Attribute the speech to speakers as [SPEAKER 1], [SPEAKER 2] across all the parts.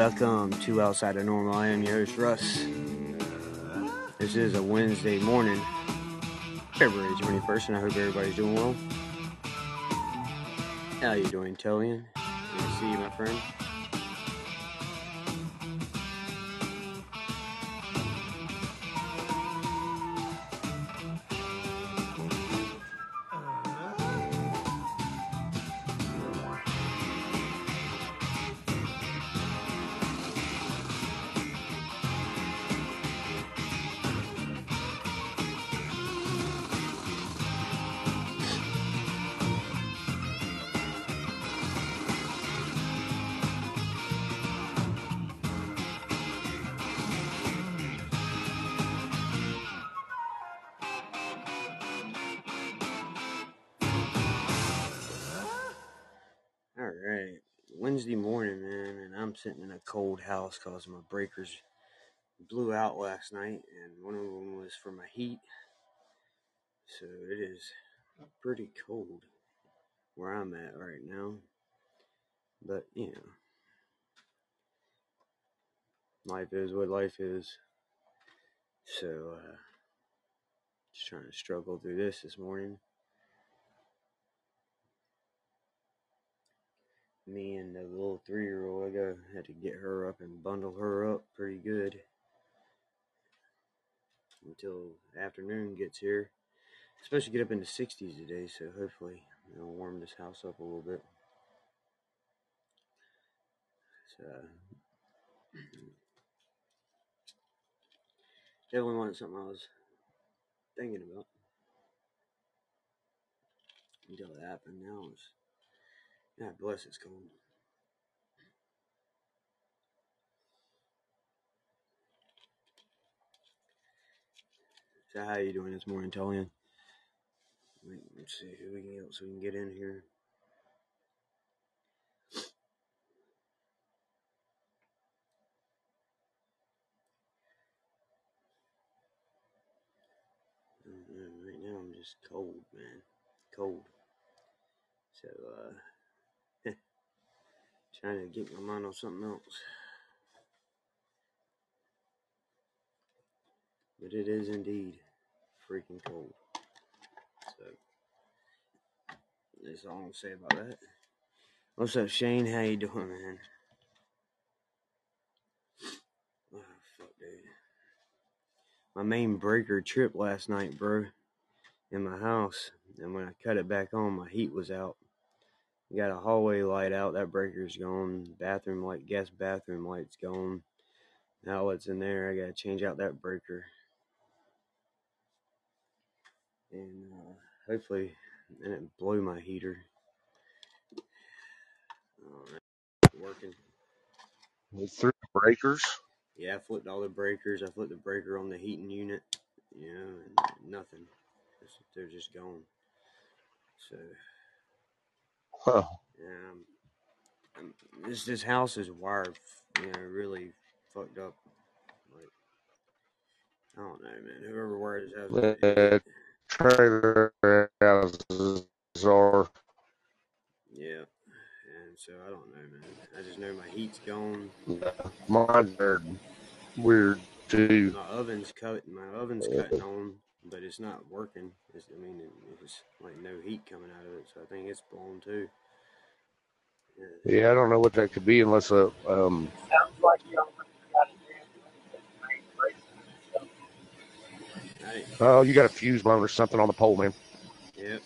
[SPEAKER 1] welcome to Outside of Normal. I am your host, Russ. This is a Wednesday morning, February 21st, and I hope everybody's doing well. How you doing, Tellian? Good to see you, my friend. Sitting in a cold house because my breakers blew out last night, and one of them was for my heat. So it is pretty cold where I'm at right now. But, you know, life is what life is. So, uh, just trying to struggle through this this morning. Me and the little three year old, I had to get her up and bundle her up pretty good until afternoon gets here. It's supposed to get up in the 60s today, so hopefully it'll warm this house up a little bit. So, definitely wanted something I was thinking about until it happened. Now it's, God bless, it's cold. So, how you doing this morning? Wait, Let's see who we can else we can get in here. Uh, Right now, I'm just cold, man. Cold. So, uh, trying to get my mind on something else. But it is indeed freaking cold. So, that's all I'm gonna say about that. What's up, Shane? How you doing, man? Oh, fuck, dude. My main breaker tripped last night, bro, in my house. And when I cut it back on, my heat was out. Got a hallway light out, that breaker's gone. Bathroom light, guest bathroom light's gone. Outlet's in there, I gotta change out that breaker. And uh, hopefully, and it blew my heater. That's working.
[SPEAKER 2] With three breakers.
[SPEAKER 1] Yeah, I flipped all the breakers. I flipped the breaker on the heating unit, you know, and nothing. They're just gone. So,
[SPEAKER 2] Huh.
[SPEAKER 1] I'm, I'm, this this house is wired, you know, really fucked up. Like, I don't know, man. Whoever wired this house, idiot.
[SPEAKER 2] Trailer houses are.
[SPEAKER 1] Yeah, and so I don't know, man. I just know my heat's gone.
[SPEAKER 2] Mine are weird too.
[SPEAKER 1] My oven's cut. My oven's cutting on, but it's not working. It's, I mean, it, it's like no heat coming out of it, so I think it's blown too. Yeah.
[SPEAKER 2] Yeah, I don't know what that could be unless a um. Oh, you got a fuse blown or something on the pole, man.
[SPEAKER 1] Yep.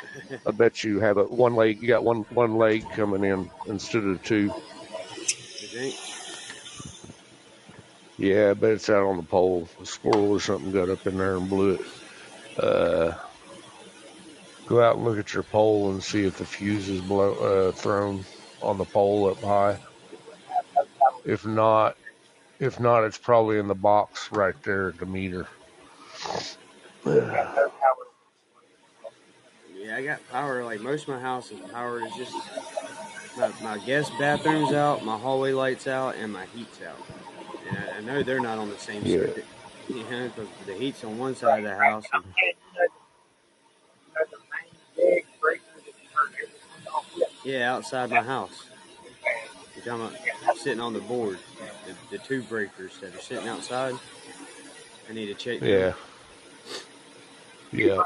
[SPEAKER 2] I bet you have a one leg. You got one one leg coming in instead of two.
[SPEAKER 1] you think?
[SPEAKER 2] Yeah, I bet it's out on the pole. A squirrel or something got up in there and blew it. Uh, go out and look at your pole and see if the fuse is blow, uh, thrown on the pole up high. If not, if not, it's probably in the box right there at the meter.
[SPEAKER 1] Yeah, I got power. Like most of my house is power is just my, my guest bathroom's out, my hallway lights out, and my heat's out. And I, I know they're not on the same
[SPEAKER 2] Yeah.
[SPEAKER 1] circuit. Know, because the heat's on one side of the house. And, yeah, outside my house. Talking about sitting on the board. the, the two breakers that are sitting outside. I need to check. them.
[SPEAKER 2] Yeah. Yeah.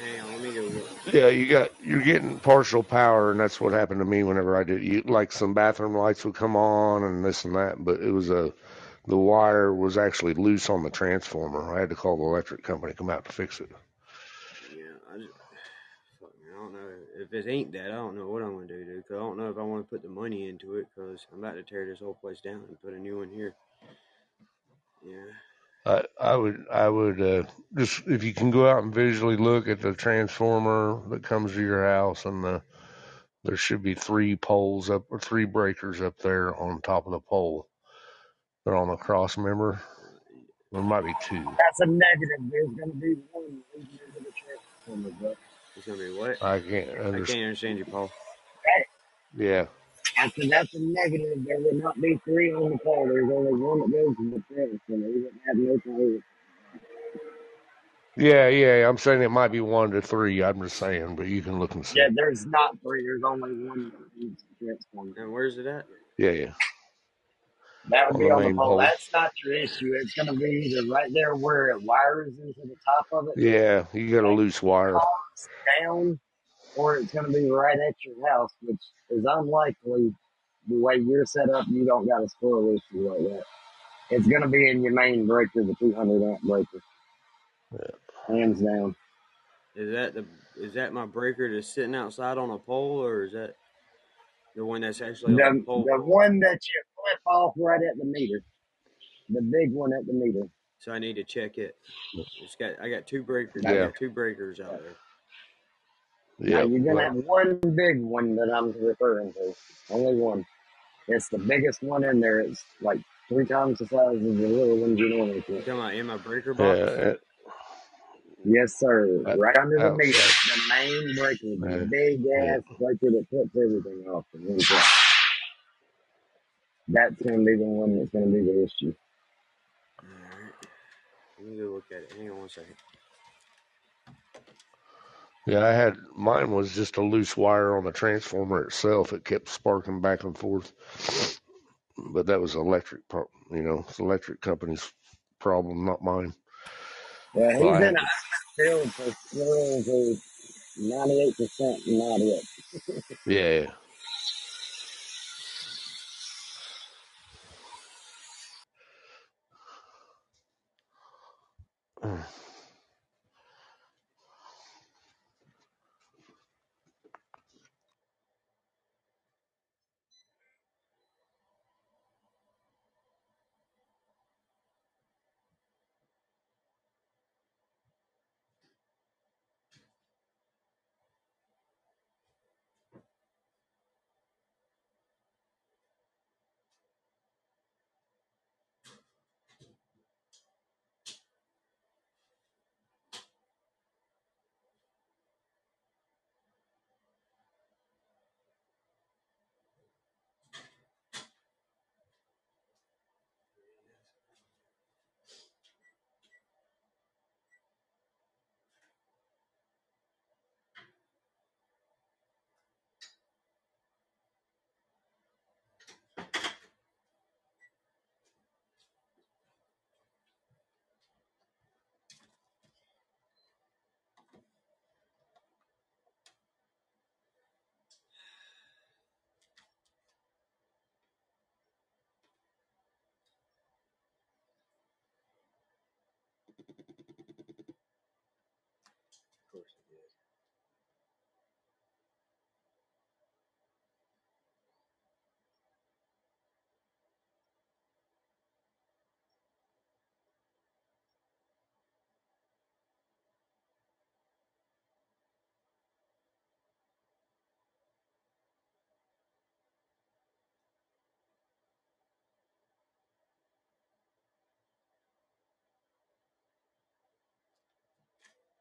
[SPEAKER 1] Hang on, let me go look.
[SPEAKER 2] Yeah, you got you're getting partial power, and that's what happened to me whenever I did. You like some bathroom lights would come on and this and that, but it was a the wire was actually loose on the transformer. I had to call the electric company to come out to fix it.
[SPEAKER 1] Yeah, I just, I don't know if it ain't that. I don't know what I'm gonna do, dude. 'cause I don't know if I want to put the money into it because I'm about to tear this whole place down and put a new one here. Yeah,
[SPEAKER 2] I I would I would uh, just if you can go out and visually look at the transformer that comes to your house, and the there should be three poles up or three breakers up there on top of the pole. They're on the cross member. There might be two.
[SPEAKER 3] That's a negative. There's going to be one leading into the transformer, bro.
[SPEAKER 1] it's gonna be what?
[SPEAKER 2] I can't
[SPEAKER 1] I can't
[SPEAKER 2] understand.
[SPEAKER 1] understand you, Paul.
[SPEAKER 2] Yeah,
[SPEAKER 3] I said that's a negative. There would not be three on the pole. There's only one that goes in the fence, and We wouldn't have no pole.
[SPEAKER 2] yeah, yeah. I'm saying it might be one to three. I'm just saying, but you can look and see.
[SPEAKER 3] Yeah, there's not three. There's only one that needs the transformer.
[SPEAKER 1] And where's it at?
[SPEAKER 2] Yeah, yeah.
[SPEAKER 3] That would
[SPEAKER 2] On
[SPEAKER 3] be
[SPEAKER 2] the
[SPEAKER 3] on the
[SPEAKER 2] main
[SPEAKER 3] pole.
[SPEAKER 2] pole.
[SPEAKER 3] That's not your issue. It's going to be either right there where it wires into the top of it,
[SPEAKER 2] Yeah, you got a loose wire.
[SPEAKER 3] comes down, or it's going to be right at your house, which is unlikely. The way you're set up, you don't got a squirrel issue like that. It's going to be in your main breaker, the 200 amp breaker, hands down.
[SPEAKER 1] Is that the is that my breaker that's sitting outside on a pole, or is that the one that's actually on the
[SPEAKER 3] The,
[SPEAKER 1] pole?
[SPEAKER 3] the one that you flip off right at the meter, the big one at the meter.
[SPEAKER 1] So I need to check it. It's got I got two breakers. I
[SPEAKER 2] Yeah.
[SPEAKER 1] got two breakers out there.
[SPEAKER 3] Now
[SPEAKER 2] Yeah,
[SPEAKER 3] you're gonna
[SPEAKER 2] but
[SPEAKER 3] have one big one that I'm referring to. Only one. It's the biggest one in there. It's like three times the size of the little ones you normally
[SPEAKER 1] You
[SPEAKER 3] get.
[SPEAKER 1] talking about in my breaker
[SPEAKER 2] yeah,
[SPEAKER 1] box?
[SPEAKER 2] uh,
[SPEAKER 3] Yes, sir. Right under the meter,
[SPEAKER 2] outside.
[SPEAKER 3] the main breaker, the
[SPEAKER 2] Yeah,
[SPEAKER 3] big
[SPEAKER 2] yeah.
[SPEAKER 3] ass breaker that puts everything off. And things like that. That's gonna be the one that's gonna be the issue.
[SPEAKER 1] Alright. Let me go look at it. Hang on one second.
[SPEAKER 2] Yeah, I had mine was just a loose wire on the transformer itself. It kept sparking back and forth, but that was electric. You know, it's electric company's problem, not mine.
[SPEAKER 3] Yeah, he's
[SPEAKER 2] I
[SPEAKER 3] in
[SPEAKER 2] to.
[SPEAKER 3] field for ninety-eight percent not it.
[SPEAKER 2] Yeah,
[SPEAKER 1] hmm.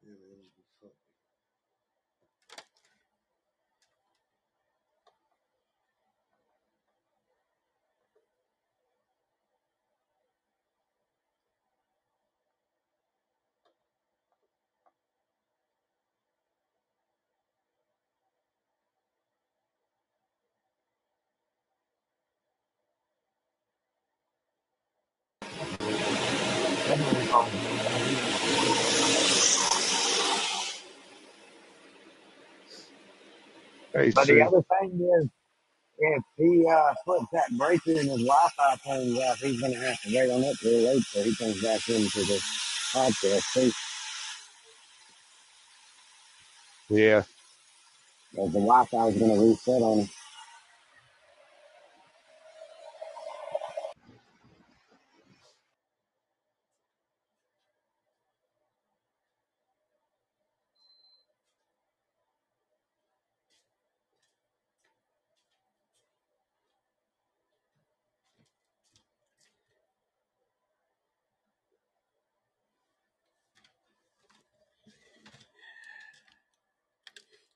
[SPEAKER 1] 因为你不错。Thank
[SPEAKER 3] you.
[SPEAKER 2] Hey,
[SPEAKER 3] But the other thing is, if he uh, puts that breaker in his Wi-Fi turns off, he's going to have to wait on it till late till he comes back into the podcast too.
[SPEAKER 2] Yeah.
[SPEAKER 3] Because the Wi-Fi is going to reset on him.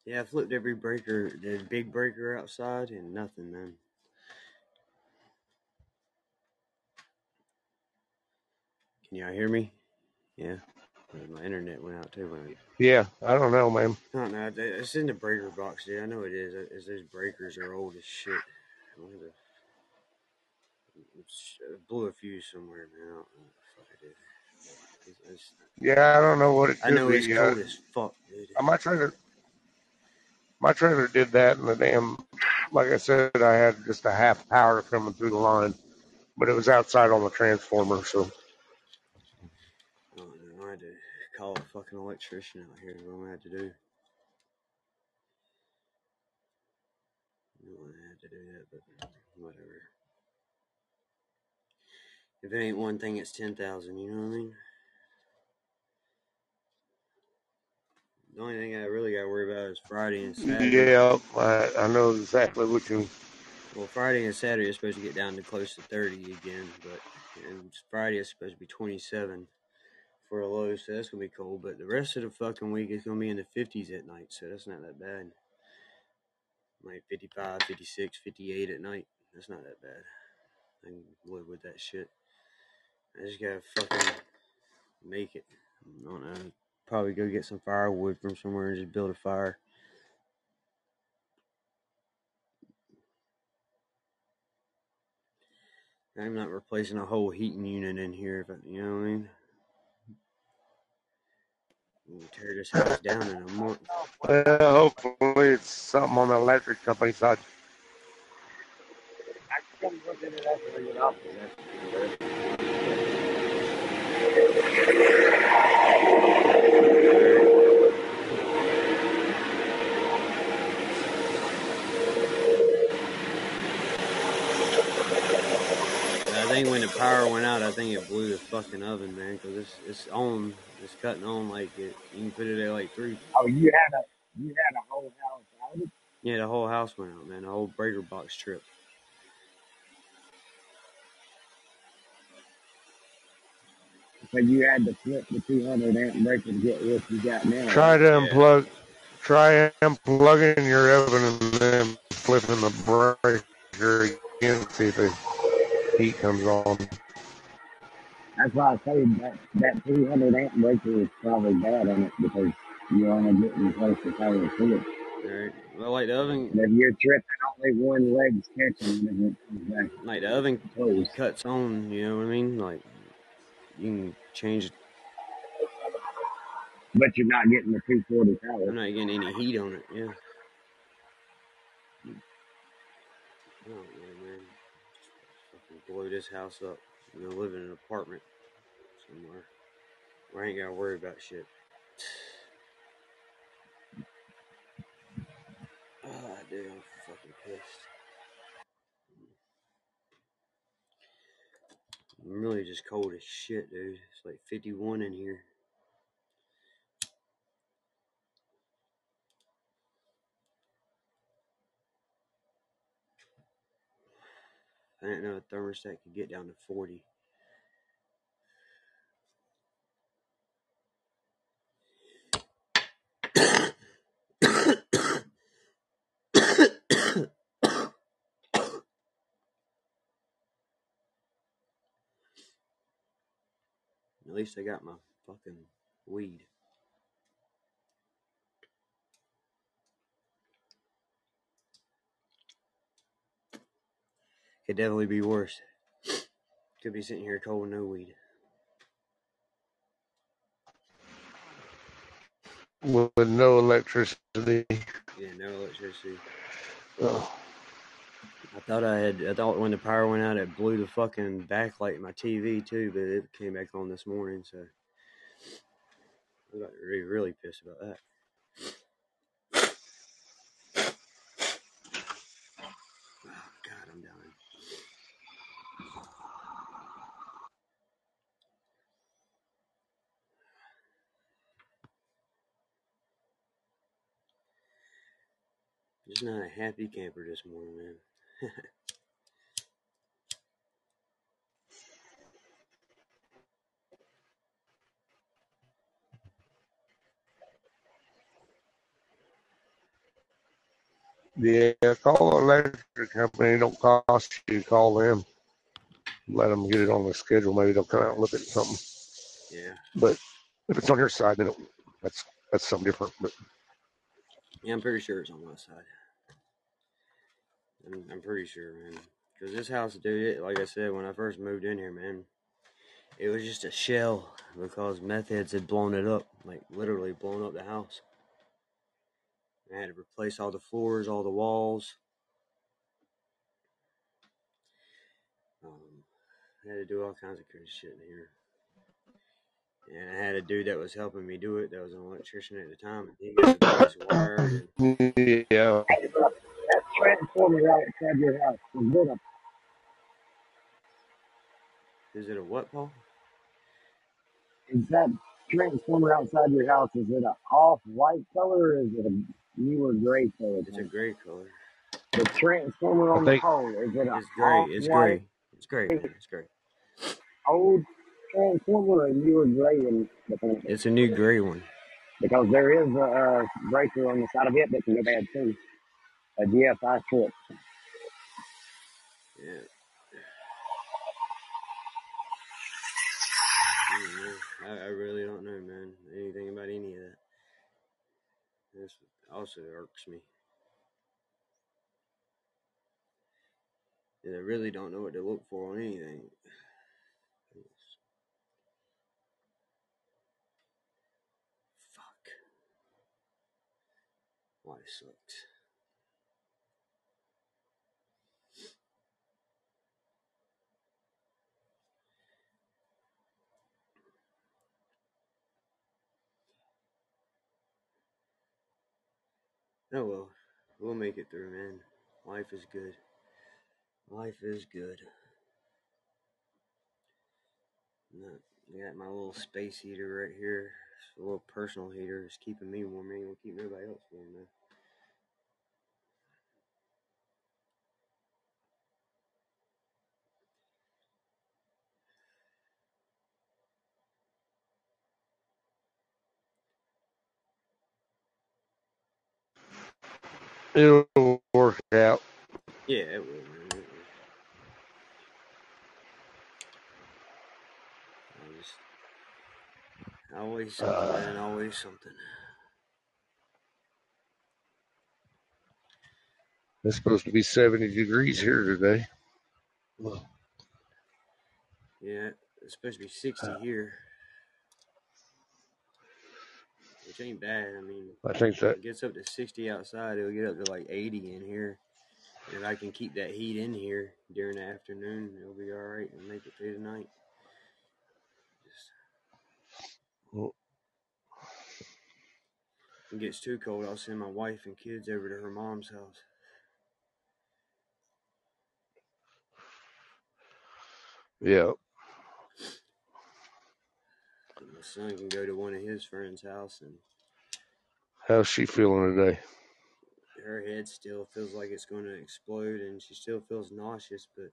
[SPEAKER 1] Yeah, I flipped every breaker, the big breaker outside, and nothing, man. Can y'all hear me? Yeah. My internet went out too. When I,
[SPEAKER 2] Yeah. I don't know, man.
[SPEAKER 1] I don't know. It's in the breaker box, dude. I know it is. It's, those breakers are old as shit. I blew a fuse somewhere, man. I don't know what the fuck it is. It's- it's-
[SPEAKER 2] Yeah, I don't know what it
[SPEAKER 1] I know it's
[SPEAKER 2] be. Uh,
[SPEAKER 1] cold as fuck, dude.
[SPEAKER 2] my trailer, my trailer did that, and the damn, like I said, I had just a half power coming through the line, but it was outside on the transformer, so
[SPEAKER 1] I don't. I had to call a fucking electrician out here. What I'm gonna to do. I have to do that, but whatever. If it ain't one thing, it's ten thousand. You know what I mean? The only thing I really got to worry about is Friday and Saturday.
[SPEAKER 2] yeah, I, I know exactly what you.
[SPEAKER 1] Well, Friday and Saturday are supposed to get down to close to 30 again, but and Friday is supposed to be 27 for a low, so that's going to be cold. But the rest of the fucking week is going to be in the 50s at night, so that's not that bad. Like 55, 56, 58 at night. That's not that bad. I can live with that shit. I just got to fucking make it. I don't know. Probably go get some firewood from somewhere and just build a fire. I'm not replacing a whole heating unit in here, but you know what I mean. We'll tear this house down in a month.
[SPEAKER 2] Well, hopefully it's something on the electric company side.
[SPEAKER 1] Power went out, I think it blew the fucking oven, man, because it's it's on, it's cutting on like it. You can put it at like three.
[SPEAKER 3] Oh, you had a you had a whole house outage?
[SPEAKER 1] Yeah, the whole house went out, man. The whole breaker box trip.
[SPEAKER 3] So you had to flip the 200 amp breaker to get what you got now.
[SPEAKER 2] Try
[SPEAKER 3] right?
[SPEAKER 2] to
[SPEAKER 1] Yeah.
[SPEAKER 2] unplug, try unplugging your oven and then flipping the breaker again, to see if the heat comes on.
[SPEAKER 3] That's why I say that that 300 amp breaker is probably bad on it because you're only getting close to power to it.
[SPEAKER 1] All right. Well, like the oven,
[SPEAKER 3] And if you're tripping, only one leg's catching and it comes back
[SPEAKER 1] like the oven
[SPEAKER 3] closed.
[SPEAKER 1] cuts on. You know what I mean? Like you can change.
[SPEAKER 3] But you're not getting the 240 power.
[SPEAKER 1] I'm not getting any heat on it. Yeah. I don't know, man. Just fucking blow this house up. I'm gonna live in an apartment somewhere where I ain't gotta worry about shit. Ah, dude, I'm fucking pissed. I'm really just cold as shit, dude. It's like 51 in here. I didn't know a thermostat could get down to 40. At least I got my fucking weed. Could definitely be worse. Could be sitting here cold no weed.
[SPEAKER 2] With no electricity.
[SPEAKER 1] Yeah, no electricity.
[SPEAKER 2] Oh.
[SPEAKER 1] I thought I had. I thought when the power went out, it blew the fucking backlight in my TV too, but it came back on this morning, so I got really, really pissed about that. Oh God, I'm dying. Just not a happy camper this morning, man.
[SPEAKER 2] yeah, call the electric company. It don't cost you. Call them. Let them get it on the schedule. Maybe they'll come out and look at something.
[SPEAKER 1] Yeah,
[SPEAKER 2] But if it's on your side, then it, that's that's something different. But
[SPEAKER 1] yeah, I'm pretty sure it's on my side. I'm, I'm pretty sure, man. Because this house, dude, it, like I said, when I first moved in here, man, it was just a shell because meth heads had blown it up, like literally blown up the house. I had to replace all the floors, all the walls. Um, I had to do all kinds of crazy shit in here. And I had a dude that was helping me do it that was an electrician at the time, he the. And
[SPEAKER 2] yeah,
[SPEAKER 3] that transformer outside your house, is it a,
[SPEAKER 1] is it a what, Paul?
[SPEAKER 3] is that transformer outside your house, is it a off-white color or is it a newer gray color?
[SPEAKER 1] It's a gray color.
[SPEAKER 3] The transformer
[SPEAKER 2] I
[SPEAKER 3] on the
[SPEAKER 2] think-
[SPEAKER 3] pole, is it a
[SPEAKER 1] It's gray. It's
[SPEAKER 3] off-white,
[SPEAKER 1] gray. It's gray. It's gray.
[SPEAKER 3] old transformer or newer gray one? Because
[SPEAKER 1] It's a new gray one.
[SPEAKER 3] because there is a, uh breaker on the side of it that can go bad too. A GFI trip.
[SPEAKER 1] Yeah. Know. I, I really don't know, man. Anything about any of that. This also irks me. And I really don't know what to look for on anything. Fuck. Why sucks. Oh well, we'll make it through, man. Life is good. Life is good. Uh, I got my little space heater right here. It's a little personal heater. It's keeping me warm. Ain't gonna keep nobody else warm, man.
[SPEAKER 2] It'll work out.
[SPEAKER 1] Yeah, it will, man. It will. I just always something,
[SPEAKER 2] Uh.
[SPEAKER 1] man. Always something.
[SPEAKER 2] It's supposed to be 70 degrees here today.
[SPEAKER 1] Yeah, it's supposed to be 60 here. Which ain't bad. I mean,
[SPEAKER 2] I think that
[SPEAKER 1] it gets up to 60 outside, it'll get up to like 80 in here. And if I can keep that heat in here during the afternoon, it'll be all right and make it through the night. Just, if it gets too cold, I'll send my wife and kids over to her mom's house.
[SPEAKER 2] yeah,
[SPEAKER 1] my son can go to one of his friends' house, and
[SPEAKER 2] how's she feeling today?
[SPEAKER 1] her head still feels like it's going to explode, and she still feels nauseous. But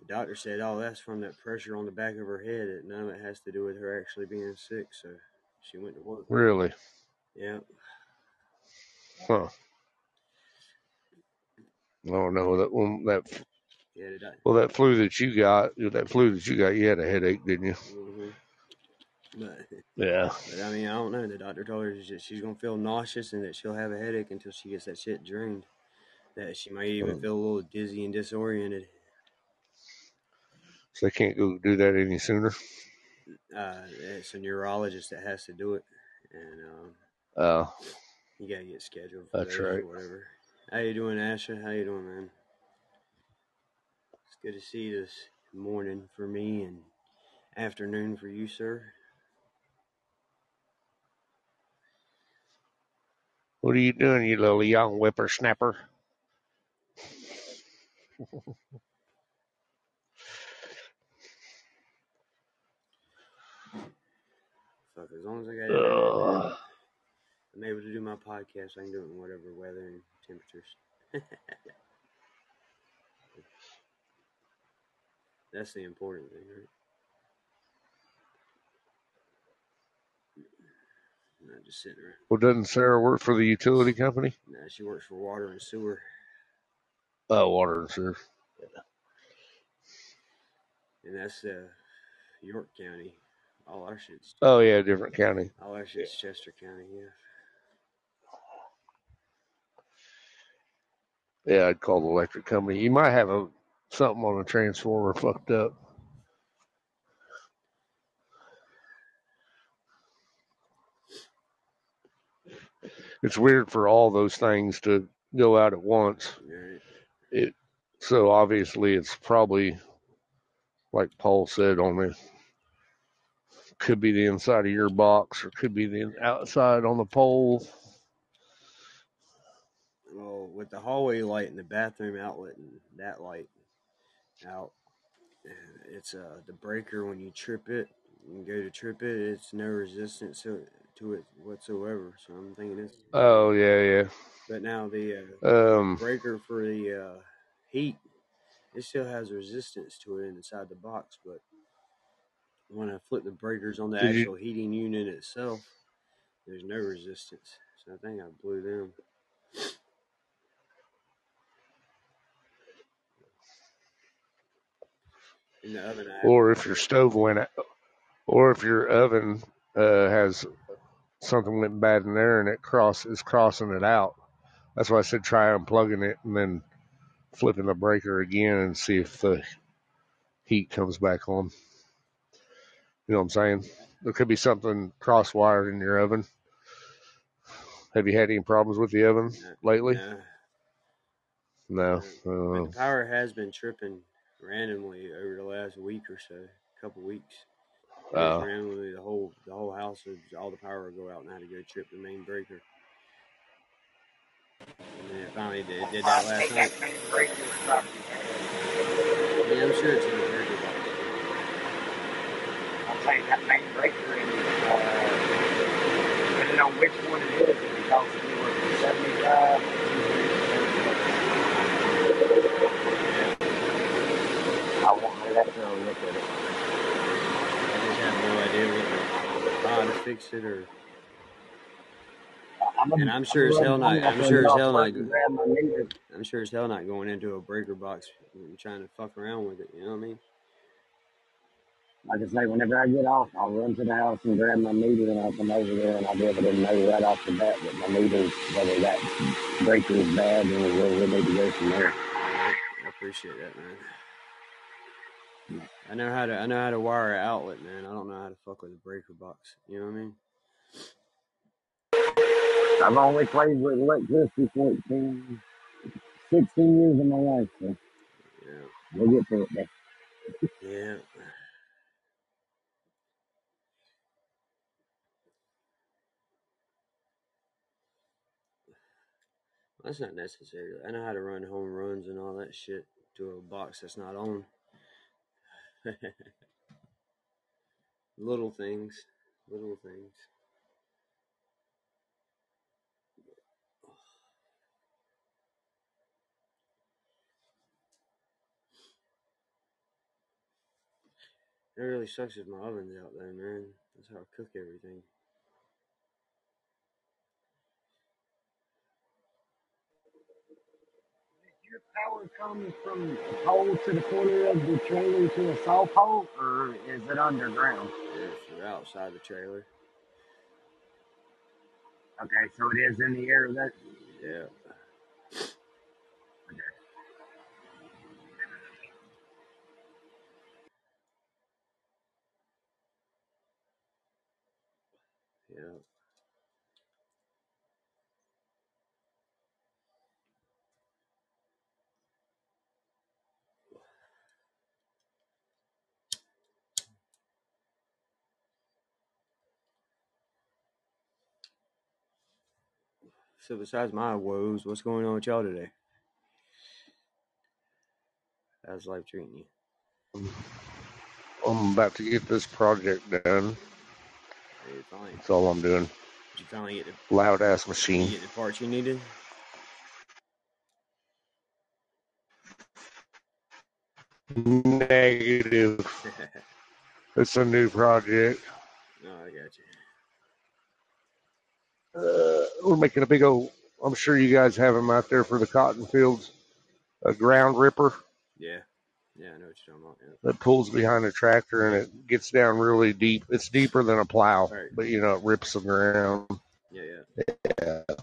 [SPEAKER 1] the doctor said, "Oh, that's from that pressure on the back of her head. That none of it has to do with her actually being sick." So she went to work.
[SPEAKER 2] Really?
[SPEAKER 1] Yeah,
[SPEAKER 2] Huh. I don't know that one. That
[SPEAKER 1] yeah,
[SPEAKER 2] well, that flu that you got, that flu that you got, you had a headache, didn't you?
[SPEAKER 1] Mm-hmm. But,
[SPEAKER 2] Yeah.
[SPEAKER 1] but I mean, I don't know. The doctor told her that she's gonna feel nauseous and that she'll have a headache until she gets that shit drained. That she might even
[SPEAKER 2] Mm.
[SPEAKER 1] feel a little dizzy and disoriented.
[SPEAKER 2] So they can't go do that any sooner.
[SPEAKER 1] Uh, it's a neurologist that has to do it, and um,
[SPEAKER 2] Uh,
[SPEAKER 1] you gotta get scheduled for
[SPEAKER 2] That's right.
[SPEAKER 1] whatever. How you doing, Asha? How you doing, man? It's good to see you this morning for me and afternoon for you, sir.
[SPEAKER 2] What are you doing, you little young whippersnapper?
[SPEAKER 1] Fuck, as long as I got. I'm able to do my podcast. I can do it in whatever weather and temperatures. That's the important thing, right? Not just sitting around.
[SPEAKER 2] Well, doesn't Sarah work for the utility company?
[SPEAKER 1] Nah, she works for water and sewer,
[SPEAKER 2] Oh, water and sewer. Yeah.
[SPEAKER 1] and that's uh, York County. All our shit's
[SPEAKER 2] Oh yeah, different county.
[SPEAKER 1] all our shit's Chester County. Yeah.
[SPEAKER 2] Yeah, I'd call the electric company. You might have a something on a transformer fucked up. It's weird for all those things to go out at once. It so obviously it's probably like Paul said on the could be the inside of your box or could be the outside on the pole.
[SPEAKER 1] Well, with the hallway light and the bathroom outlet and that light out, it's uh the breaker when you trip it. You go to trip it, it's no resistance to, to it whatsoever. So I'm thinking it's.
[SPEAKER 2] Oh yeah, yeah.
[SPEAKER 1] But now the uh.
[SPEAKER 2] Um
[SPEAKER 1] breaker for the uh, heat, it still has resistance to it inside the box. But when I flip the breakers on the
[SPEAKER 2] Did you-
[SPEAKER 1] actual heating unit itself, there's no resistance. So I think I blew them. In the oven, I
[SPEAKER 2] or if your stove went out, or if your oven uh, has something went bad in there and it cross is crossing it out. That's why I said try unplugging it and then flipping the breaker again and see if the heat comes back on. You know what I'm saying? There could be something cross wired in your oven. Have you had any problems with the oven lately? No. Uh,
[SPEAKER 1] the power has been tripping randomly over the last week or so, couple weeks. Just
[SPEAKER 2] uh,
[SPEAKER 1] randomly, the whole the whole house, would- all the power would go out, and I had to go trip the main breaker. And then it finally did, it did that last night. Yeah, I'm sure it's in the breaker box.
[SPEAKER 3] I'm saying that main breaker in, uh, depending on which one it is, it can cost anywhere from 75 I won't let that girl look at it.
[SPEAKER 1] Have no idea what, how to fix it or.
[SPEAKER 3] I'm
[SPEAKER 1] And I'm sure as hell not- I'm sure as hell not-
[SPEAKER 3] meter.
[SPEAKER 1] I'm sure as hell not going into a breaker box and trying to fuck around with it. You know what I mean?
[SPEAKER 3] Like I say, whenever I get off, I'll run to the house and grab my meter and I'll come over there and I'll be able to know right off the bat that my meter's, whether that breaker is bad or where we need to go from there.
[SPEAKER 1] I appreciate that, man. I know how to I know how to wire an outlet, man. I don't know how to fuck with a breaker box. You know what I mean?
[SPEAKER 3] I've only played with electricity for 10, 16 years of my life, so
[SPEAKER 1] Yeah.
[SPEAKER 3] we'll get through it. There.
[SPEAKER 1] Yeah. That's not necessary. I know how to run home runs and all that shit to a box that's not on. little things. Little things. It really sucks if my oven's out there, man. That's how I cook everything.
[SPEAKER 3] Your power comes from a pole to the corner of the trailer to a saw pole, or is it underground?
[SPEAKER 1] It's outside the trailer.
[SPEAKER 3] Okay, so it is in the air. That
[SPEAKER 1] Yeah. Yeah. So besides my woes, what's going on with y'all today? How's life treating you?
[SPEAKER 2] I'm about to get this project done.
[SPEAKER 1] Hey,
[SPEAKER 2] That's all I'm doing.
[SPEAKER 1] did you finally get the,
[SPEAKER 2] Loud ass
[SPEAKER 1] you
[SPEAKER 2] machine.
[SPEAKER 1] get the parts you needed?
[SPEAKER 2] Negative. It's a new project.
[SPEAKER 1] no, I got you.
[SPEAKER 2] Uh, we're making a big old. I'm sure you guys have them out there for the cotton fields. A ground ripper
[SPEAKER 1] Yeah, yeah, I know what you're talking about. Yeah.
[SPEAKER 2] that pulls behind a tractor and it gets down really deep. It's deeper than a plow,
[SPEAKER 1] Right.
[SPEAKER 2] but you know it rips the ground.
[SPEAKER 1] Yeah, yeah.
[SPEAKER 2] Yeah.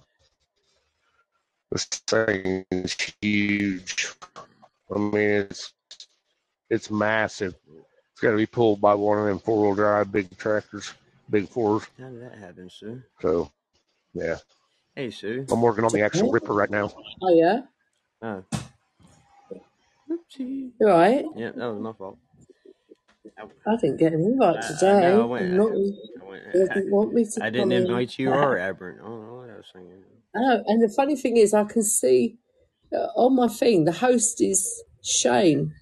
[SPEAKER 2] This thing is huge. I mean, it's it's massive. It's got to be pulled by one of them four wheel drive big tractors, big fours.
[SPEAKER 1] How did that happen, Sue?
[SPEAKER 2] So, yeah,
[SPEAKER 1] Hey, Sue.
[SPEAKER 2] I'm working on the actual ripper right now.
[SPEAKER 4] Oh yeah,
[SPEAKER 1] Oh. Oopsie.
[SPEAKER 4] you right.
[SPEAKER 1] Yeah, that was my fault. I,
[SPEAKER 4] I didn't get an invite
[SPEAKER 1] I, I
[SPEAKER 4] today.
[SPEAKER 1] know. I went.
[SPEAKER 4] I'm not,
[SPEAKER 1] I, went
[SPEAKER 4] they didn't want me to
[SPEAKER 1] I didn't
[SPEAKER 4] in.
[SPEAKER 1] invite you or Aberrant. I don't know what I was thinking.
[SPEAKER 4] I know, and the funny thing is, I can see uh, on my thing the host is Shane.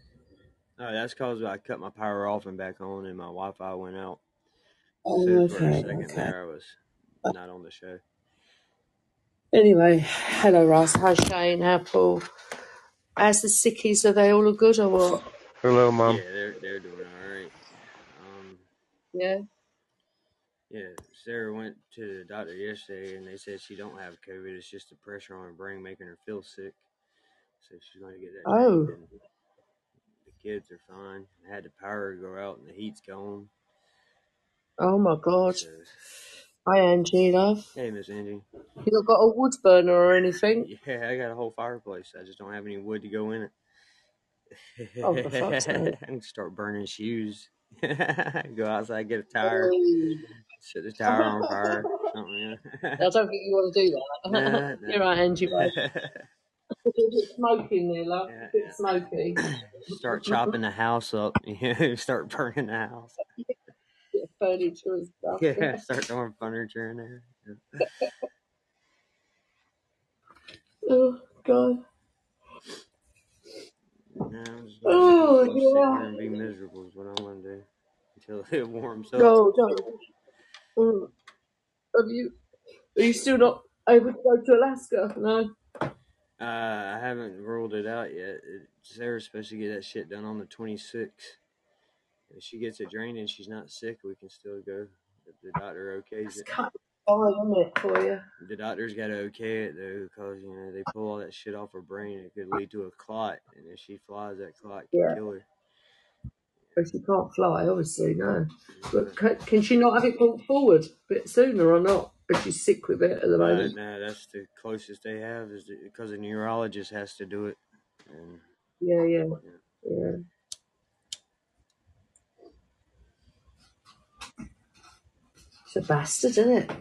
[SPEAKER 1] Oh, that's because I cut my power off and back on, and my Wi-Fi went out.
[SPEAKER 4] Oh,
[SPEAKER 1] So for a
[SPEAKER 4] okay,
[SPEAKER 1] second
[SPEAKER 4] okay.
[SPEAKER 1] there, I was not on the show.
[SPEAKER 4] Anyway, hello Ross. Hi Shane. How Paul? How's the sickies? Are they all good or what?
[SPEAKER 2] Hello, mom.
[SPEAKER 1] Yeah, they're they're doing all right. Um,
[SPEAKER 4] Yeah.
[SPEAKER 1] yeah, Sarah went to the doctor yesterday, and they said she don't have COVID. It's just the pressure on her brain making her feel sick. So she's going to get that
[SPEAKER 4] Oh.
[SPEAKER 1] and the kids are fine. I had the power go out, and the heat's gone.
[SPEAKER 4] Oh my God.
[SPEAKER 1] So,
[SPEAKER 4] Hi Angie, love.
[SPEAKER 1] hey, Miss Angie.
[SPEAKER 4] You not got a wood burner or anything?
[SPEAKER 1] Yeah, I got a whole fireplace. I just don't have any wood to go in it.
[SPEAKER 4] Oh, for fuck's sake.
[SPEAKER 1] I can start burning shoes. go outside, get a tire, set the tire on fire. Something.
[SPEAKER 4] I don't think you want to do that.
[SPEAKER 1] Nah,
[SPEAKER 4] You're right, Angie. Babe. It's a bit smoky in there, love.
[SPEAKER 1] Yeah,
[SPEAKER 4] A bit smoky.
[SPEAKER 1] start chopping the house up. Start burning the house.
[SPEAKER 4] Furniture and stuff.
[SPEAKER 1] Yeah, start throwing furniture in there.
[SPEAKER 4] Oh God.
[SPEAKER 1] No, I'm just gonna,
[SPEAKER 4] Oh
[SPEAKER 1] just sit here
[SPEAKER 4] yeah.
[SPEAKER 1] and be miserable is what I'm gonna do until it warms up.
[SPEAKER 4] No, don't. Mm. Have you? Are you still not able to go to Alaska? No.
[SPEAKER 1] Uh, I haven't ruled it out yet. Sarah's supposed to get that shit done on the 26th. If she gets it drained and she's not sick, we can still go. If the doctor okays
[SPEAKER 4] It's
[SPEAKER 1] it.
[SPEAKER 4] kind of fine, isn't it, for you?
[SPEAKER 1] The doctor's got to okay it though, because you know they pull all that shit off her brain. It could lead to a clot, and if she flies, that clot can
[SPEAKER 4] Yeah.
[SPEAKER 1] kill her.
[SPEAKER 4] But she can't fly, obviously. No. But can, can she not have it brought forward a bit sooner or not? If she's sick with it at the
[SPEAKER 1] Uh,
[SPEAKER 4] moment.
[SPEAKER 1] no, that's the closest they have is because the neurologist has to do it. And
[SPEAKER 4] Yeah, yeah,
[SPEAKER 1] yeah.
[SPEAKER 4] yeah. It's a bastard, isn't it?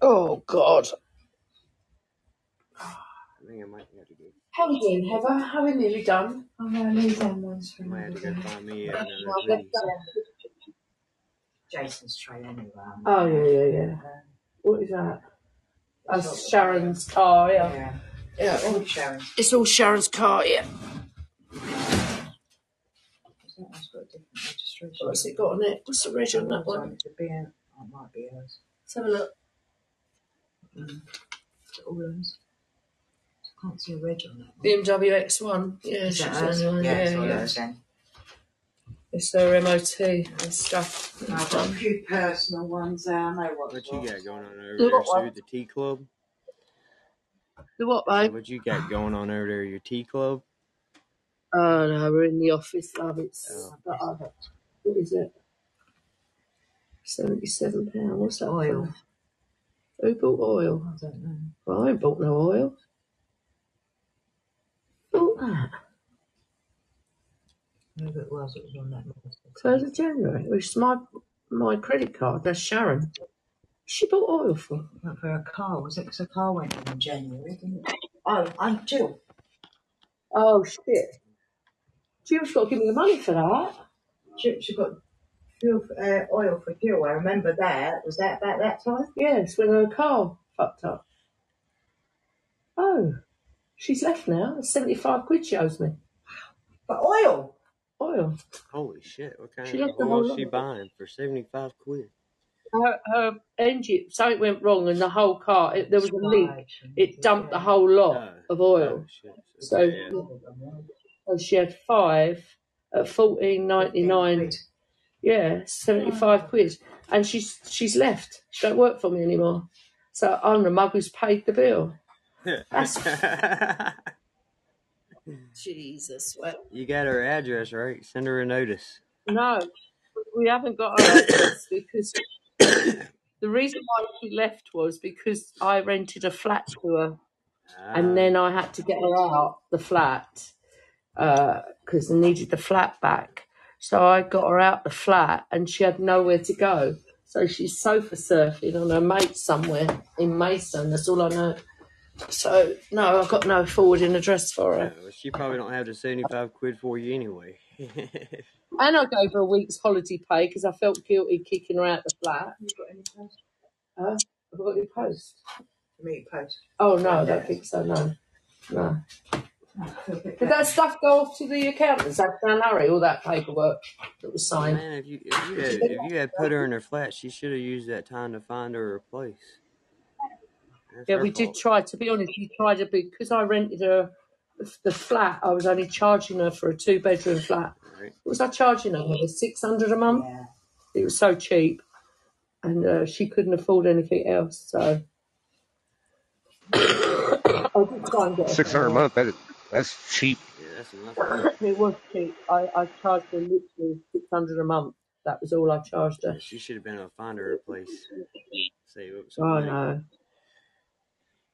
[SPEAKER 4] Oh God.
[SPEAKER 1] I think I might have to go.
[SPEAKER 4] How are you doing, Heather? How are we nearly done?
[SPEAKER 5] I'm gonna leave them ones for
[SPEAKER 1] I might have to go
[SPEAKER 5] day.
[SPEAKER 1] find me
[SPEAKER 4] Well,
[SPEAKER 1] another
[SPEAKER 4] let's go.
[SPEAKER 5] Jason's tray anyway.
[SPEAKER 4] Oh yeah, yeah, yeah.
[SPEAKER 5] Um,
[SPEAKER 4] What is that?
[SPEAKER 5] it's
[SPEAKER 4] That's Sharon's car, yeah.
[SPEAKER 5] yeah,
[SPEAKER 4] Yeah.
[SPEAKER 5] all Sharon.
[SPEAKER 4] It's all Sharon's car, yeah.
[SPEAKER 5] That one's got a different registration.
[SPEAKER 4] What's it got on it? What's the reg on that one?
[SPEAKER 5] it to be a, oh, it might be hers.
[SPEAKER 4] Let's have a look.
[SPEAKER 5] Mm. Is it all hers? I can't see a reg on that one.
[SPEAKER 4] BMW X1. Yeah,
[SPEAKER 5] Is
[SPEAKER 4] she's
[SPEAKER 5] that
[SPEAKER 4] the
[SPEAKER 5] hers? Yeah, it's
[SPEAKER 4] Yeah,
[SPEAKER 5] all
[SPEAKER 4] yeah.
[SPEAKER 5] hers then.
[SPEAKER 4] It's their MOT and stuff.
[SPEAKER 5] I've got a few personal ones there. I know what's
[SPEAKER 1] What you got going on over there,
[SPEAKER 4] what
[SPEAKER 1] Sue?
[SPEAKER 4] one?
[SPEAKER 1] The tea club?
[SPEAKER 4] The what,
[SPEAKER 1] So
[SPEAKER 4] babe?
[SPEAKER 1] what you got going on over there? Your tea club?
[SPEAKER 4] Oh no, we're in the office, love. It's
[SPEAKER 1] Oh,
[SPEAKER 4] but I, what is it? Seventy-seven pound. What's that
[SPEAKER 5] Oil.
[SPEAKER 4] for? Who bought oil?
[SPEAKER 5] I don't know.
[SPEAKER 4] Well, I ain't bought no oil. Bought that.
[SPEAKER 5] Whoever it was, it was on that.
[SPEAKER 4] Third of January. Which is my my credit card. That's Sharon. She bought oil for.
[SPEAKER 5] Went for a car, was it? Because a car went in in January, didn't it? Oh, I'm Jill.
[SPEAKER 4] Oh shit! Jill's got to give me the money for that.
[SPEAKER 5] She, she got fuel, uh, oil for fuel. I remember that. Was that about that time?
[SPEAKER 4] Yes, with her car fucked up. Oh, she's left now. Seventy-five quid she owes me.
[SPEAKER 5] But oil.
[SPEAKER 4] Oil.
[SPEAKER 1] Holy shit! What kind
[SPEAKER 4] She
[SPEAKER 1] of
[SPEAKER 4] left the
[SPEAKER 1] oil
[SPEAKER 4] whole
[SPEAKER 1] she
[SPEAKER 4] lot.
[SPEAKER 1] buying for seventy five quid?
[SPEAKER 4] Her, her engine, something went wrong, and the whole car. It, there was a leak. It dumped the whole lot
[SPEAKER 1] Oh,
[SPEAKER 4] of
[SPEAKER 1] oh
[SPEAKER 4] oil.
[SPEAKER 1] shit!
[SPEAKER 4] So,
[SPEAKER 1] Okay, yeah.
[SPEAKER 4] so she had five at fourteen ninety nine. Yeah, seventy five quid, and she's she's left. She don't work for me anymore. So I'm the mug who's paid the bill. That's Jesus. Well,
[SPEAKER 1] you got her address right? Send her a notice.
[SPEAKER 4] no, we haven't got her address because the reason why she left was because I rented a flat to her,
[SPEAKER 1] Ah,
[SPEAKER 4] and then I had to get her out the flat because I needed the flat back. So I got her out the flat, and she had nowhere to go. So she's sofa surfing on her mate somewhere in Mason. That's all I know. So no, I've got no forwarding address for
[SPEAKER 1] yeah,
[SPEAKER 4] her.
[SPEAKER 1] well, she probably don't have the seventy five quid for you anyway.
[SPEAKER 4] And I gave her a week's holiday pay because I felt guilty kicking her out the flat.
[SPEAKER 5] You got any post?
[SPEAKER 4] Uh, have I got your post?
[SPEAKER 5] Me post.
[SPEAKER 4] Oh no, I don't think so. No, no. Did that stuff go off to the accountants? That Dan Harry, all that paperwork that was signed.
[SPEAKER 1] Man, if you if you had if you had put her in her flat, she should have used that time to find her a place. That's
[SPEAKER 4] Yeah,
[SPEAKER 1] her
[SPEAKER 4] we did
[SPEAKER 1] fault.
[SPEAKER 4] try. To be honest, we tried to be because I rented her the flat. I was only charging her for a two bedroom flat.
[SPEAKER 1] Right?
[SPEAKER 4] What was I charging her? Six hundred a month.
[SPEAKER 5] Yeah.
[SPEAKER 4] It was so cheap, and uh, she couldn't afford anything else. So I did try and get her
[SPEAKER 2] Six hundred a
[SPEAKER 4] somewhere.
[SPEAKER 2] month. That is, that's cheap.
[SPEAKER 1] Yeah, that's enough.
[SPEAKER 4] It was cheap. I, I charged her literally six hundred a month. That was all I charged
[SPEAKER 1] Yeah,
[SPEAKER 4] her.
[SPEAKER 1] she should have been able to find her a place. Save up some
[SPEAKER 4] Oh
[SPEAKER 1] money.
[SPEAKER 4] no.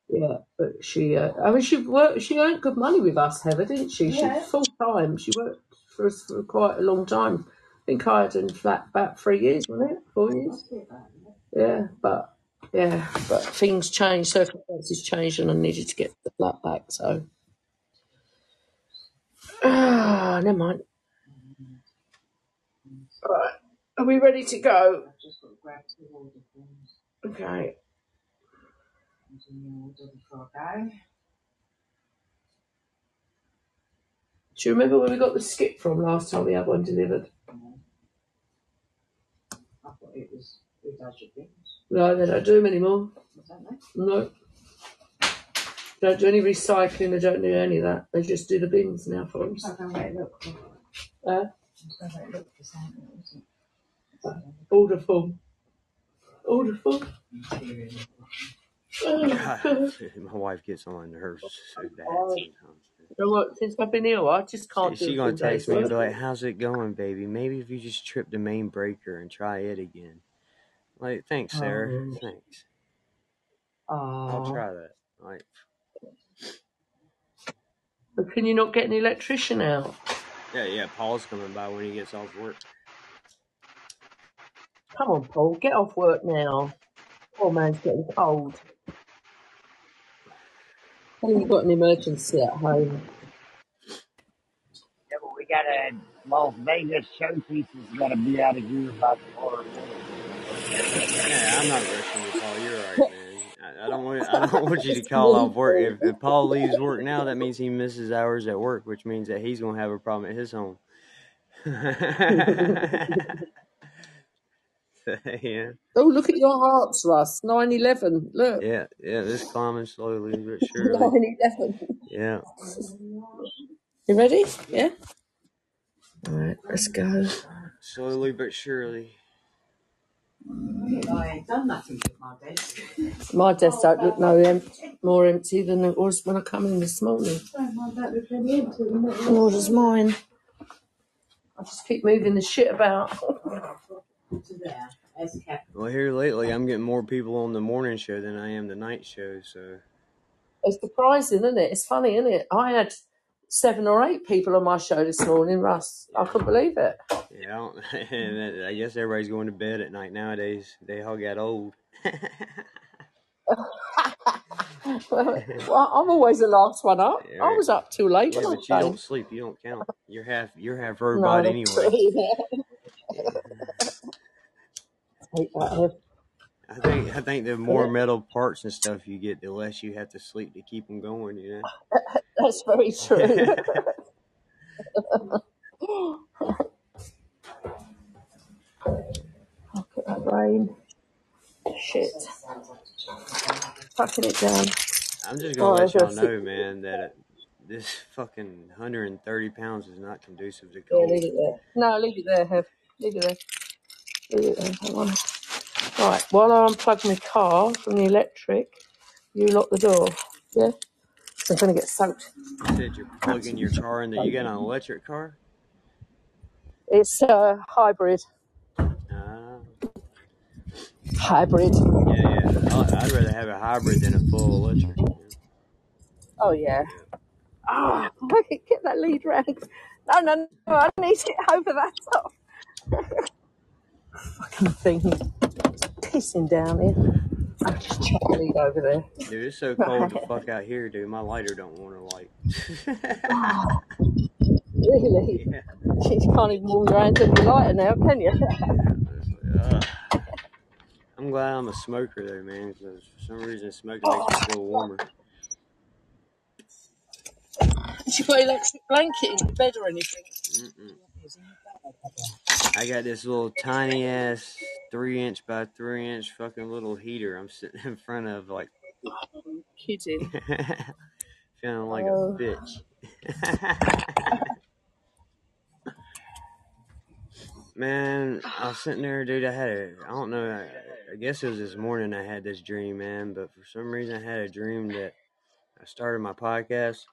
[SPEAKER 4] Yeah, but she, uh, I mean, she worked, she earned good money with us, Heather, didn't she? She
[SPEAKER 5] Yeah.
[SPEAKER 4] full time. She worked for us for quite a long time. I think I had in flat about three years, wasn't it? Four years.
[SPEAKER 5] Must be about it.
[SPEAKER 4] Yeah, but yeah, but things changed, circumstances changed, and I needed to get the flat back. So, ah, never mind. Right, are we ready to go?
[SPEAKER 5] I've just got to grab two order forms
[SPEAKER 4] Okay.
[SPEAKER 5] do the order before I go.
[SPEAKER 4] Do you remember where we got the skip from last time we had one delivered?
[SPEAKER 5] I thought it was who does things.
[SPEAKER 4] No, they don't do them anymore. No. Don't do any recycling, they don't do any of that. They just do the bins now for us.
[SPEAKER 5] I'm going to wait look for.
[SPEAKER 4] Uh,
[SPEAKER 5] I'm going to wait look for something. Wasn't
[SPEAKER 4] order form. Order form.
[SPEAKER 5] Material.
[SPEAKER 4] Oh,
[SPEAKER 1] God,
[SPEAKER 4] God.
[SPEAKER 1] my wife gets on my nerves so bad
[SPEAKER 4] Oh,
[SPEAKER 1] sometimes.
[SPEAKER 4] you know what? Since I've been ill, I just can't
[SPEAKER 1] She,
[SPEAKER 4] do
[SPEAKER 1] she
[SPEAKER 4] a
[SPEAKER 1] gonna
[SPEAKER 4] full
[SPEAKER 1] text
[SPEAKER 4] day's
[SPEAKER 1] me and
[SPEAKER 4] work.
[SPEAKER 1] be like, "How's it going, baby? Maybe if you just trip the main breaker and try it again." Like, thanks, Sarah.
[SPEAKER 4] Oh,
[SPEAKER 1] Thanks. I'll
[SPEAKER 4] oh.
[SPEAKER 1] try that. Like,
[SPEAKER 4] But can you not get an electrician out?
[SPEAKER 1] yeah, yeah. Paul's coming by when he gets off work.
[SPEAKER 4] Come on, Paul, get off work now. Poor man's getting cold. Tell him you've got an emergency at home.
[SPEAKER 3] Yeah, but we got a Las Vegas showpiece that's got to be out of here by tomorrow morning.
[SPEAKER 1] Yeah, I'm not rushing you, Paul. You're all right, man. I, don't want I don't want you to call off work. If, if Paul leaves work now, that means he misses hours at work, which means that he's gonna have a problem at his home. yeah,
[SPEAKER 4] Oh, look at your hearts, Russ. 9 11. Look.
[SPEAKER 1] yeah, yeah. This climbing slowly but surely.
[SPEAKER 4] 9 11.
[SPEAKER 1] Yeah.
[SPEAKER 4] You ready? Yeah? All right, let's go.
[SPEAKER 1] Slowly but surely.
[SPEAKER 5] I done nothing with my desk.
[SPEAKER 4] My desk don't look no em- more empty than it was when I come in this morning.
[SPEAKER 5] Don't mind that look really empty, isn't?
[SPEAKER 4] Nor does mine. I just keep moving the shit about.
[SPEAKER 5] To there. There's Cap.
[SPEAKER 1] Well, here lately, I'm getting more people on the morning show than I am the night show. So
[SPEAKER 4] It's surprising, isn't it? It's funny, isn't it? I had seven or eight people on my show this morning, Russ. I couldn't believe it.
[SPEAKER 1] yeah, I, and I guess everybody's going to bed at night nowadays. They all got old.
[SPEAKER 4] well, I'm always the last one up.
[SPEAKER 1] Yeah,
[SPEAKER 4] I was up too late
[SPEAKER 1] Yeah, but you don't sleep. You don't count. You're half. You're half
[SPEAKER 4] No,
[SPEAKER 1] robot
[SPEAKER 4] that's
[SPEAKER 1] anyway.
[SPEAKER 4] Take that.
[SPEAKER 1] I think I think the more metal parts and stuff you get, the less you have to sleep to keep them going. You know.
[SPEAKER 4] That's very true. Look at that rain. Shit. Fucking it down.
[SPEAKER 1] I'm just
[SPEAKER 4] Oh,
[SPEAKER 1] gonna let
[SPEAKER 4] I
[SPEAKER 1] y'all know, man, that it, this fucking 130 pounds is not conducive to
[SPEAKER 4] Yeah, leave it there. No, leave it there, Hev. Leave it there. Leave it there. Hang on. Right, while I unplug my car from the electric, you lock the door. Yeah? 'Cause I'm going to get soaked.
[SPEAKER 1] You said you're plugging your car in. That you got an electric car?
[SPEAKER 4] It's a hybrid.
[SPEAKER 1] Ah,
[SPEAKER 4] Hybrid.
[SPEAKER 1] yeah, yeah. I- I'd rather have a hybrid than a full electric.
[SPEAKER 4] Oh, yeah. Oh, get that lead round. No, no, no. I need it over that top. Fucking thing. Pissing down here. I'll just the lead over there.
[SPEAKER 1] Dude, it's so cold the fuck out here, dude. My lighter don't want to light.
[SPEAKER 4] Oh, really?
[SPEAKER 1] yeah.
[SPEAKER 4] You can't even warm your hands with your lighter now, can you?
[SPEAKER 1] Ugh. I'm glad I'm a smoker though, man. Because for some reason, smoking makes me feel warmer.
[SPEAKER 4] Did you put electric blanket in your bed or anything?
[SPEAKER 1] Mm-mm. I got this little tiny ass three inch by three inch fucking little heater. I'm sitting in front of like
[SPEAKER 4] Kidding.
[SPEAKER 1] feeling like
[SPEAKER 4] Oh.
[SPEAKER 1] a bitch. man, I was sitting there, dude. I had a, I don't know, I, I guess it was this morning I had this dream, man. But for some reason, I had a dream that I started my podcast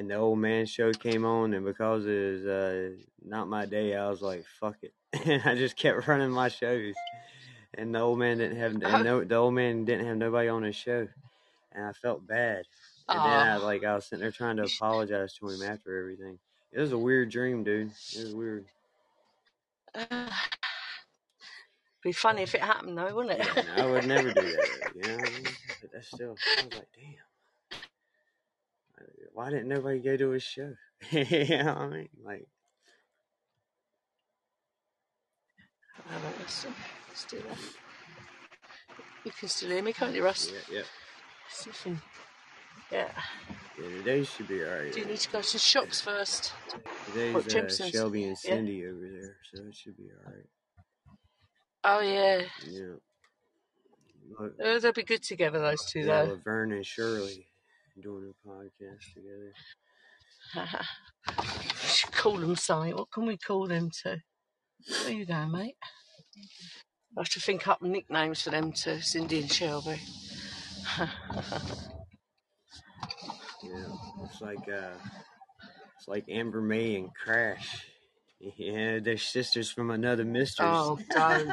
[SPEAKER 1] and the old man show came on, and because it was uh, not my day, I was like, "Fuck it," and I just kept running my shows. And the old man didn't have, and no, the old man didn't have nobody on his show, and I felt bad. And then I like I was sitting there trying to apologize to him after everything. It was a weird dream, dude. It was weird.
[SPEAKER 4] Be funny if it happened though, wouldn't it?
[SPEAKER 1] Yeah, no, I would never do that. You know, what I mean? but that's still. I was like, damn. Why didn't nobody go to his show? you know I mean? Like,
[SPEAKER 4] Hold on, let's, let's do that. You can still hear me, can't you, Russ?
[SPEAKER 1] yeah, yeah.
[SPEAKER 4] Sniffing. Yeah.
[SPEAKER 1] Yeah, today should be alright.
[SPEAKER 4] Do you need to go to the shops first?
[SPEAKER 1] Today's uh, Shelby and
[SPEAKER 4] Yeah.
[SPEAKER 1] Cindy over there, so it should be alright.
[SPEAKER 4] Oh yeah.
[SPEAKER 1] Yeah.
[SPEAKER 4] Oh, they'll be good together, those two
[SPEAKER 1] yeah,
[SPEAKER 4] though.
[SPEAKER 1] Laverne and Shirley doing a podcast together.
[SPEAKER 4] should call them something. What can we call them to? Where you going, mate? I have to think up nicknames for them to Cindy and Shelby.
[SPEAKER 1] Yeah, it's like uh, it's like Amber May and Crash. Yeah, they're sisters from another mistress.
[SPEAKER 4] oh, don't.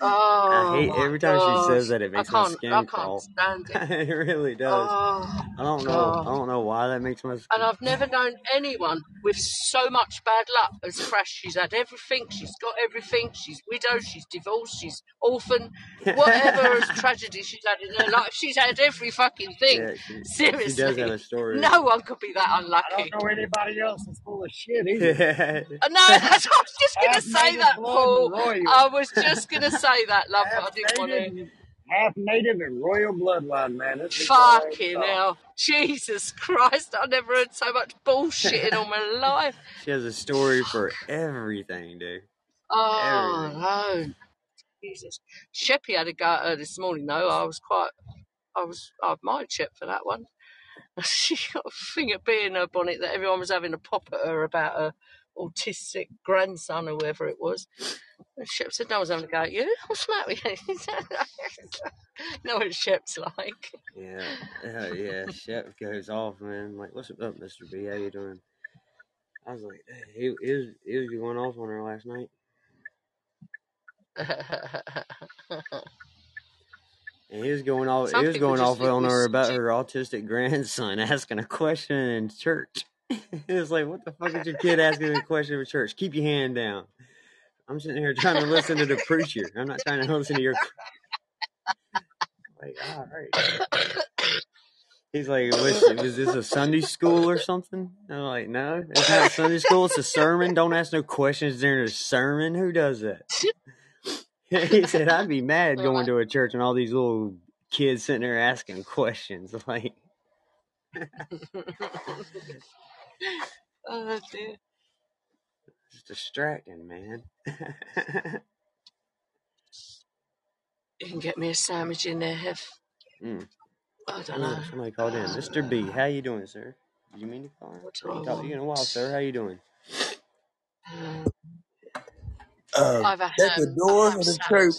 [SPEAKER 4] Oh,
[SPEAKER 1] I hate every time she says that. It makes my
[SPEAKER 4] can't.
[SPEAKER 1] skin
[SPEAKER 4] I
[SPEAKER 1] crawl.
[SPEAKER 4] can't stand it.
[SPEAKER 1] it really does.
[SPEAKER 4] Oh,
[SPEAKER 1] I don't know.
[SPEAKER 4] God.
[SPEAKER 1] I don't know why that makes my
[SPEAKER 4] And. I've never known anyone with so much bad luck as Crash. She's had everything. She's got everything. She's widowed. She's divorced. She's orphan. Whatever as tragedy she's had in her life, she's had every fucking thing.
[SPEAKER 1] yeah, she, she does
[SPEAKER 4] Seriously,
[SPEAKER 1] have a story.
[SPEAKER 4] no one could be that unlucky.
[SPEAKER 3] I don't
[SPEAKER 4] unlucky.
[SPEAKER 3] know anybody else that's full of shit either.
[SPEAKER 4] Uh, No, that's, I was just going to say that, Paul. I was just going to say that, love, but I
[SPEAKER 3] half
[SPEAKER 4] didn't want to.
[SPEAKER 3] native, half native and royal bloodline, man. That's just all I
[SPEAKER 4] Fucking hell. Jesus Christ, I never heard so much bullshit in all my life.
[SPEAKER 1] she has a story for everything, dude.
[SPEAKER 4] Oh,
[SPEAKER 1] Everything.
[SPEAKER 4] no. Jesus. Sheppy had a go at her this morning, though. I was quite, I was, I admired Shep for that one. She got a thing at being in her bonnet that everyone was having a pop at her about her autistic grandson or whoever it was. Shep said, No one's having a go at you. What's the matter with you? know what Shep's like.
[SPEAKER 1] Yeah, uh, yeah. Shep goes off, man. Like, what's up, Mister B? How you doing? I was like, he, he was he was going off on her last night, and he was going off.
[SPEAKER 4] Some
[SPEAKER 1] he was going off on her about her autistic grandson asking a question in church. it was like, what the fuck is your kid asking a question in church? Keep your hand down. I'm sitting here trying to listen to the preacher. I'm not trying to listen to your. Like, all right. He's like, was, was this a Sunday school or something? I'm like, no, it's not Sunday school. It's a sermon. Don't ask no questions during a sermon. Who does that? he said I'd be mad uh-huh.
[SPEAKER 4] going
[SPEAKER 1] to a church and all these little kids sitting there asking questions. Like,
[SPEAKER 4] oh dear.
[SPEAKER 1] It's distracting, man.
[SPEAKER 4] You can get me a sandwich in there, Hef.
[SPEAKER 1] mm.
[SPEAKER 4] I don't
[SPEAKER 1] Oh,
[SPEAKER 4] know.
[SPEAKER 1] somebody called in. Mr. B, how you doing, sir? Did you mean to call? in?
[SPEAKER 4] What do
[SPEAKER 1] I
[SPEAKER 4] I
[SPEAKER 1] ain't talked to you in a while, sir. How you doing?
[SPEAKER 4] Um,
[SPEAKER 6] Uh,
[SPEAKER 4] either
[SPEAKER 6] let the
[SPEAKER 4] ham, a
[SPEAKER 6] doors of the
[SPEAKER 4] salad,
[SPEAKER 6] church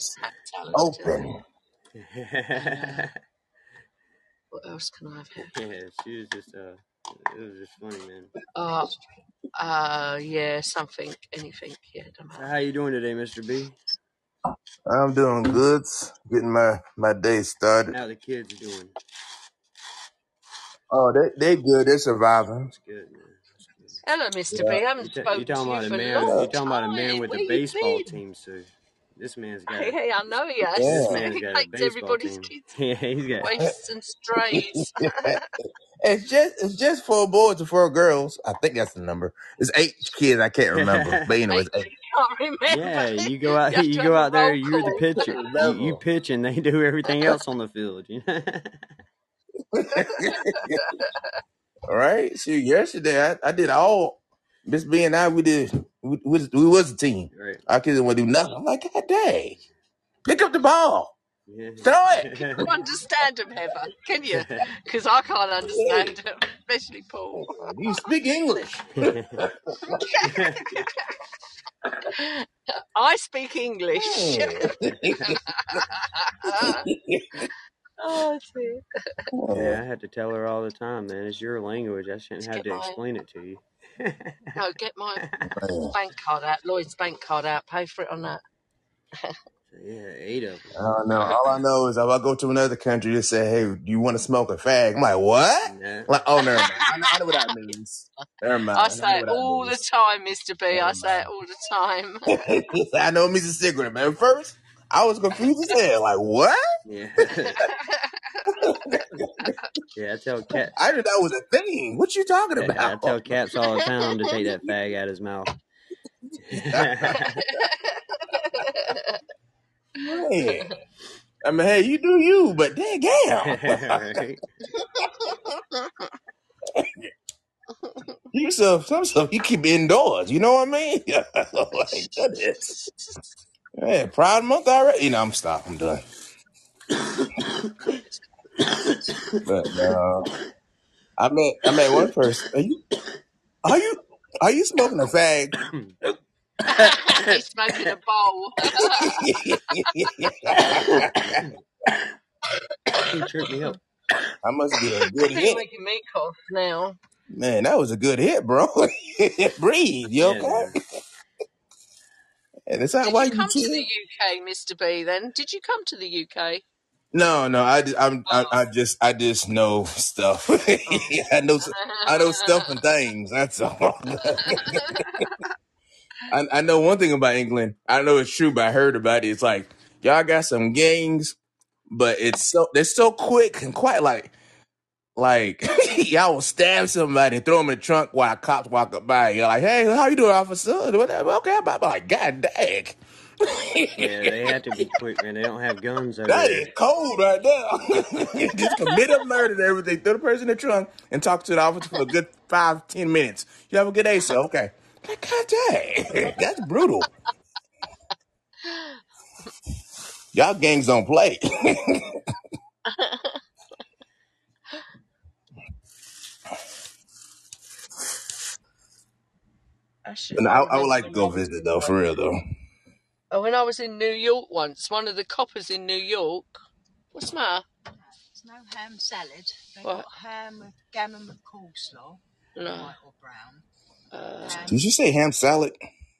[SPEAKER 6] open.
[SPEAKER 4] and uh, what else can I have? Hef?
[SPEAKER 1] yeah, she was just uh, it was just funny, man.
[SPEAKER 4] Uh, uh, yeah, something, anything. Yeah, don't matter.
[SPEAKER 1] how you doing today, Mr. B?
[SPEAKER 6] I'm doing good. Getting my, my day started.
[SPEAKER 1] How the kids are doing?
[SPEAKER 6] Oh, they they good. They're surviving.
[SPEAKER 1] That's good, man. That's good.
[SPEAKER 4] Hello, Mr.
[SPEAKER 6] Yeah.
[SPEAKER 4] B. I
[SPEAKER 1] You,
[SPEAKER 4] haven't
[SPEAKER 1] ta- you
[SPEAKER 4] spoken to
[SPEAKER 1] talking
[SPEAKER 4] you
[SPEAKER 1] about a
[SPEAKER 4] for a
[SPEAKER 1] man?
[SPEAKER 4] long
[SPEAKER 1] You talking about a man
[SPEAKER 4] time.
[SPEAKER 1] with
[SPEAKER 4] Where
[SPEAKER 1] the
[SPEAKER 4] you
[SPEAKER 1] baseball
[SPEAKER 4] been?
[SPEAKER 1] team, Sue? This man's got
[SPEAKER 4] Hey, hey, I know he has.
[SPEAKER 1] this
[SPEAKER 6] Yeah.
[SPEAKER 1] man's
[SPEAKER 4] He
[SPEAKER 1] got a
[SPEAKER 4] takes everybody's
[SPEAKER 1] team.
[SPEAKER 4] kids,
[SPEAKER 1] Yeah, he's got.
[SPEAKER 4] waifs and strays.
[SPEAKER 6] it's just it's just four boys and four girls. I think that's the number. It's eight kids. I can't remember. But anyway,
[SPEAKER 4] Eight,
[SPEAKER 6] it's eight.
[SPEAKER 4] can't
[SPEAKER 1] yeah, you go out.
[SPEAKER 4] You
[SPEAKER 1] You go out there. You're the pitcher. You, you pitch, and they do everything else on the field. You know.
[SPEAKER 6] All right. So yesterday I, I did all. Miss B and I we did we, we, was- we was a team.
[SPEAKER 1] right.
[SPEAKER 6] Our kids didn't want to do nothing. I'm like, God dang, pick up the ball,
[SPEAKER 1] Yeah.
[SPEAKER 6] throw it.
[SPEAKER 4] Can you understand him, Heather? Can you? Because I can't understand him, especially Paul.
[SPEAKER 6] You speak English.
[SPEAKER 4] I speak English. oh dear.
[SPEAKER 1] yeah, I had to tell her all the time, man. It's your language. I shouldn't
[SPEAKER 4] Let's
[SPEAKER 1] have
[SPEAKER 4] get
[SPEAKER 1] to
[SPEAKER 4] my
[SPEAKER 1] explain it to you.
[SPEAKER 4] No, get my
[SPEAKER 6] Man.
[SPEAKER 4] bank card out, Lloyd's bank card out. Pay for it on that.
[SPEAKER 1] yeah, eight of them.
[SPEAKER 6] I don't know. All I know is if I go to another country, they say, "Hey, do you want to smoke a fag?" I'm like, "What?"
[SPEAKER 1] Nah.
[SPEAKER 6] Like, oh, never mind. I know, I know what that means. Never mind.
[SPEAKER 4] I
[SPEAKER 6] I
[SPEAKER 4] say
[SPEAKER 6] know
[SPEAKER 4] it
[SPEAKER 6] what that
[SPEAKER 4] all the
[SPEAKER 6] means.
[SPEAKER 4] time, Mr. B. I
[SPEAKER 6] Never
[SPEAKER 4] say it all the time.
[SPEAKER 6] I know it means a cigarette, man. First, I was confused as hell. Like, what?
[SPEAKER 1] Yeah. yeah, I tell Cap.
[SPEAKER 6] I didn't know that was a thing. What you talking
[SPEAKER 1] I, I
[SPEAKER 6] about?
[SPEAKER 1] tell Caps all the time to take that fag out of his mouth.
[SPEAKER 6] Man. I mean, hey, you do you, but damn,
[SPEAKER 1] right?
[SPEAKER 6] you stuff, some stuff you keep indoors. You know what I mean? like goodness. Yeah, Pride Month already. You know, I'm stopped. I'm done. But uh, I met I met one person. Are you are you are you smoking a fag?
[SPEAKER 4] He's smoking a bowl.
[SPEAKER 1] he tripped me up.
[SPEAKER 6] I must get a good
[SPEAKER 4] He's
[SPEAKER 6] hit.
[SPEAKER 4] making me cough now.
[SPEAKER 6] Man, that was a good hit, bro. Breathe, you
[SPEAKER 1] Yeah,
[SPEAKER 6] okay?
[SPEAKER 1] man.
[SPEAKER 6] And that's how
[SPEAKER 4] Did
[SPEAKER 6] why
[SPEAKER 4] you
[SPEAKER 6] you
[SPEAKER 4] come to the UK, Mr. B? Then did you come to the UK?
[SPEAKER 6] No, no, I, just- I'm, I,
[SPEAKER 4] Oh.
[SPEAKER 6] I just, I just know stuff. I know, I know stuff and things. That's all. I, I know one thing about England. I know it's true, but I heard about it. It's like y'all got some gangs, but it's so they're so quick and quite like, like y'all will stab somebody and throw them in the trunk while cops walk up by. You're like, hey, how you doing, officer? Whatever. Okay, I'm like, God dang.
[SPEAKER 1] Yeah, they have to be quick, man. They don't have guns over
[SPEAKER 6] That
[SPEAKER 1] there.
[SPEAKER 6] is cold right there. Just commit a murder and everything. Throw the person in the trunk and talk to the officer for a good five, ten minutes. You have a good day, sir. Okay. Like, God dang. That's brutal. Y'all gangs don't play.
[SPEAKER 4] I should.
[SPEAKER 6] and
[SPEAKER 4] I
[SPEAKER 6] I, I would like to go visit though,
[SPEAKER 4] uh,
[SPEAKER 6] for real though.
[SPEAKER 4] oh, when I was in New York once. One of the coppers in New York. What's the matter?
[SPEAKER 5] There's no ham salad. They
[SPEAKER 4] What?
[SPEAKER 5] got ham with gammon with coleslaw,
[SPEAKER 4] No.
[SPEAKER 5] white or brown.
[SPEAKER 4] Uh,
[SPEAKER 5] Ham
[SPEAKER 6] Did you say ham salad?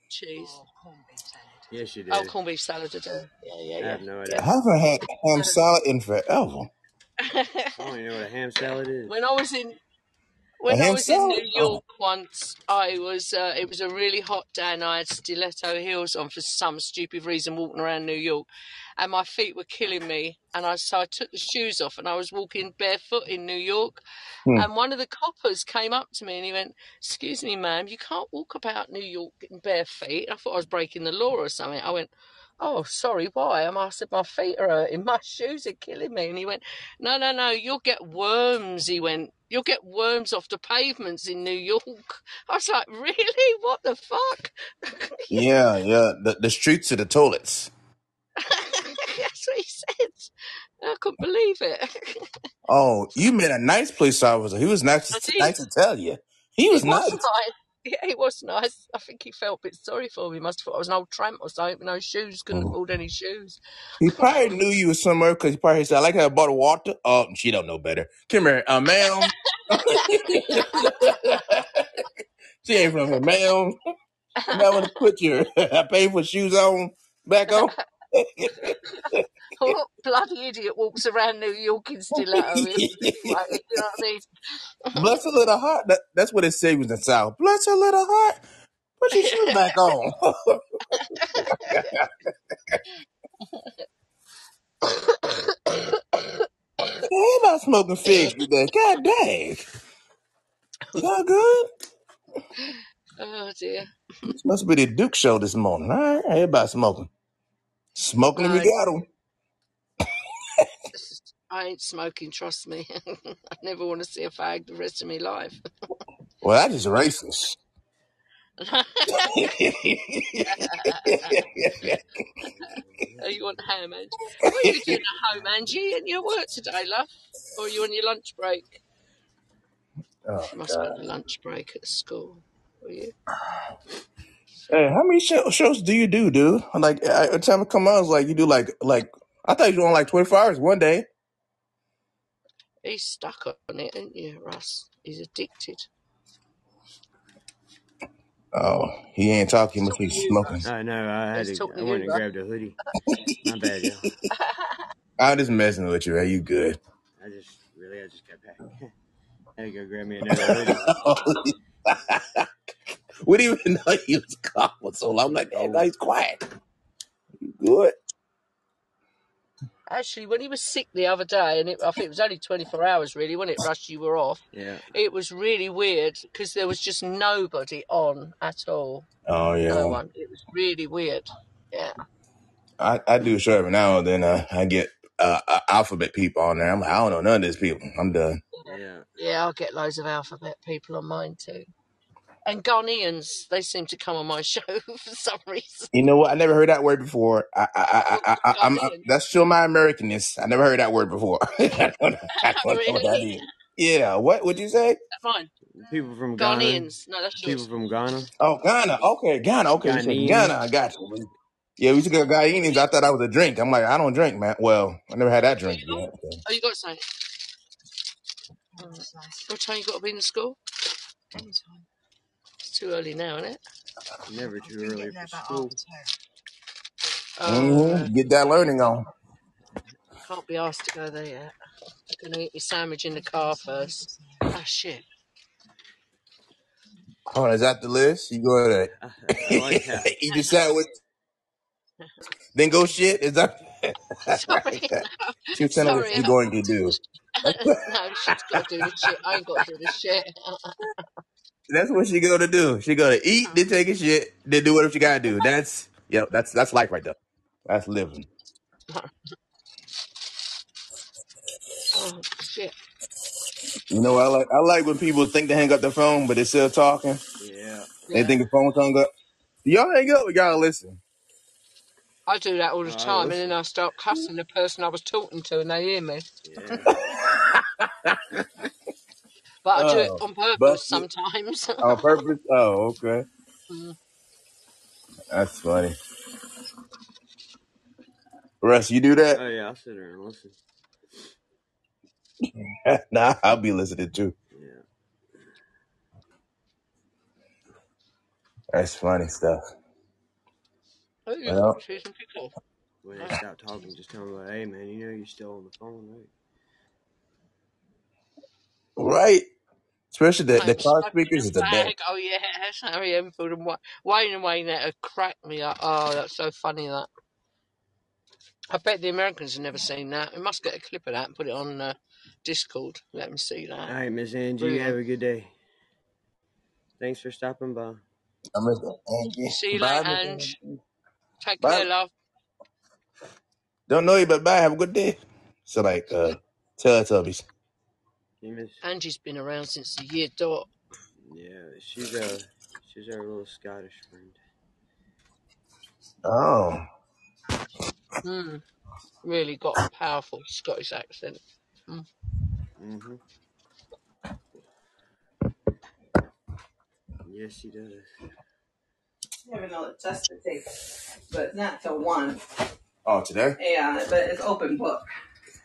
[SPEAKER 4] cheese.
[SPEAKER 5] or corned beef salad.
[SPEAKER 1] Yes, you did.
[SPEAKER 4] Oh, corned beef salad again. Yeah, yeah,
[SPEAKER 1] I have no idea.
[SPEAKER 6] I haven't had ham salad in forever.
[SPEAKER 1] I don't even know what a ham salad is.
[SPEAKER 4] when I was in
[SPEAKER 6] A
[SPEAKER 4] when I was in? New
[SPEAKER 6] Oh.
[SPEAKER 4] York once, I was. Uh, it was a really hot day, and I had stiletto heels on for some stupid reason, walking around New York, and my feet were killing me. And I so I took the shoes off, and I was walking barefoot in New York.
[SPEAKER 6] Hmm.
[SPEAKER 4] And one of the coppers came up to me, and he went, "Excuse me, ma'am, you can't walk about New York in bare feet." I thought I was breaking the law or something. I went, oh, sorry, why? And I said, my feet are hurting, my shoes are killing me. And he went, no, no, no, you'll get worms. He went, you'll get worms off the pavements in New York. I was like, really? What the fuck?
[SPEAKER 6] Yeah, yeah. The the streets are the toilets.
[SPEAKER 4] That's what he said. I couldn't believe it.
[SPEAKER 6] Oh, you met a nice police officer. He was nice to, nice to tell you. He was
[SPEAKER 4] was
[SPEAKER 6] nice.
[SPEAKER 4] nice. Yeah, it was nice. I think he felt a bit sorry for me. He must have thought I was an old tramp or something no shoes, couldn't
[SPEAKER 6] Mhm.
[SPEAKER 4] afford any shoes.
[SPEAKER 6] He probably knew you was somewhere because he probably said, "I like how I bought water." Oh, she don't know better. Come here, uh, ma'am. she ain't from here, ma'am. You might want to put your I paid for shoes on back on.
[SPEAKER 4] what bloody idiot walks around New York in stiletto? Anyway, you know what I mean?
[SPEAKER 6] Bless her little heart. That, that's what it was in the South. Bless her little heart. Put your shoes back on. Hey, about smoking figs today. God dang. Y'all good?
[SPEAKER 4] oh dear.
[SPEAKER 6] This must be the Duke show this morning. All right, everybody smoking. Smoking if you got them.
[SPEAKER 4] I ain't smoking, trust me. I never want to see a fag the rest of my life.
[SPEAKER 6] Well, that's racist.
[SPEAKER 4] Oh, you want ham, Angie? What are you doing at home, Angie? And your work today, love? Or are you on your lunch break?
[SPEAKER 6] oh,
[SPEAKER 4] You must be on a lunch break at school. Were you?
[SPEAKER 6] Hey, how many show, shows do you do, dude? Like, I- every time I come on, it's like you do like, like I thought you were on like 24 hours one day.
[SPEAKER 4] He's stuck on it, ain't you, Russ? He's addicted.
[SPEAKER 6] Oh, he ain't talking,
[SPEAKER 4] He's
[SPEAKER 6] but
[SPEAKER 4] talking
[SPEAKER 6] he's
[SPEAKER 4] to you,
[SPEAKER 6] smoking.
[SPEAKER 4] Russ.
[SPEAKER 1] I know. I had
[SPEAKER 4] He's
[SPEAKER 1] to.
[SPEAKER 4] talking
[SPEAKER 1] I
[SPEAKER 4] to
[SPEAKER 1] went
[SPEAKER 4] you,
[SPEAKER 1] and
[SPEAKER 4] Russ.
[SPEAKER 1] grabbed a hoodie. My bad, y'all.
[SPEAKER 6] I'm just messing with you. Are you good?
[SPEAKER 1] I just really, I just got back. I had to go grab me another hoodie.
[SPEAKER 6] we didn't even know he was coughing so long. I'm like, damn, now
[SPEAKER 1] Oh,
[SPEAKER 6] he's quiet. You good?
[SPEAKER 4] Actually, when he was sick the other day, and it, I think it was only 24 hours really, when it Rush, you were off,
[SPEAKER 1] yeah.
[SPEAKER 4] it was really weird because there was just nobody on at all.
[SPEAKER 6] Oh
[SPEAKER 4] No
[SPEAKER 6] yeah.
[SPEAKER 4] one. It was really weird. Yeah.
[SPEAKER 6] I, I do a show every now and then. Uh, I get uh, uh, alphabet people on there. I'm like, I don't know none of these people. I'm done.
[SPEAKER 1] Yeah.
[SPEAKER 4] Yeah, I'll get loads of alphabet people on mine too. And Ghanaians, they seem to come on my show for some reason.
[SPEAKER 6] You know what? I never heard that word before. I, I, I,
[SPEAKER 4] What,
[SPEAKER 6] I, I, I'm, I,
[SPEAKER 4] Ghanaian?
[SPEAKER 6] that's still my Americanness. I never heard that word before. I don't, know, I don't know what that
[SPEAKER 4] really?
[SPEAKER 6] is. Yeah. What would you say?
[SPEAKER 4] Fine.
[SPEAKER 1] People from Ghana.
[SPEAKER 4] Ghanaians. No, that's
[SPEAKER 1] People
[SPEAKER 4] yours.
[SPEAKER 1] from Ghana.
[SPEAKER 6] Oh, Ghana. Okay, Ghana. Okay, you said Ghana. I
[SPEAKER 1] Ghanaians.
[SPEAKER 6] got you. Yeah, we used to go Guyanese. I thought I was a drink. I'm like, I don't drink, man. Well, I never had that drink
[SPEAKER 4] you got?
[SPEAKER 6] yet. so.
[SPEAKER 4] Oh, you got something?
[SPEAKER 5] It's nice.
[SPEAKER 4] What time you got to be in the school?
[SPEAKER 5] Anytime.
[SPEAKER 4] It's too early now, isn't it?
[SPEAKER 1] Never
[SPEAKER 5] I've
[SPEAKER 1] too early
[SPEAKER 5] getting there
[SPEAKER 1] for
[SPEAKER 5] about
[SPEAKER 1] school.
[SPEAKER 5] half two.
[SPEAKER 4] Oh,
[SPEAKER 6] hmm Get that learning on.
[SPEAKER 4] can't be asked to go there yet. I'm going to eat my sandwich in the car first.
[SPEAKER 5] noodles
[SPEAKER 4] Ah, shit.
[SPEAKER 6] Oh, is that the list? You go to
[SPEAKER 1] I, I like how.
[SPEAKER 6] eat your sandwich, then go shit. Is that?
[SPEAKER 4] Sorry. No.
[SPEAKER 6] She was telling what
[SPEAKER 4] Sorry.
[SPEAKER 6] she's going to do.
[SPEAKER 4] no, she's got to do the shit. I ain't got to do the shit.
[SPEAKER 6] That's what she go to do. She go to eat, oh. then take a shit, then do whatever she gotta do. That's yep. That's that's life right there. That's living.
[SPEAKER 4] oh, shit.
[SPEAKER 6] You know, I like I like when people think they hang up the phone, but they're still talking.
[SPEAKER 1] Yeah.
[SPEAKER 6] They
[SPEAKER 4] Yeah.
[SPEAKER 6] think the phone's hung up. Y'all hang up. We gotta listen.
[SPEAKER 4] I do that all the
[SPEAKER 1] Oh, I
[SPEAKER 4] time, and then
[SPEAKER 1] listen.
[SPEAKER 4] I start cussing the person I was talking to, and they hear me.
[SPEAKER 1] Yeah.
[SPEAKER 4] But I do it
[SPEAKER 6] Oh,
[SPEAKER 4] on purpose
[SPEAKER 6] busted
[SPEAKER 4] sometimes.
[SPEAKER 6] on purpose. Oh, okay.
[SPEAKER 4] Mm.
[SPEAKER 6] That's funny. Russ, you do that?
[SPEAKER 1] Oh yeah. I'll sit there and listen.
[SPEAKER 6] nah, I'll be listening too.
[SPEAKER 1] Yeah.
[SPEAKER 6] That's funny stuff.
[SPEAKER 4] Ooh,
[SPEAKER 6] Well,
[SPEAKER 4] cheese and pickle.
[SPEAKER 1] When they stop talking, just tell them, like, "Hey man, you know you're still on the phone, right?"
[SPEAKER 6] right. Especially the, the
[SPEAKER 4] I'm
[SPEAKER 6] car
[SPEAKER 4] smoking
[SPEAKER 6] speakers
[SPEAKER 4] a
[SPEAKER 6] is the best.
[SPEAKER 4] Oh yeah, Harry Enfield and Wa- Wayne and Wayne that have cracked me up. Oh, that's so funny that. I bet the Americans have never seen that. We must get a clip of that and put it on uh, Discord. Let them see that.
[SPEAKER 1] All right, Miss Angie. You have a good day. Thanks for stopping by.
[SPEAKER 6] I miss Angie.
[SPEAKER 4] See you
[SPEAKER 6] Bye,
[SPEAKER 4] later,
[SPEAKER 6] Miss
[SPEAKER 4] Ange.
[SPEAKER 6] Angie.
[SPEAKER 4] Take
[SPEAKER 6] Bye.
[SPEAKER 4] care, love.
[SPEAKER 6] Don't know you, but bye. Have a good day. So like uh Teletubbies.
[SPEAKER 1] You miss?
[SPEAKER 4] Angie's been around since the year dot.
[SPEAKER 1] Yeah, she's a she's our little Scottish friend.
[SPEAKER 6] Oh.
[SPEAKER 4] Mm. Really got a powerful Scottish accent.
[SPEAKER 1] Mm-hmm. Yes, she does.
[SPEAKER 7] have another test to take, but not till one.
[SPEAKER 6] Oh, today?
[SPEAKER 7] Yeah, but it's open book.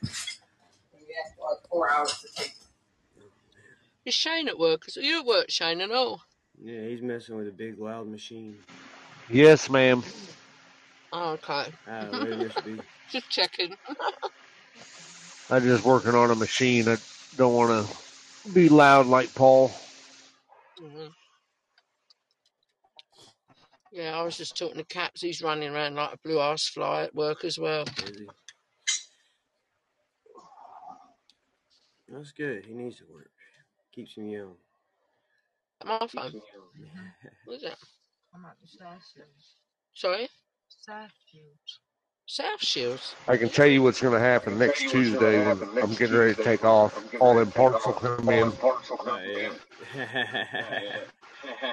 [SPEAKER 7] You have like four hours to take.
[SPEAKER 4] Is Shane at work? Are you at work, Shane, and all?
[SPEAKER 1] Yeah, he's messing with a big loud machine.
[SPEAKER 2] Yes, ma'am.
[SPEAKER 4] Oh, okay.
[SPEAKER 1] Ah, where it be.
[SPEAKER 4] Just checking.
[SPEAKER 2] I'm just working on a machine. I don't want to be loud like Paul.
[SPEAKER 4] hmm Yeah, I was just talking to Caps. He's running around like a blue ass fly at work as well.
[SPEAKER 1] Is he? That's good. He needs to work. Keeps him young.
[SPEAKER 4] My phone. What is that?
[SPEAKER 5] I'm at the Southfields.
[SPEAKER 4] Sorry?
[SPEAKER 5] Southfields.
[SPEAKER 4] South Shields.
[SPEAKER 2] I can tell you what's going to happen next Tuesday when I'm getting ready to take off. All them parts will come in.
[SPEAKER 1] Oh, yeah.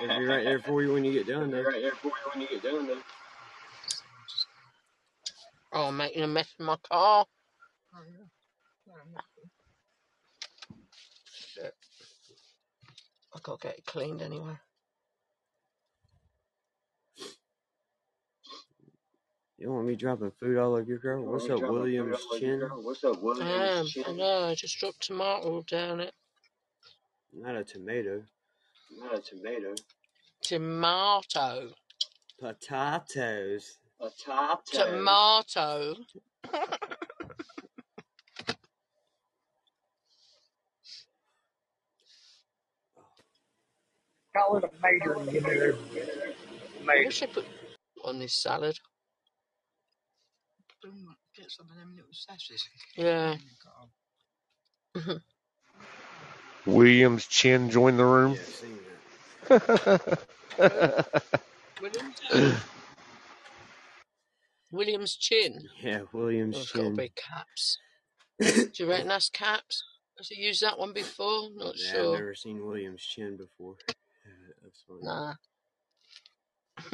[SPEAKER 1] It'll be right there for you when you get done, though. Right there for you when you get done. Though.
[SPEAKER 4] Oh, I'm making a mess in my car.
[SPEAKER 5] Oh, yeah. Yeah, I'm not-
[SPEAKER 4] Shit. I got to get it cleaned anyway.
[SPEAKER 1] You want me dropping food all over your girl? What's up, Williams Chin?
[SPEAKER 4] what's I am. I know. I just dropped tomato down it.
[SPEAKER 1] Not a tomato.
[SPEAKER 4] Not a tomato. Tomato.
[SPEAKER 1] Potatoes. Potatoes.
[SPEAKER 4] Tomato.
[SPEAKER 3] Call it a mater and get it over with.
[SPEAKER 4] I
[SPEAKER 3] Mater.
[SPEAKER 4] wish put on this salad.
[SPEAKER 5] Boom, Get some of them little sashes.
[SPEAKER 4] Yeah.
[SPEAKER 5] Oh,
[SPEAKER 2] Williams Chin joined the room.
[SPEAKER 1] Yeah, seen that.
[SPEAKER 4] Williams? Williams chin.
[SPEAKER 1] Yeah, Williams
[SPEAKER 4] Oh, it's got to
[SPEAKER 1] Chin.
[SPEAKER 4] be caps. Do you reckon that's caps? Has he used that one before? Not
[SPEAKER 1] Yeah, I've
[SPEAKER 4] sure.
[SPEAKER 1] never seen Williams Chin before. Funny.
[SPEAKER 4] Nah.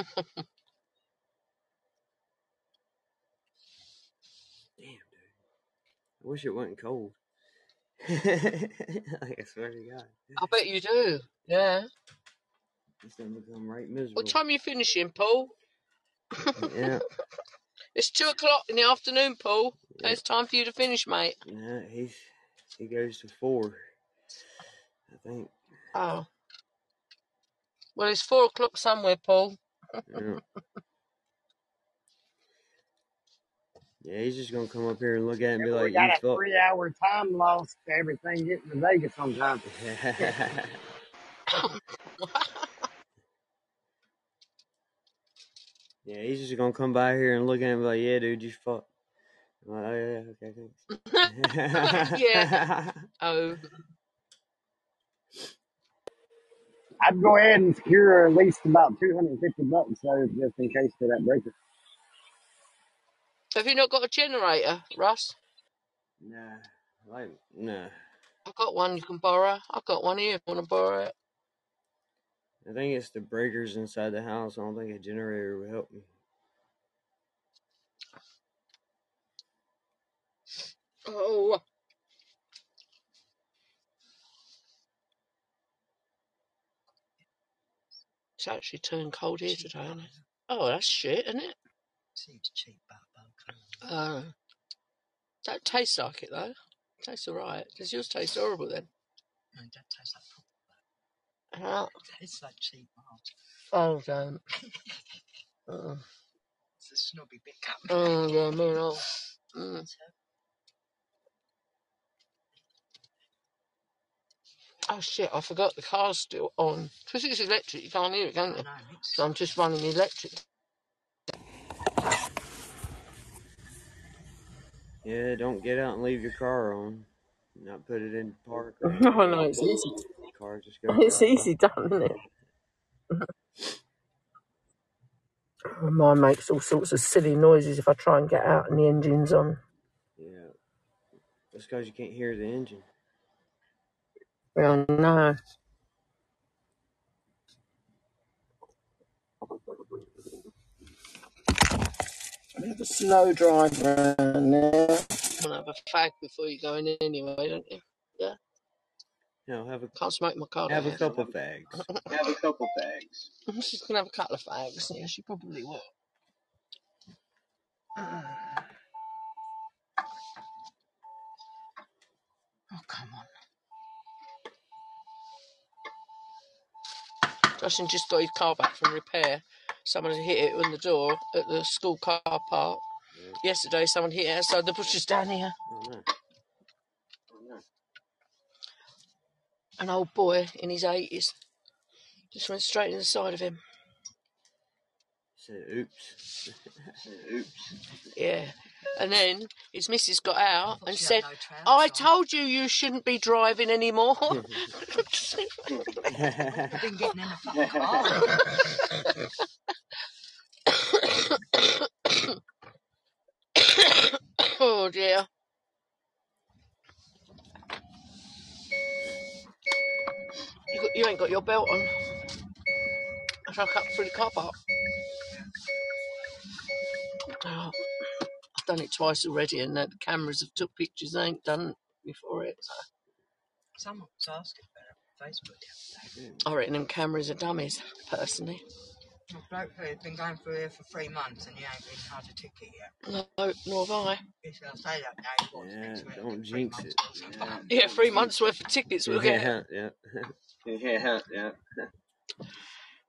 [SPEAKER 1] Damn, dude. I wish it wasn't cold. I swear to God.
[SPEAKER 4] I bet you do. Yeah.
[SPEAKER 1] It's gonna become right miserable.
[SPEAKER 4] What time are you finishing, Paul?
[SPEAKER 1] Yeah,
[SPEAKER 4] It's two o'clock in the afternoon, Paul.
[SPEAKER 1] yeah.
[SPEAKER 4] It's time for you to finish, mate.
[SPEAKER 1] Nah, he's he goes to four. I think.
[SPEAKER 4] Oh. Well, it's four o'clock somewhere, Paul.
[SPEAKER 1] Yeah. yeah, he's just gonna come up here and look at it and be
[SPEAKER 3] we
[SPEAKER 1] like,
[SPEAKER 3] got
[SPEAKER 1] "You
[SPEAKER 3] a
[SPEAKER 1] fuck."
[SPEAKER 3] three hour time loss to everything getting to Vegas sometime.
[SPEAKER 1] yeah, he's just gonna come by here and look at it and be like, "Yeah, dude, you fuck." I'm like, oh yeah, okay, thanks.
[SPEAKER 4] yeah. Oh.
[SPEAKER 3] I'd go ahead and secure at least about 250 bucks so just in case for that breaker.
[SPEAKER 4] Have you not got a generator, Russ?
[SPEAKER 1] Nah, like, nah.
[SPEAKER 4] I've got one you can borrow. I've got one here if you want to borrow it.
[SPEAKER 1] I think it's the breakers inside the house. I don't think a generator would help me.
[SPEAKER 4] Oh. It's actually turned cold here
[SPEAKER 5] cheap
[SPEAKER 4] today, isn't it? Oh, that's shit, isn't it?
[SPEAKER 5] Seems cheap butter.
[SPEAKER 4] Uh, that tastes like it though. Tastes alright. Does yours taste horrible then?
[SPEAKER 5] No, it don't taste like
[SPEAKER 4] Uh,
[SPEAKER 5] It tastes like cheap art.
[SPEAKER 4] oh, don't. Uh,
[SPEAKER 5] It's a snobby cup.
[SPEAKER 4] oh, yeah, me and all. Mm. Oh shit, I forgot the car's still on. Because it's electric, you can't hear it, can you? So I'm just running the electric.
[SPEAKER 1] Yeah, don't get out and leave your car on. Not put it in park or
[SPEAKER 4] Oh
[SPEAKER 1] anything.
[SPEAKER 4] no, it's easy.
[SPEAKER 1] Car just goes
[SPEAKER 4] It's
[SPEAKER 1] right by.
[SPEAKER 4] easy done, isn't it? Oh, Mine makes all sorts of silly noises if I try and get out and the engine's on.
[SPEAKER 1] Yeah. That's because you can't hear the engine.
[SPEAKER 4] Well, no. I have a snow drive around there. Want to have a fag before you go in anyway, don't you? Yeah.
[SPEAKER 1] No, have a
[SPEAKER 4] Can't smoke my car.
[SPEAKER 1] have a
[SPEAKER 4] out.
[SPEAKER 1] couple fags.
[SPEAKER 8] Have a couple of bags.
[SPEAKER 4] She's gonna have a couple of fags. Yeah, she probably will. Oh come on. Just got his car back from repair. Someone had hit it on the door at the school car park.
[SPEAKER 1] Yeah.
[SPEAKER 4] Yesterday, someone hit it outside the bushes down here.
[SPEAKER 1] Oh no.
[SPEAKER 4] An old boy in his 80s just went straight in the side of him.
[SPEAKER 1] Said oops.
[SPEAKER 8] Oops.
[SPEAKER 4] Yeah. And then his missus got out and said,
[SPEAKER 5] no
[SPEAKER 4] I
[SPEAKER 5] on.
[SPEAKER 4] told you you shouldn't be driving anymore.
[SPEAKER 5] I've been getting in the fucking car.
[SPEAKER 4] oh dear. You, got, you ain't got your belt on. I shall cut through the car park. Oh, I've done it twice already, and the cameras have took pictures. I ain't done it before it. So
[SPEAKER 5] Someone was asking about it on Facebook the other day. Mm.
[SPEAKER 4] I reckon them cameras are dummies, personally.
[SPEAKER 5] A bloke who's been going through here for three months and he ain't been had a ticket yet.
[SPEAKER 4] No, nor have I.
[SPEAKER 5] He's going to say that now. He
[SPEAKER 1] Yeah,
[SPEAKER 5] next week.
[SPEAKER 1] don't jinx it. Yeah.
[SPEAKER 4] Yeah, three months worth of tickets we'll get.
[SPEAKER 1] yeah, yeah.
[SPEAKER 8] Yeah, yeah.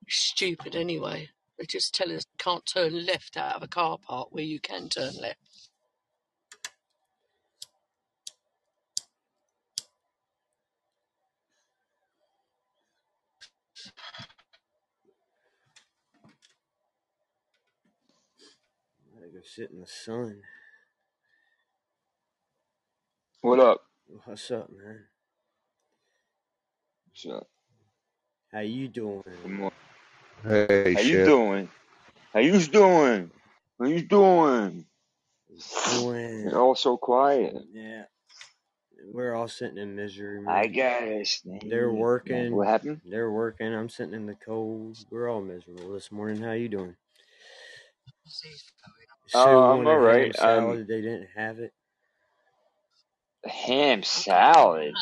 [SPEAKER 4] Stupid anyway. They just tell us can't turn left out of a car park where you can turn left.
[SPEAKER 1] Sit in the sun.
[SPEAKER 8] What up?
[SPEAKER 1] What's up, man?
[SPEAKER 8] What's up?
[SPEAKER 1] How you doing?
[SPEAKER 2] Hey,
[SPEAKER 8] How you doing? How you doing? How you doing?
[SPEAKER 1] Doing.
[SPEAKER 8] You're all so quiet.
[SPEAKER 1] Yeah. We're all sitting in misery, man.
[SPEAKER 8] I guess.
[SPEAKER 1] They're working.
[SPEAKER 8] What happened?
[SPEAKER 1] They're working. I'm sitting in the cold. We're all miserable this morning. How you doing?
[SPEAKER 5] Season
[SPEAKER 1] Sue
[SPEAKER 8] Uh, I'm
[SPEAKER 1] wanted ham
[SPEAKER 8] alright.
[SPEAKER 1] salad.
[SPEAKER 8] Um,
[SPEAKER 1] they didn't have it.
[SPEAKER 8] ham salad.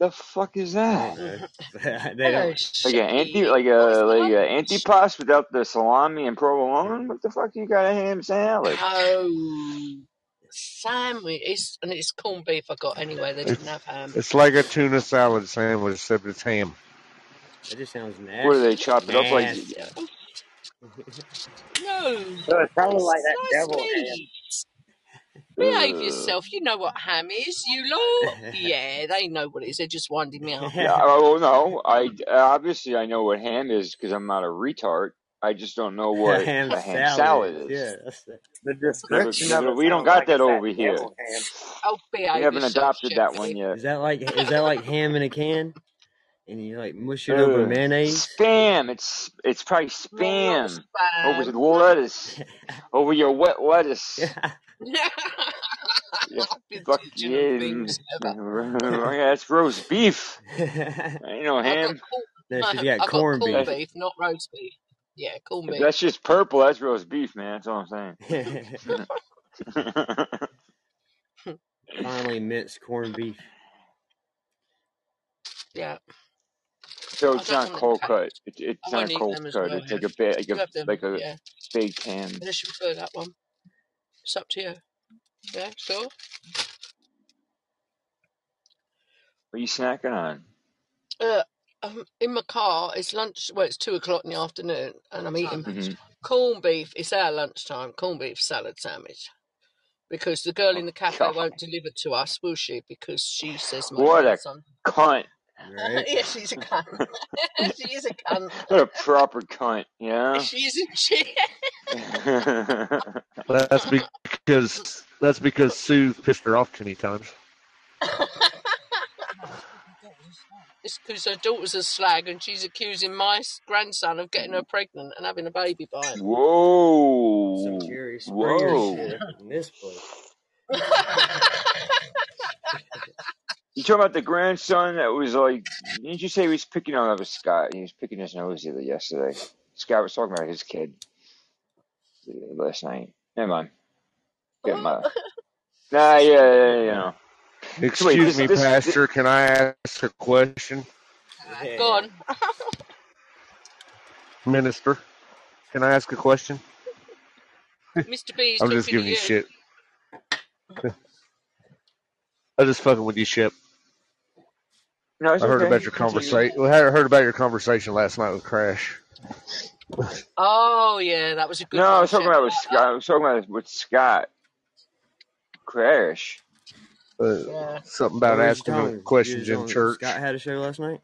[SPEAKER 8] The fuck is that?
[SPEAKER 1] they don't.
[SPEAKER 8] Like an anti, like a
[SPEAKER 4] the
[SPEAKER 8] like a
[SPEAKER 4] lunch?
[SPEAKER 8] antipasto without the salami and provolone. What the fuck you got a ham salad?
[SPEAKER 4] Oh, sandwich. It's, and it's corned beef I got anyway. They didn't
[SPEAKER 2] It's
[SPEAKER 4] have ham.
[SPEAKER 2] it's like a tuna salad sandwich, except it's ham.
[SPEAKER 1] That just sounds
[SPEAKER 8] What do they chop it up like?
[SPEAKER 1] Nasty.
[SPEAKER 4] No,
[SPEAKER 3] So it's probably like that devil ham.
[SPEAKER 4] meat. Behave yourself. You know what ham is, you lot. Yeah, they know what it is. They're just winding me up.
[SPEAKER 8] yeah. Oh no. I obviously I know what ham is because I'm not a retard. I just don't know what
[SPEAKER 1] ham
[SPEAKER 8] a ham
[SPEAKER 1] salad.
[SPEAKER 8] salad
[SPEAKER 1] is.
[SPEAKER 8] is.
[SPEAKER 1] Yeah, that's the.
[SPEAKER 3] The
[SPEAKER 8] but,
[SPEAKER 3] description of it
[SPEAKER 8] we don't
[SPEAKER 3] sounds
[SPEAKER 8] got
[SPEAKER 3] like
[SPEAKER 8] that
[SPEAKER 3] it's that
[SPEAKER 8] over here.
[SPEAKER 3] devil ham.
[SPEAKER 4] Oh,
[SPEAKER 8] We
[SPEAKER 4] behave
[SPEAKER 8] haven't
[SPEAKER 4] yourself,
[SPEAKER 8] adopted that one
[SPEAKER 4] Jeffrey.
[SPEAKER 8] yet.
[SPEAKER 1] Is that like is that like ham in a can? And you like mush it over
[SPEAKER 8] Ugh.
[SPEAKER 1] mayonnaise?
[SPEAKER 8] Spam. It's it's probably
[SPEAKER 4] No,
[SPEAKER 8] spam over
[SPEAKER 4] spam.
[SPEAKER 8] the lettuce, over your wet lettuce. Yeah, fuck
[SPEAKER 4] Original
[SPEAKER 8] yeah.
[SPEAKER 4] things ever.
[SPEAKER 8] Oh, yeah, that's roast beef. Ain't no
[SPEAKER 4] I got
[SPEAKER 8] ham.
[SPEAKER 4] corn,
[SPEAKER 1] no, she's
[SPEAKER 4] I
[SPEAKER 1] got
[SPEAKER 4] got
[SPEAKER 1] corned
[SPEAKER 4] corned
[SPEAKER 1] beef.
[SPEAKER 4] Beef, not roast beef. Yeah, corned beef.
[SPEAKER 8] that's just purple, that's roast beef, man. That's all I'm saying.
[SPEAKER 1] Finally minced corned beef.
[SPEAKER 4] Yeah,
[SPEAKER 8] so it's not cold
[SPEAKER 4] cut.
[SPEAKER 8] It's it's
[SPEAKER 4] I
[SPEAKER 8] not
[SPEAKER 4] eat
[SPEAKER 8] cold
[SPEAKER 4] them as
[SPEAKER 8] cut.
[SPEAKER 4] well,
[SPEAKER 8] It's like a bit like
[SPEAKER 4] You
[SPEAKER 8] a
[SPEAKER 4] have them.
[SPEAKER 8] like a
[SPEAKER 4] Yeah,
[SPEAKER 8] baked ham.
[SPEAKER 4] unless you prefer that one. It's up to you. Yeah, sure.
[SPEAKER 8] What are you snacking on?
[SPEAKER 4] Uh, um, in my car, it's lunch. Well, it's two o'clock in the afternoon, and I'm eating
[SPEAKER 5] time
[SPEAKER 8] hmm
[SPEAKER 4] corned beef. It's our lunchtime. Corned beef salad sandwich. Because the girl
[SPEAKER 8] Oh
[SPEAKER 4] in the cafe
[SPEAKER 8] God,
[SPEAKER 4] won't deliver to us, will she? Because she says my
[SPEAKER 8] what a
[SPEAKER 4] grandson.
[SPEAKER 8] cunt!
[SPEAKER 1] Right?
[SPEAKER 4] yeah, she's a cunt. she's a cunt.
[SPEAKER 8] What a proper cunt, yeah.
[SPEAKER 4] She's a she?
[SPEAKER 2] That's because that's because Sue pissed her off too many times.
[SPEAKER 5] My God, what's that?
[SPEAKER 4] It's because her daughter's a slag and she's accusing my grandson of getting her pregnant and having a baby by him.
[SPEAKER 1] Some
[SPEAKER 8] Whoa.
[SPEAKER 1] Jerry Springer
[SPEAKER 8] Whoa.
[SPEAKER 1] shit in this place.
[SPEAKER 8] You talking about the grandson that was like? Didn't you say he was picking on? That was Scott. He was picking his nose the other yesterday. Scott was talking about his kid last night. Never mind. Get my. Nah, yeah, yeah, yeah, you know.
[SPEAKER 2] Excuse
[SPEAKER 8] wait, this,
[SPEAKER 2] me,
[SPEAKER 8] this, this,
[SPEAKER 2] Pastor. Can I ask a question,
[SPEAKER 1] Yeah.
[SPEAKER 4] Go on.
[SPEAKER 2] Minister? Can I ask a question?
[SPEAKER 4] Mr. B's
[SPEAKER 2] I'm just giving you
[SPEAKER 4] you.
[SPEAKER 2] shit. I'm just fucking with you, ship.
[SPEAKER 8] no, it's
[SPEAKER 2] I heard
[SPEAKER 8] okay.
[SPEAKER 2] about your conversation. Well, I heard about your conversation last night with Crash.
[SPEAKER 4] Oh, yeah, that was a good
[SPEAKER 8] No, I was talking about with Scott. I was talking about with Scott. Crash.
[SPEAKER 2] Uh,
[SPEAKER 4] Yeah.
[SPEAKER 2] something about
[SPEAKER 1] was
[SPEAKER 2] asking
[SPEAKER 1] telling
[SPEAKER 2] him
[SPEAKER 1] me?
[SPEAKER 2] Questions in church.
[SPEAKER 1] Scott had a show last night?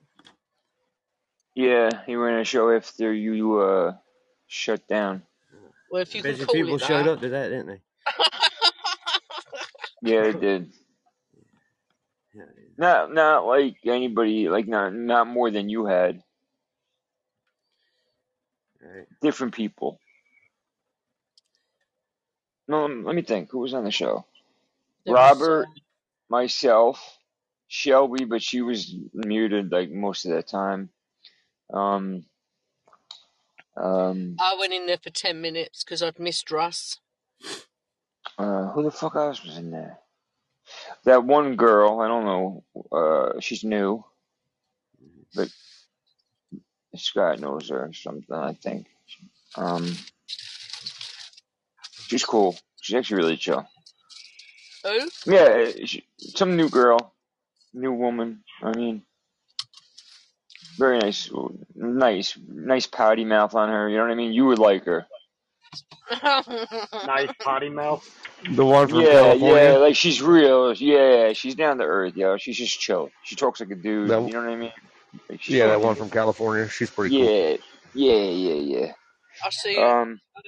[SPEAKER 8] Yeah, he ran a show after you uh shut down.
[SPEAKER 4] Well, if you can call
[SPEAKER 1] people
[SPEAKER 4] it
[SPEAKER 1] showed up to that, didn't they?
[SPEAKER 8] Yeah, they did.
[SPEAKER 1] Yeah.
[SPEAKER 8] Not not like anybody, like not not more than you had.
[SPEAKER 1] Right.
[SPEAKER 8] Different people. No, let me think. Who was on the show?
[SPEAKER 4] There
[SPEAKER 8] Robert,
[SPEAKER 4] um,
[SPEAKER 8] myself, Shelby, but she was muted like most of the time. Um, um,
[SPEAKER 4] I went in there for 10 minutes because I'd missed Russ.
[SPEAKER 8] uh, who the fuck else was in there? That one girl, I don't know. Uh, she's new, but Scott knows her or something. I think. Um, she's cool. She's actually really chill.
[SPEAKER 4] Who?
[SPEAKER 8] Yeah, she, some new girl, new woman. I mean, very nice, nice, nice potty mouth on her. You know what I mean? You would like her.
[SPEAKER 3] Nice potty mouth.
[SPEAKER 2] The one from
[SPEAKER 8] Yeah,
[SPEAKER 2] California.
[SPEAKER 8] yeah, like she's real. Yeah, she's down to earth, yo. She's just chill. She talks like a dude.
[SPEAKER 2] That,
[SPEAKER 8] You know what I mean? Like she's
[SPEAKER 2] yeah, that
[SPEAKER 8] fucking.
[SPEAKER 2] one from California. She's pretty cool.
[SPEAKER 8] Yeah, yeah, yeah,
[SPEAKER 4] I see.
[SPEAKER 8] yeah. Um,
[SPEAKER 4] Uh,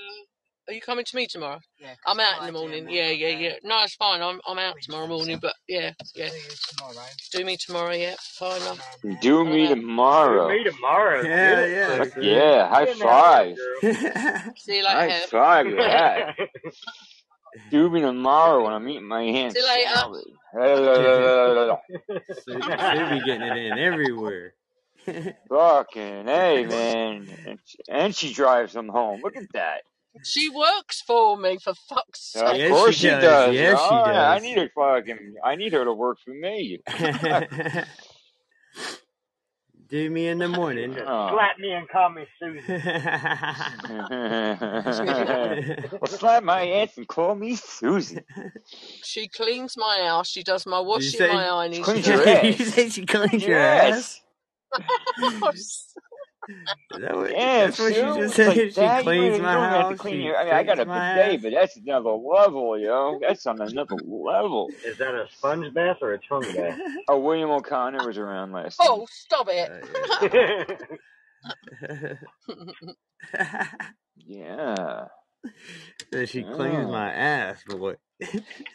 [SPEAKER 4] are you coming to me tomorrow?
[SPEAKER 7] Yeah, 'cause
[SPEAKER 4] I'm out in the morning.
[SPEAKER 7] I'm
[SPEAKER 4] Yeah, yeah, yeah. No, it's fine. I'm I'm out tomorrow morning, but yeah, yeah.
[SPEAKER 7] see you tomorrow.
[SPEAKER 4] Do me tomorrow, yeah. Fine. I'm,
[SPEAKER 7] And
[SPEAKER 8] do me
[SPEAKER 4] out.
[SPEAKER 3] Do
[SPEAKER 8] tomorrow.
[SPEAKER 3] me tomorrow. Get
[SPEAKER 1] Yeah,
[SPEAKER 3] it,
[SPEAKER 1] yeah,
[SPEAKER 8] Fuck yeah, high
[SPEAKER 3] Get in that
[SPEAKER 8] five.
[SPEAKER 4] See you later,
[SPEAKER 8] High
[SPEAKER 4] Hev.
[SPEAKER 8] five with that. Do me tomorrow when I'm eating my hand
[SPEAKER 4] See you uh, later.
[SPEAKER 8] salad.
[SPEAKER 1] Sue, Sue be getting it in everywhere.
[SPEAKER 8] Fucking hey, man. And she, and she drives them home. Look at that.
[SPEAKER 4] She works for me, for fuck's
[SPEAKER 8] Of
[SPEAKER 4] sake.
[SPEAKER 1] yes,
[SPEAKER 8] course
[SPEAKER 1] she
[SPEAKER 8] she
[SPEAKER 1] does.
[SPEAKER 8] does.
[SPEAKER 1] Yes, she
[SPEAKER 8] Oh, I need her fucking. I need her to work for me. Fuck.
[SPEAKER 1] Do me in the morning.
[SPEAKER 8] Oh.
[SPEAKER 3] slap me and call me Susan.
[SPEAKER 8] well, slap my ass and call me Susie.
[SPEAKER 4] She cleans my house. She does my washing,
[SPEAKER 1] say?
[SPEAKER 4] my ironing. She
[SPEAKER 8] cleans
[SPEAKER 4] does.
[SPEAKER 8] your
[SPEAKER 1] you say she cleans your
[SPEAKER 8] Yes.
[SPEAKER 1] ass? Is that what?
[SPEAKER 8] Damn,
[SPEAKER 1] That's what she just
[SPEAKER 8] It's like
[SPEAKER 1] said. She
[SPEAKER 8] that.
[SPEAKER 1] Cleans
[SPEAKER 8] you
[SPEAKER 1] my
[SPEAKER 8] don't to
[SPEAKER 1] house.
[SPEAKER 8] clean
[SPEAKER 1] She
[SPEAKER 8] your. I mean, I got
[SPEAKER 1] fixes
[SPEAKER 8] a
[SPEAKER 1] my
[SPEAKER 8] bidet,
[SPEAKER 1] ass.
[SPEAKER 8] but that's another level, yo. That's on another level.
[SPEAKER 3] Is that a sponge bath or a tongue bath?
[SPEAKER 8] Oh, William O'Connor was around last night.
[SPEAKER 4] Oh, stop it.
[SPEAKER 1] Uh, yeah.
[SPEAKER 8] Yeah.
[SPEAKER 1] Said she cleans
[SPEAKER 8] Oh.
[SPEAKER 1] my ass, boy.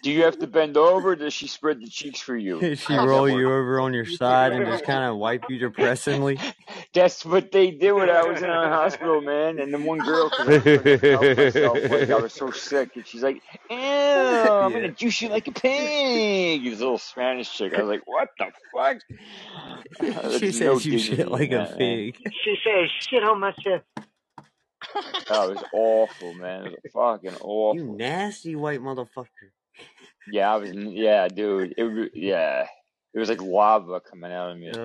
[SPEAKER 8] Do you have to bend over? Or does she spread the cheeks for you? does she
[SPEAKER 1] roll you over on your side and just kind of wipe you depressingly.
[SPEAKER 8] That's what they did when I was in a hospital, man. And the one girl, because I couldn't help myself, like I was so sick, and she's like, "Ew, I'm
[SPEAKER 1] Yeah.
[SPEAKER 8] gonna juice you like a pig." This little Spanish chick. I was like, "What the fuck?"
[SPEAKER 1] She
[SPEAKER 8] There's no
[SPEAKER 1] says you shit like a pig.
[SPEAKER 3] she says shit on my chest.
[SPEAKER 8] Oh, it was awful, man. It was fucking awful.
[SPEAKER 1] You nasty white motherfucker.
[SPEAKER 8] Yeah, I was. Yeah, dude. It was. Yeah, it was like lava coming out of me.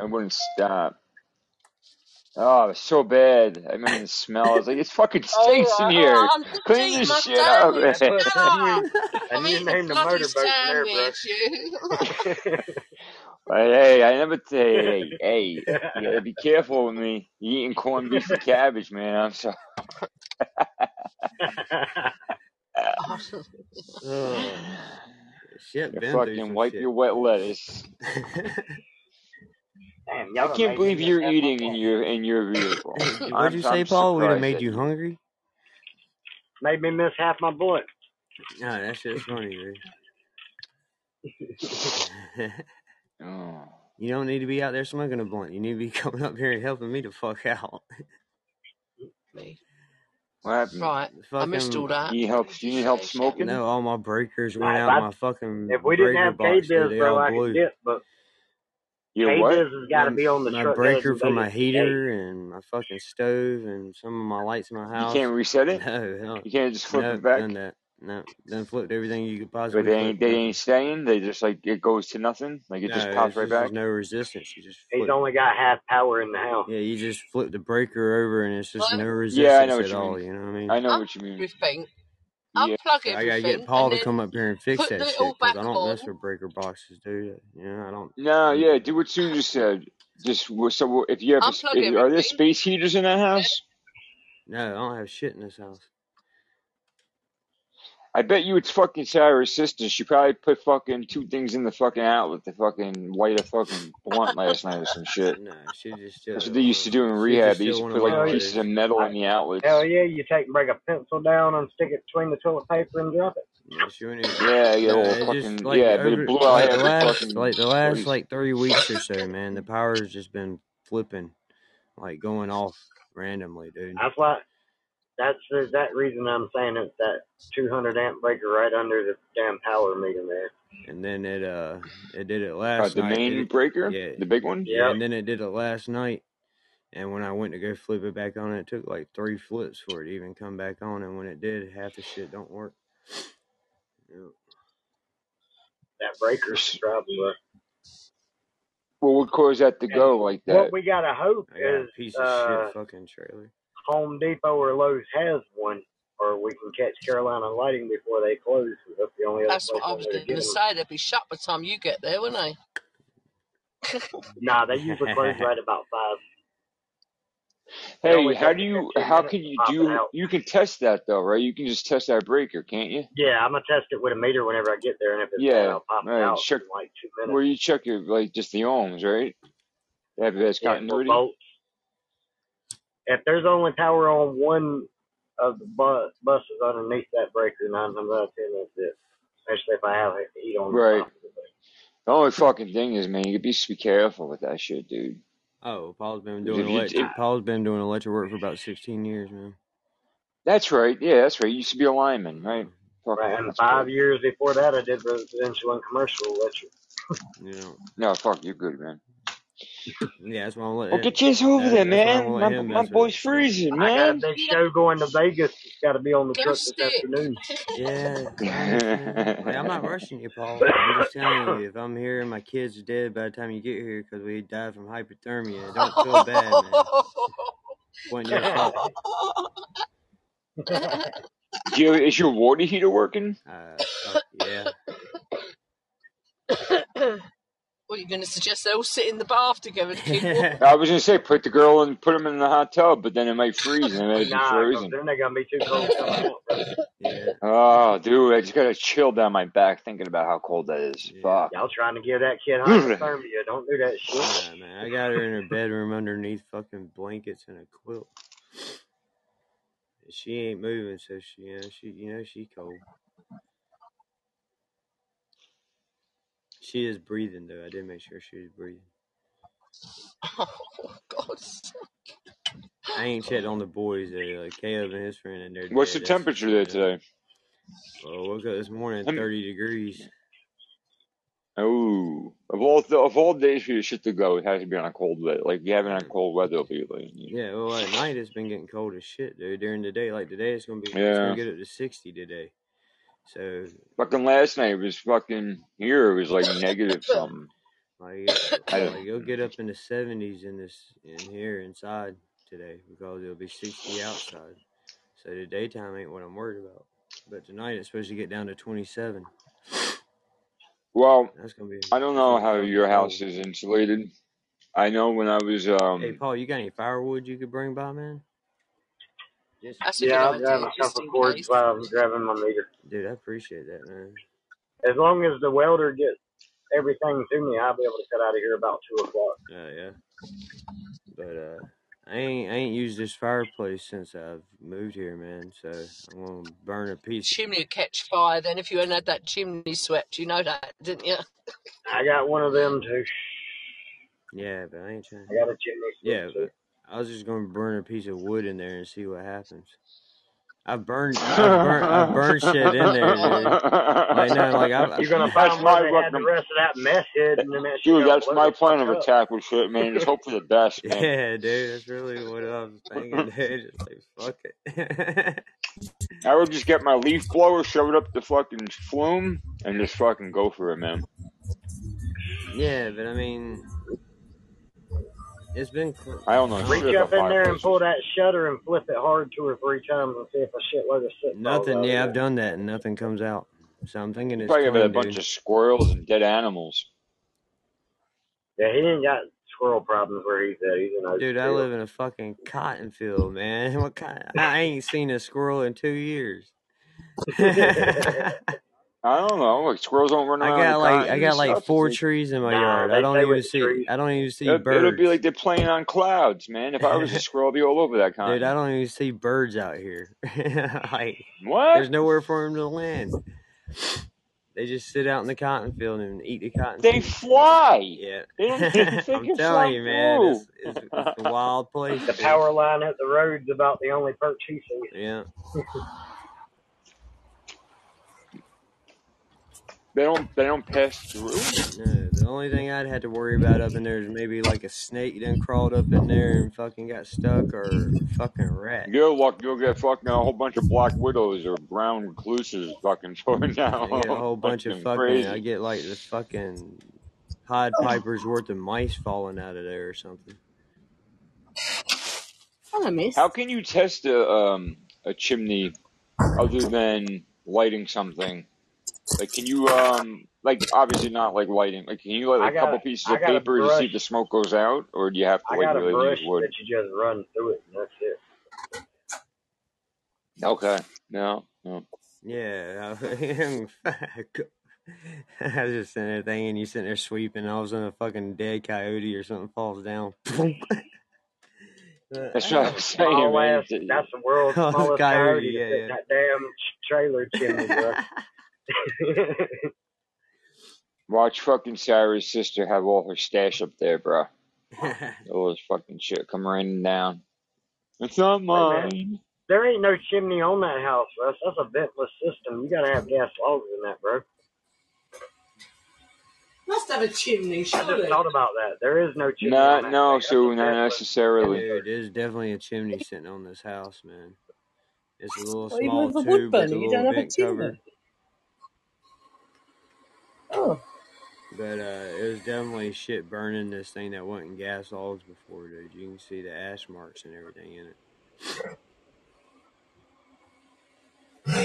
[SPEAKER 8] I wouldn't stop. Oh, it was so bad. I remember the smell. I was like, it fucking oh, stinks in
[SPEAKER 4] Oh,
[SPEAKER 8] here.
[SPEAKER 4] I'm
[SPEAKER 8] Clean
[SPEAKER 4] eating
[SPEAKER 8] this shit up.
[SPEAKER 4] sandwich.
[SPEAKER 3] I put
[SPEAKER 4] Shut
[SPEAKER 3] a new,
[SPEAKER 4] up.
[SPEAKER 3] a
[SPEAKER 4] I'm
[SPEAKER 3] new
[SPEAKER 4] eating a
[SPEAKER 3] name to
[SPEAKER 4] bloody
[SPEAKER 3] motorboat in there, bro.
[SPEAKER 4] Sandwich. You.
[SPEAKER 8] But hey, I never say, you, hey, hey, you gotta be careful with me. You eating corned beef and cabbage, man. I'm sorry.
[SPEAKER 1] Ugh. Shit
[SPEAKER 8] You fucking wipe
[SPEAKER 1] shit.
[SPEAKER 8] your wet lettuce.
[SPEAKER 3] Damn,
[SPEAKER 8] I
[SPEAKER 3] y'all done
[SPEAKER 8] can't believe you're
[SPEAKER 3] miss half my
[SPEAKER 8] eating in
[SPEAKER 3] point.
[SPEAKER 8] your in your vehicle.
[SPEAKER 1] What'd
[SPEAKER 8] I'm,
[SPEAKER 1] you say,
[SPEAKER 8] I'm
[SPEAKER 1] Paul? We'd have made you
[SPEAKER 8] you.
[SPEAKER 1] hungry?
[SPEAKER 3] Made me miss half my bullet.
[SPEAKER 1] Oh, that shit's funny, dude.
[SPEAKER 8] Oh.
[SPEAKER 1] You don't need to be out there smoking a blunt. You need to be coming up here and helping me to fuck out.
[SPEAKER 4] Me.
[SPEAKER 8] What happened?
[SPEAKER 4] Right. I missed all that.
[SPEAKER 8] You need help? You need help smoking?
[SPEAKER 1] no, all my breakers went out.
[SPEAKER 9] I-
[SPEAKER 1] My fucking
[SPEAKER 9] If we didn't have
[SPEAKER 1] box, dude,
[SPEAKER 9] K-Biz,
[SPEAKER 1] they
[SPEAKER 9] bro, I
[SPEAKER 1] blew.
[SPEAKER 9] could dip, but
[SPEAKER 8] You what?
[SPEAKER 9] K-Biz has got to
[SPEAKER 1] My-
[SPEAKER 9] be on the
[SPEAKER 1] my
[SPEAKER 9] truck.
[SPEAKER 1] breaker for my
[SPEAKER 9] and
[SPEAKER 1] heater and my fucking stove and some of my lights in my house.
[SPEAKER 8] You can't reset it?
[SPEAKER 1] No, hell,
[SPEAKER 8] You can't just flip
[SPEAKER 1] no,
[SPEAKER 8] it back?
[SPEAKER 1] done that. No, then flipped everything you could
[SPEAKER 8] But
[SPEAKER 1] possibly
[SPEAKER 8] they ain't they ain't staying. They just like it goes to nothing. Like it
[SPEAKER 1] No,
[SPEAKER 8] just pops right
[SPEAKER 1] just,
[SPEAKER 8] back.
[SPEAKER 1] there's no resistance. You just
[SPEAKER 9] He's only got half power in the house.
[SPEAKER 1] Yeah, you just flip the breaker over and it's just
[SPEAKER 4] Well,
[SPEAKER 1] no
[SPEAKER 8] Yeah, I
[SPEAKER 1] resistance
[SPEAKER 8] know what
[SPEAKER 1] at
[SPEAKER 8] you
[SPEAKER 1] all.
[SPEAKER 8] mean.
[SPEAKER 1] You know what I mean?
[SPEAKER 8] I know
[SPEAKER 4] Um,
[SPEAKER 8] what you mean.
[SPEAKER 4] everything.
[SPEAKER 8] Yeah.
[SPEAKER 4] Unplug
[SPEAKER 1] So I gotta get Paul to come up here and fix that shit because I don't mess with breaker boxes, dude. You know, I don't.
[SPEAKER 8] No, yeah, do what Sue just said. Just so if you have, a, if, are there space heaters in that house?
[SPEAKER 1] No, I don't have shit in this house.
[SPEAKER 8] I bet you it's fucking Sarah's sister. She probably put fucking two things in the fucking outlet to fucking light a fucking blunt last night or some shit.
[SPEAKER 1] No, she just
[SPEAKER 8] That's what they used to do in rehab. They used to put like
[SPEAKER 9] Hell
[SPEAKER 8] pieces of
[SPEAKER 1] lighters.
[SPEAKER 8] metal in the outlets.
[SPEAKER 9] Hell yeah, you take break a pencil down and stick it between the toilet paper and drop it.
[SPEAKER 1] Yeah, she wouldn't even.
[SPEAKER 8] Yeah, yeah,
[SPEAKER 1] No,
[SPEAKER 8] little
[SPEAKER 1] just
[SPEAKER 8] fucking
[SPEAKER 1] like
[SPEAKER 8] yeah,
[SPEAKER 1] over
[SPEAKER 8] it blew out
[SPEAKER 1] like
[SPEAKER 8] half
[SPEAKER 1] the last
[SPEAKER 8] fucking
[SPEAKER 1] like the last
[SPEAKER 8] place.
[SPEAKER 1] like three weeks or so, man. The power's just been flipping, like going off randomly, dude.
[SPEAKER 9] That's why. That's the exact reason I'm saying it's that 200 amp breaker right under the damn power meter there.
[SPEAKER 1] And then it uh it did it
[SPEAKER 8] Uh,
[SPEAKER 1] last
[SPEAKER 8] the
[SPEAKER 1] night.
[SPEAKER 8] main
[SPEAKER 1] It,
[SPEAKER 8] breaker,
[SPEAKER 1] yeah,
[SPEAKER 8] the big one.
[SPEAKER 1] yeah, and then it did it last night. And when I went to go flip it back on, it took like three flips for it to even come back on. And when it did, half the shit don't work. Yeah.
[SPEAKER 9] That breaker's probably. problem. But
[SPEAKER 8] What would cause that to go like that?
[SPEAKER 9] what
[SPEAKER 8] that?
[SPEAKER 9] we gotta hope
[SPEAKER 1] I got a
[SPEAKER 9] is
[SPEAKER 1] piece of
[SPEAKER 9] uh,
[SPEAKER 1] shit fucking trailer.
[SPEAKER 9] Home Depot or Lowe's has one, or we can catch Carolina Lighting before they close. That's the only other
[SPEAKER 4] That's
[SPEAKER 9] place
[SPEAKER 4] what I was going to say. They'd be shut by the time you get there, wouldn't they?
[SPEAKER 9] Nah, they usually close right about five. It
[SPEAKER 8] Hey,
[SPEAKER 9] only
[SPEAKER 8] how do you? How can you do? You can test that though, right? You can just test that breaker, can't you?
[SPEAKER 9] Yeah, I'm gonna test it with a meter whenever I get there, and if it's bad,
[SPEAKER 8] Yeah,
[SPEAKER 9] I'll pop it out
[SPEAKER 8] Check
[SPEAKER 9] in like two minutes.
[SPEAKER 8] where you check your like just the ohms, right? Have it as
[SPEAKER 9] Yeah, for volts. If there's only power on one of the bus buses underneath that breaker, nine times out of ten, that's it. Especially if I have heat on the
[SPEAKER 8] Right.
[SPEAKER 9] top of the.
[SPEAKER 8] The only fucking thing is, man, you be be careful with that shit, dude.
[SPEAKER 1] Oh, Paul's been doing
[SPEAKER 8] you,
[SPEAKER 1] electric.
[SPEAKER 8] if,
[SPEAKER 1] Paul's been doing electric work for about sixteen years, man.
[SPEAKER 8] that's right. Yeah, that's right. You used to be a lineman, right?
[SPEAKER 1] Yeah,
[SPEAKER 8] Fuck,
[SPEAKER 9] Right, and five
[SPEAKER 8] good.
[SPEAKER 9] years before that, I did residential and commercial electric.
[SPEAKER 1] yeah.
[SPEAKER 8] No, fuck, you're good, man.
[SPEAKER 1] Yeah, that's why I'm letting
[SPEAKER 8] Well,
[SPEAKER 1] him.
[SPEAKER 8] get yours over
[SPEAKER 1] That,
[SPEAKER 8] there,
[SPEAKER 1] that's why I'm
[SPEAKER 8] man.
[SPEAKER 1] gonna
[SPEAKER 8] My my boy's
[SPEAKER 1] it.
[SPEAKER 8] freezing,
[SPEAKER 9] I got a
[SPEAKER 8] man.
[SPEAKER 9] big show going to Vegas. Got to be on the
[SPEAKER 4] Go
[SPEAKER 9] truck this
[SPEAKER 4] stick.
[SPEAKER 9] afternoon.
[SPEAKER 1] Yeah, hey, I'm not rushing you, Paul. I'm just telling you, if I'm here and my kid's are dead by the time you get here because we died from hypothermia, don't feel bad, man. Wasn't your fault.
[SPEAKER 8] Do you, is your water heater working?
[SPEAKER 1] Uh, fuck yeah.
[SPEAKER 4] what are you going to suggest? They all sit in the bath together to keep?
[SPEAKER 8] I was gonna say put the girl and put them in the hot tub, but then it might freeze and it might be
[SPEAKER 9] Nah, 'cause
[SPEAKER 8] frozen.
[SPEAKER 9] then they're gonna be too cold coming out. bro.
[SPEAKER 1] yeah,
[SPEAKER 8] Oh, dude, I just got a chill down my back thinking about how cold that is.
[SPEAKER 1] yeah.
[SPEAKER 8] Fuck.
[SPEAKER 9] Y'all trying to give that kid hypothermia? Don't do that shit.
[SPEAKER 1] Nah, man. I got her in her bedroom underneath fucking blankets and a quilt. She ain't moving, so she, you know, she, you know, she cold. She is breathing though. I did make sure she was breathing.
[SPEAKER 4] Oh, God.
[SPEAKER 1] I ain't checked on the boys though. Like Caleb and his friend, and they're
[SPEAKER 8] What's the.
[SPEAKER 1] That's
[SPEAKER 8] temperature there today?
[SPEAKER 1] Well, woke up this morning
[SPEAKER 8] Um,
[SPEAKER 1] thirty degrees.
[SPEAKER 8] Oh, of all the, of all days for your shit to go, it has to be on a cold weather. Like you haven't had cold weather lately.
[SPEAKER 1] Yeah, well, at night it's been getting cold as shit, dude. During the day, like today, it's gonna be yeah. it's
[SPEAKER 8] Yeah.
[SPEAKER 1] gonna get up to sixty today. So
[SPEAKER 8] Fucking last night was fucking here. It was like negative something.
[SPEAKER 1] like,
[SPEAKER 8] I
[SPEAKER 1] like you'll get up in the seventies in this in here inside today because it'll be sixty outside. So the daytime ain't what I'm worried about. But tonight it's supposed to get down to twenty seven.
[SPEAKER 8] Well,
[SPEAKER 1] That's gonna be
[SPEAKER 8] I don't know how your house is insulated. I know when I was
[SPEAKER 1] Hey
[SPEAKER 8] um.
[SPEAKER 1] Paul, you got any firewood you could bring by, man? Just
[SPEAKER 4] That's a
[SPEAKER 9] Yeah,
[SPEAKER 4] good
[SPEAKER 9] I'll grab
[SPEAKER 4] idea,
[SPEAKER 9] a
[SPEAKER 4] just
[SPEAKER 9] couple
[SPEAKER 4] in
[SPEAKER 9] cords
[SPEAKER 4] case.
[SPEAKER 9] while I'm grabbing my meter.
[SPEAKER 1] dude, I appreciate that, man.
[SPEAKER 9] As long as the welder gets everything to me, I'll be able to cut out of here about two o'clock.
[SPEAKER 1] Uh, yeah. But uh, I ain't I ain't used this fireplace since I've moved here, man. So I'm gonna burn a piece.
[SPEAKER 4] Chimney would catch fire then if you hadn't had that chimney swept. You know that, didn't you?
[SPEAKER 9] I got one of them too.
[SPEAKER 1] Yeah, but I ain't trying.
[SPEAKER 9] I got a chimney.
[SPEAKER 1] Yeah,
[SPEAKER 9] sweep, too.
[SPEAKER 1] but I was just gonna burn a piece of wood in there and see what happens. I've burned I've burned I've burned shit in there, dude. Like no, like I've,
[SPEAKER 9] You're gonna
[SPEAKER 8] That's
[SPEAKER 9] find
[SPEAKER 8] my
[SPEAKER 9] had the rest of that mess hidden and that shit
[SPEAKER 8] Dude, that's my plan of
[SPEAKER 9] up.
[SPEAKER 8] attack with shit, man. Just hope for the best, man.
[SPEAKER 1] Yeah, dude, that's really what I was thinking, dude. Just like fuck it.
[SPEAKER 8] I would just get my leaf blower, shove it up the fucking flume, and just fucking go for it, man.
[SPEAKER 1] yeah, but I mean, it's been. cl-
[SPEAKER 8] I don't know
[SPEAKER 1] Reach
[SPEAKER 8] shit
[SPEAKER 9] Reach
[SPEAKER 8] about
[SPEAKER 9] up in there and pull that shutter and flip it hard two or three times and see if a shitload of shit falls
[SPEAKER 1] Nothing. Yeah,
[SPEAKER 9] of
[SPEAKER 1] I've
[SPEAKER 9] there.
[SPEAKER 1] done that and nothing comes out. So I'm thinking it's
[SPEAKER 8] probably have a bunch
[SPEAKER 1] dude.
[SPEAKER 8] of squirrels and dead animals.
[SPEAKER 9] Yeah, he ain't got squirrel problems where he's at. He's in
[SPEAKER 1] Dude, I
[SPEAKER 9] Oakville.
[SPEAKER 1] live in a fucking cotton field, man. What kind? I ain't seen a squirrel in two years. I
[SPEAKER 8] I don't know. Like squirrels don't run around
[SPEAKER 1] I
[SPEAKER 8] got
[SPEAKER 1] like I got like four
[SPEAKER 8] They-
[SPEAKER 1] trees in my
[SPEAKER 9] Nah,
[SPEAKER 1] yard. I don't even see.
[SPEAKER 9] trees.
[SPEAKER 1] I don't even see
[SPEAKER 8] It'll, it'll be like they're playing on clouds, man. If I was a squirrel, I'd be all over that kind.
[SPEAKER 1] Dude, I don't even see birds out here. like,
[SPEAKER 8] What?
[SPEAKER 1] there's nowhere for them to land. They just sit out in the cotton field and eat the cotton
[SPEAKER 8] They
[SPEAKER 1] seeds.
[SPEAKER 8] fly.
[SPEAKER 1] Yeah,
[SPEAKER 8] They don't. They, they
[SPEAKER 1] I'm telling you, man, it's, it's, it's a wild place.
[SPEAKER 9] The
[SPEAKER 1] dude.
[SPEAKER 9] power line at the road's about the only perch he sees.
[SPEAKER 1] Yeah.
[SPEAKER 8] They don't. They don't pass through.
[SPEAKER 1] No, the only thing I'd had to worry about up in there is maybe like a snake done crawled up in there and fucking got stuck or a fucking rat.
[SPEAKER 8] You'll luck. You'll get fucking a whole bunch of black widows or brown recluses fucking throwing
[SPEAKER 1] I
[SPEAKER 8] down.
[SPEAKER 1] get a whole bunch of
[SPEAKER 8] Fucking
[SPEAKER 1] fucking.
[SPEAKER 8] crazy.
[SPEAKER 1] I get like the fucking Pied Piper's worth of mice falling out of there or something.
[SPEAKER 4] Hello, miss.
[SPEAKER 8] How can you test a um a chimney other than lighting something? Like, can you um like obviously not like lighting. Like, can you light
[SPEAKER 9] I
[SPEAKER 8] a
[SPEAKER 9] got
[SPEAKER 8] couple
[SPEAKER 9] a,
[SPEAKER 8] pieces of paper to see if the smoke goes out, or do you have to
[SPEAKER 9] I
[SPEAKER 8] like really
[SPEAKER 9] brush
[SPEAKER 8] use wood?
[SPEAKER 9] that you just run through it and that's it.
[SPEAKER 8] Okay. No. No.
[SPEAKER 1] Yeah, I was just sitting there thinking you sitting there sweeping, all of a sudden a fucking dead coyote or something falls down.
[SPEAKER 8] That's
[SPEAKER 1] I
[SPEAKER 8] what I'm saying,
[SPEAKER 9] Small
[SPEAKER 8] man.
[SPEAKER 9] ass, that's the world's
[SPEAKER 1] oh,
[SPEAKER 9] smallest
[SPEAKER 1] coyote,
[SPEAKER 9] coyote to
[SPEAKER 1] yeah,
[SPEAKER 9] that damn trailer chimney, bro.
[SPEAKER 1] yeah.
[SPEAKER 8] Watch fucking Sarah's sister have all her stash up there, bro. All this fucking shit come raining down. It's not
[SPEAKER 9] hey
[SPEAKER 8] mine.
[SPEAKER 9] there ain't no chimney on that house, Russ. That's a ventless system. You gotta have gas logs in that, bro.
[SPEAKER 4] Must have a chimney,
[SPEAKER 9] I just
[SPEAKER 4] surely.
[SPEAKER 9] thought about that. There is no chimney
[SPEAKER 8] Not
[SPEAKER 9] on that
[SPEAKER 8] no,
[SPEAKER 9] thing.
[SPEAKER 8] So not
[SPEAKER 9] ventless
[SPEAKER 8] necessarily.
[SPEAKER 1] Dude, there's definitely a chimney sitting on this house, man. It's a little
[SPEAKER 4] Well,
[SPEAKER 1] small
[SPEAKER 4] with a wood
[SPEAKER 1] tube with
[SPEAKER 4] burner,
[SPEAKER 1] a
[SPEAKER 4] you
[SPEAKER 1] little
[SPEAKER 4] don't have a
[SPEAKER 1] vent cover.
[SPEAKER 4] Chimney. Oh,
[SPEAKER 1] But uh, it was definitely shit burning this thing that wasn't gas logs before, dude. You can see the ash marks and everything in it.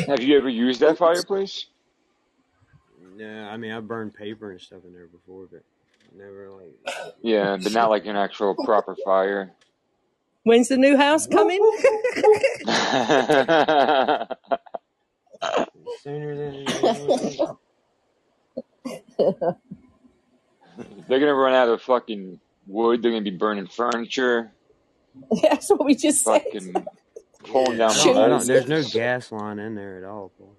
[SPEAKER 8] Have you ever used that fireplace?
[SPEAKER 1] No, I mean I burned paper and stuff in there before, but never like
[SPEAKER 8] Yeah, but not like an actual proper fire.
[SPEAKER 4] when's the new house coming?
[SPEAKER 1] sooner than.
[SPEAKER 8] They're gonna run out of fucking wood. They're gonna be burning furniture,
[SPEAKER 4] That's what we just said.
[SPEAKER 8] fucking pulling down
[SPEAKER 1] I don't, I don't. There's no gas line in there at all, Paul.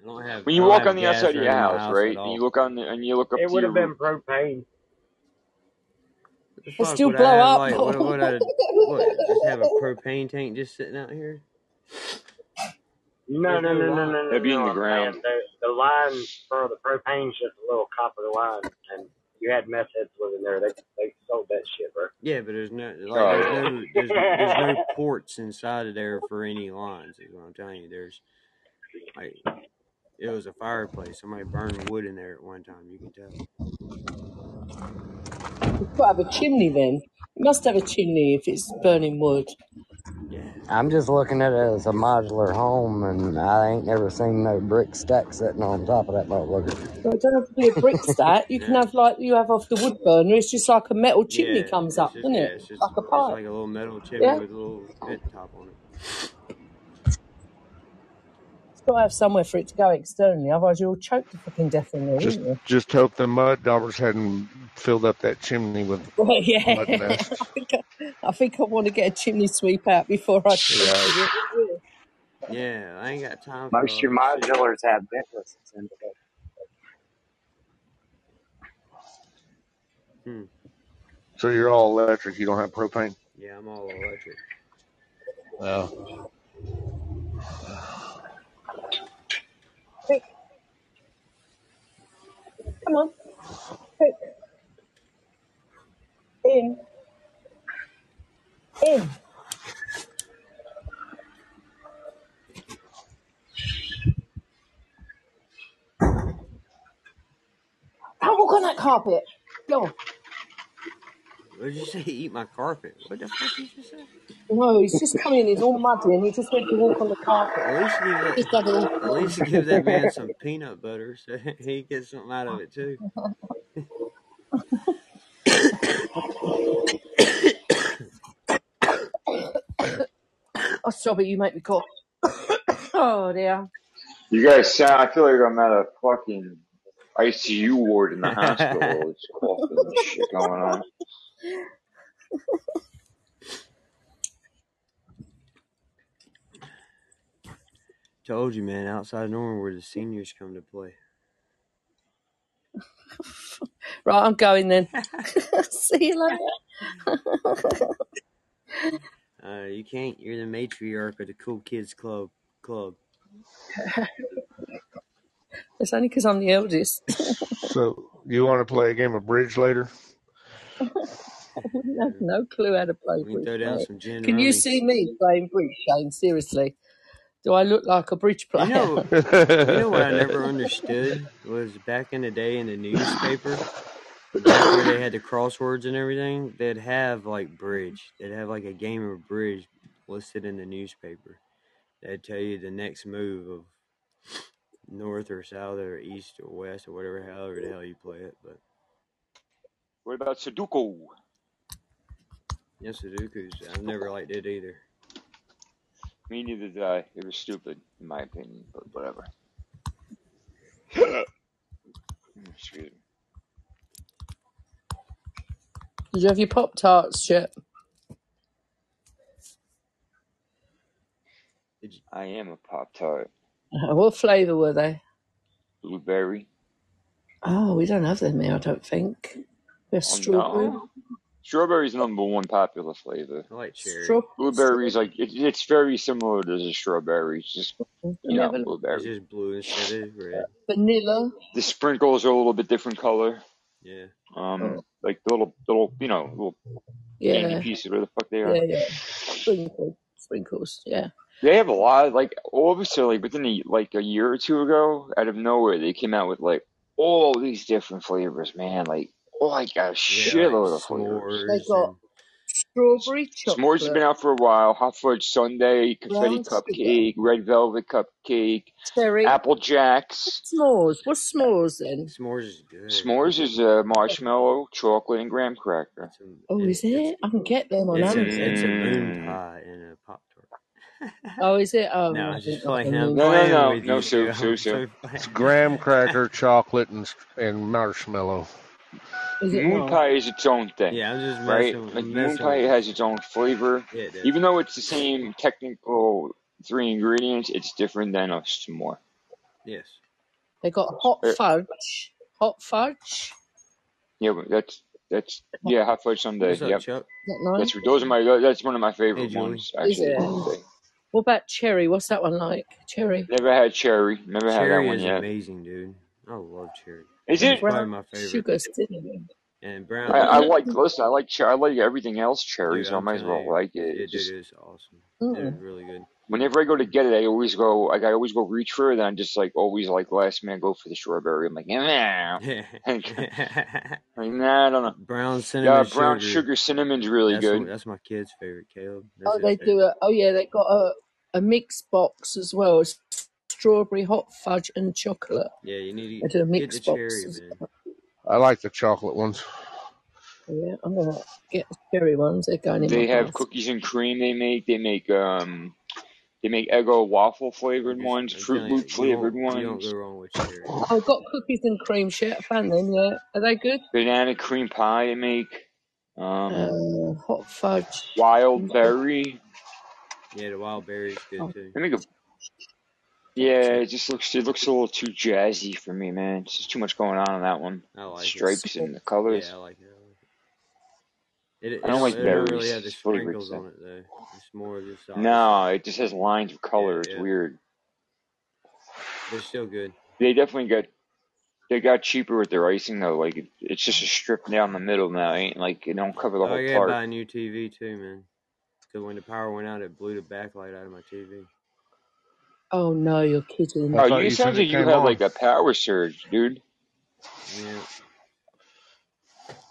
[SPEAKER 1] I don't have.
[SPEAKER 8] When you
[SPEAKER 1] don't
[SPEAKER 8] walk
[SPEAKER 1] have
[SPEAKER 8] on the outside of your house,
[SPEAKER 1] house
[SPEAKER 8] right, and you look on the, and you look up
[SPEAKER 9] It
[SPEAKER 8] to
[SPEAKER 9] would
[SPEAKER 8] your
[SPEAKER 9] have
[SPEAKER 8] roof.
[SPEAKER 9] been propane.
[SPEAKER 1] What
[SPEAKER 4] It'll still
[SPEAKER 1] would I
[SPEAKER 4] blow
[SPEAKER 1] have
[SPEAKER 4] up.
[SPEAKER 1] like? What would I? What? Just have a propane tank just sitting out here?
[SPEAKER 9] No, no,
[SPEAKER 1] no
[SPEAKER 9] no, no, no, no,
[SPEAKER 8] It'd be in the ground.
[SPEAKER 9] saying the, the line for the propane's just a little copper line, and you had meth heads living there. They they sold that shit, bro.
[SPEAKER 1] Yeah, but there's no like
[SPEAKER 8] Oh
[SPEAKER 1] there's no there's there's no ports inside of there for any lines. Is what I'm telling you. There's like it was a fireplace. Somebody burned wood in there at one time. You can tell.
[SPEAKER 4] You've got to have a chimney then. You must have a chimney if it's burning wood.
[SPEAKER 9] I'm just looking at it as a modular home, and I ain't never seen no brick stack sitting on top of that motherfucker.
[SPEAKER 4] So it don't have to be a brick stack. You can have like you have off the wood burner. It's just like a metal chimney
[SPEAKER 1] Yeah.
[SPEAKER 4] comes
[SPEAKER 1] It's
[SPEAKER 4] up,
[SPEAKER 1] just
[SPEAKER 4] doesn't
[SPEAKER 1] yeah.
[SPEAKER 4] it?
[SPEAKER 1] It's just
[SPEAKER 4] Like a
[SPEAKER 1] it's
[SPEAKER 4] pipe.
[SPEAKER 1] like a little metal chimney
[SPEAKER 4] Yeah.
[SPEAKER 1] with a little vent top on it.
[SPEAKER 4] Got to have somewhere for it to go externally, otherwise you'll choke to fucking death in there,
[SPEAKER 2] Just
[SPEAKER 4] you?
[SPEAKER 2] just hope the mud daubers hadn't filled up that chimney with
[SPEAKER 4] Well, yeah.
[SPEAKER 2] mud nests.
[SPEAKER 4] I think I, I think I want to get a chimney sweep out before I choke
[SPEAKER 2] Right.
[SPEAKER 4] to it.
[SPEAKER 1] Yeah, I ain't got time for
[SPEAKER 3] Most
[SPEAKER 1] all
[SPEAKER 3] of your
[SPEAKER 1] that
[SPEAKER 3] modulars have ventless in it.
[SPEAKER 1] Hmm.
[SPEAKER 2] So you're all electric. You don't have propane.
[SPEAKER 1] Yeah, I'm all electric.
[SPEAKER 2] Oh.
[SPEAKER 4] Come on, quick, in, in. Don't walk on that carpet. Go.
[SPEAKER 1] What did you say? Eat my carpet? What the fuck did you say?
[SPEAKER 4] No, he's just coming in. He's all muddy, and he just went to walk on the carpet.
[SPEAKER 1] At least give that.
[SPEAKER 4] Just had
[SPEAKER 1] At least give that man some peanut butter so he gets something out of it too.
[SPEAKER 4] Oh, stop it! You make me cough. oh dear.
[SPEAKER 8] You guys sound. I feel like I'm at a fucking ICU ward in the hospital. It's coughing and shit going on.
[SPEAKER 1] Told you, man. Outside Norman, where the seniors come to play.
[SPEAKER 4] Right, I'm going then. See you later.
[SPEAKER 1] Uh, you can't. You're the matriarch of the cool kids club. Club.
[SPEAKER 4] It's only because I'm the eldest.
[SPEAKER 2] So you want to play a game of bridge later?
[SPEAKER 4] I wouldn't have no clue how to play
[SPEAKER 1] We can
[SPEAKER 4] bridge.
[SPEAKER 1] throw down
[SPEAKER 4] mate.
[SPEAKER 1] some gin
[SPEAKER 4] Can you
[SPEAKER 1] rummy.
[SPEAKER 4] see me playing bridge, Shane? Seriously, do I look like a bridge
[SPEAKER 1] You
[SPEAKER 4] player?
[SPEAKER 1] know, you know what I never understood was back in the day in the newspaper, back where they had the crosswords and everything. They'd have like bridge. They'd have like a game of bridge listed in the newspaper. They'd tell you the next move of north or south or east or west or whatever, however the hell you play it. But
[SPEAKER 8] What about Sudoku?
[SPEAKER 1] Yeah, Sudoku's. I've never liked it either.
[SPEAKER 8] Me neither did I. It was stupid, in my opinion, but whatever. Excuse me.
[SPEAKER 4] Did you have your pop tarts, Chip?
[SPEAKER 1] Did you,
[SPEAKER 8] I am a Pop Tart.
[SPEAKER 4] What flavour were they?
[SPEAKER 8] Blueberry.
[SPEAKER 4] Oh, we don't have them here, I don't think. We have
[SPEAKER 8] Oh,
[SPEAKER 4] strawberry.
[SPEAKER 8] no. Strawberry's number one popular flavor.
[SPEAKER 1] I like cherry.
[SPEAKER 4] Straw-
[SPEAKER 8] Blueberry's like it, it's very similar to the strawberry. It's just
[SPEAKER 4] We
[SPEAKER 8] you know
[SPEAKER 4] never
[SPEAKER 1] It's just blue instead of red.
[SPEAKER 4] vanilla.
[SPEAKER 8] The sprinkles are a little bit different color.
[SPEAKER 1] Yeah.
[SPEAKER 8] Um, like the little little you know little
[SPEAKER 4] Yeah,
[SPEAKER 8] candy pieces, where the fuck they are.
[SPEAKER 4] yeah, yeah. Sprinkles, sprinkles. Yeah.
[SPEAKER 8] They have a lot. Like all of a sudden, like within a, like a year or two ago, out of nowhere, they came out with like all these different flavors. Man, like oh, like a
[SPEAKER 1] Yeah, like
[SPEAKER 8] shitload of flavors.
[SPEAKER 4] They
[SPEAKER 1] s'mores
[SPEAKER 4] got
[SPEAKER 1] and
[SPEAKER 4] strawberry
[SPEAKER 8] S'mores has been out for a while. Hot fudge sundae, confetti
[SPEAKER 4] brown sugar,
[SPEAKER 8] cupcake, red velvet cupcake,
[SPEAKER 4] cherry.
[SPEAKER 8] apple jacks.
[SPEAKER 4] S'mores. What's s'mores then?
[SPEAKER 1] s'mores is good.
[SPEAKER 8] S'mores is uh, marshmallow, chocolate, and graham cracker.
[SPEAKER 1] It's a,
[SPEAKER 4] Oh,
[SPEAKER 1] it,
[SPEAKER 4] is
[SPEAKER 1] it's
[SPEAKER 4] it? I can get them on
[SPEAKER 1] it's a
[SPEAKER 4] Amazon.
[SPEAKER 1] it's a moon
[SPEAKER 8] Mm.
[SPEAKER 1] pie and a pop tart.
[SPEAKER 4] Oh, is it? Oh,
[SPEAKER 1] No,
[SPEAKER 4] I
[SPEAKER 1] I'm just
[SPEAKER 4] didn't like the
[SPEAKER 1] playing. I'm
[SPEAKER 4] moon.
[SPEAKER 8] No, no,
[SPEAKER 1] playing
[SPEAKER 8] no,
[SPEAKER 1] with
[SPEAKER 8] no,
[SPEAKER 1] you,
[SPEAKER 8] Sue,
[SPEAKER 1] Sue.
[SPEAKER 8] Sue,
[SPEAKER 1] I'm
[SPEAKER 8] Sue.
[SPEAKER 1] so
[SPEAKER 2] It's
[SPEAKER 1] playing.
[SPEAKER 2] graham cracker, chocolate, and and marshmallow.
[SPEAKER 4] Is it
[SPEAKER 8] Moon
[SPEAKER 4] not?
[SPEAKER 8] pie is its own thing,
[SPEAKER 1] Yeah, I'm just
[SPEAKER 8] right?
[SPEAKER 1] messing.
[SPEAKER 8] Like
[SPEAKER 1] I'm
[SPEAKER 8] moon
[SPEAKER 1] messing
[SPEAKER 8] pie
[SPEAKER 1] with
[SPEAKER 8] has its own flavor,
[SPEAKER 1] Yeah, it does.
[SPEAKER 8] even though it's the same technical three ingredients. It's different than a s'more.
[SPEAKER 1] Yes.
[SPEAKER 4] They got hot
[SPEAKER 8] Uh,
[SPEAKER 4] fudge. Hot fudge.
[SPEAKER 8] yeah, but that's that's yeah, hot fudge sundae.
[SPEAKER 1] What's up,
[SPEAKER 8] Yep,
[SPEAKER 1] Chuck?
[SPEAKER 4] Is that nice?
[SPEAKER 8] that's those are my that's one of my
[SPEAKER 1] Hey,
[SPEAKER 8] favorite
[SPEAKER 1] Julie.
[SPEAKER 8] ones
[SPEAKER 4] Is
[SPEAKER 8] actually.
[SPEAKER 4] it? What about cherry? What's that one like? Cherry.
[SPEAKER 8] Never had cherry. Never had that
[SPEAKER 1] Cherry
[SPEAKER 8] one
[SPEAKER 1] is
[SPEAKER 8] yet.
[SPEAKER 1] amazing, dude. I love cherry.
[SPEAKER 8] Is
[SPEAKER 1] It's
[SPEAKER 8] it?
[SPEAKER 1] probably
[SPEAKER 4] Brown
[SPEAKER 1] my favorite.
[SPEAKER 4] sugar cinnamon.
[SPEAKER 1] And brown.
[SPEAKER 8] I like listen. I like cher- I like everything else cherry,
[SPEAKER 1] Dude,
[SPEAKER 8] so I
[SPEAKER 1] I'm
[SPEAKER 8] might as
[SPEAKER 1] telling
[SPEAKER 8] well
[SPEAKER 1] you,
[SPEAKER 8] like it.
[SPEAKER 1] it,
[SPEAKER 8] It's just
[SPEAKER 1] it's awesome.
[SPEAKER 4] Mm.
[SPEAKER 1] It's really good.
[SPEAKER 8] whenever I go to get it, I always go like I always go reach for it, and I'm just like always like last man go for the strawberry. I'm like, nah, like nah, I don't know.
[SPEAKER 1] brown
[SPEAKER 8] Yeah,
[SPEAKER 1] cinnamon
[SPEAKER 8] brown
[SPEAKER 1] sugar.
[SPEAKER 8] sugar cinnamon's really
[SPEAKER 1] That's
[SPEAKER 8] good.
[SPEAKER 1] one, that's my kid's favorite, Caleb. That's
[SPEAKER 4] Oh,
[SPEAKER 1] his
[SPEAKER 4] they do
[SPEAKER 1] favorite.
[SPEAKER 4] a. Oh yeah, they got a a mix box as well. It's strawberry, hot fudge, and chocolate.
[SPEAKER 1] Yeah, you need
[SPEAKER 4] They
[SPEAKER 1] to
[SPEAKER 4] do a
[SPEAKER 1] get the
[SPEAKER 4] box.
[SPEAKER 1] cherry,
[SPEAKER 4] As
[SPEAKER 1] man.
[SPEAKER 4] well.
[SPEAKER 2] I like the chocolate ones.
[SPEAKER 4] Yeah, I'm gonna get the cherry ones. They're going in my
[SPEAKER 8] They have
[SPEAKER 4] house.
[SPEAKER 8] cookies and cream. They make. They make um They make Eggo waffle flavored
[SPEAKER 1] Just,
[SPEAKER 8] ones,
[SPEAKER 1] I'm
[SPEAKER 8] Fruit
[SPEAKER 1] telling you,
[SPEAKER 8] Loop
[SPEAKER 1] you
[SPEAKER 8] flavored
[SPEAKER 1] won't you don't
[SPEAKER 8] ones,
[SPEAKER 1] go wrong with cherry.
[SPEAKER 4] I've got cookies and cream shit. I found them. Yeah, are they good?
[SPEAKER 8] banana cream pie. They make um,
[SPEAKER 4] Uh, hot fudge.
[SPEAKER 8] wild berry.
[SPEAKER 1] Yeah, the wild berry's good
[SPEAKER 4] Oh,
[SPEAKER 1] too.
[SPEAKER 8] They make a yeah. It just looks it looks a little too jazzy for me, man. It's just too much going on on that one.
[SPEAKER 1] I like it.
[SPEAKER 8] stripes and the
[SPEAKER 1] Yeah,
[SPEAKER 8] colors.
[SPEAKER 1] I like it. I like it. It, it
[SPEAKER 8] I don't like
[SPEAKER 1] it don't really
[SPEAKER 8] berries.
[SPEAKER 1] have the
[SPEAKER 8] It's
[SPEAKER 1] sprinkles on it though. It's more of just
[SPEAKER 8] No, it just has lines of
[SPEAKER 1] Yeah,
[SPEAKER 8] color. It's
[SPEAKER 1] yeah.
[SPEAKER 8] weird.
[SPEAKER 1] They're still good.
[SPEAKER 8] They definitely got they got cheaper with their icing though. Like it, it's just a strip down the middle now. It ain't like it don't cover the
[SPEAKER 1] Oh,
[SPEAKER 8] whole
[SPEAKER 1] I gotta
[SPEAKER 8] part.
[SPEAKER 1] buy a new TV too, man. Because when the power went out, it blew the backlight out of my TV.
[SPEAKER 4] Oh no, you're kidding.
[SPEAKER 2] I
[SPEAKER 8] Oh,
[SPEAKER 2] thought
[SPEAKER 8] you
[SPEAKER 2] you said
[SPEAKER 8] sounds
[SPEAKER 2] it
[SPEAKER 8] like you
[SPEAKER 2] came
[SPEAKER 8] had
[SPEAKER 2] on.
[SPEAKER 8] like a power surge, dude.
[SPEAKER 1] Yeah.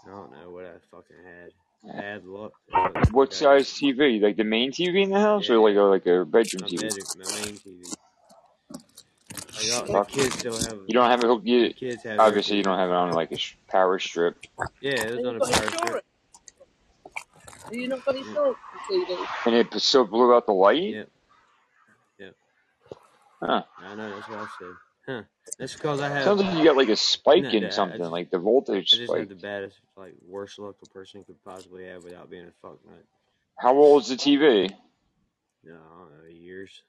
[SPEAKER 1] I don't know what I fucking had. Bad eh. luck. That's what
[SPEAKER 8] What
[SPEAKER 1] got
[SPEAKER 8] size TV? Like the main TV in the house, or
[SPEAKER 1] Yeah,
[SPEAKER 8] like a like a bedroom
[SPEAKER 1] my
[SPEAKER 8] TV?
[SPEAKER 1] bed, my main TV. Like, all, the
[SPEAKER 8] Fuck.
[SPEAKER 1] kids still have.
[SPEAKER 8] You don't have it hooked.
[SPEAKER 1] The
[SPEAKER 8] You,
[SPEAKER 1] kids have
[SPEAKER 8] obviously, you don't have it on like a sh- power strip.
[SPEAKER 1] Yeah, it
[SPEAKER 4] Have
[SPEAKER 1] was
[SPEAKER 4] you
[SPEAKER 1] on a
[SPEAKER 4] got
[SPEAKER 1] power strip.
[SPEAKER 4] insurance? You not got insurance for TV?
[SPEAKER 8] And it still blew out the light.
[SPEAKER 1] Yep, yep.
[SPEAKER 8] Huh.
[SPEAKER 1] I know. That's what I said. Huh. That's because I have.
[SPEAKER 8] Sounds like you got like a spike in
[SPEAKER 1] I, I
[SPEAKER 8] something,
[SPEAKER 1] just,
[SPEAKER 8] like the
[SPEAKER 1] I
[SPEAKER 8] voltage
[SPEAKER 1] just have
[SPEAKER 8] spike.
[SPEAKER 1] the baddest, like worst luck a person could possibly have without being a fuck nut.
[SPEAKER 8] How old is the TV?
[SPEAKER 1] No, I don't know, years.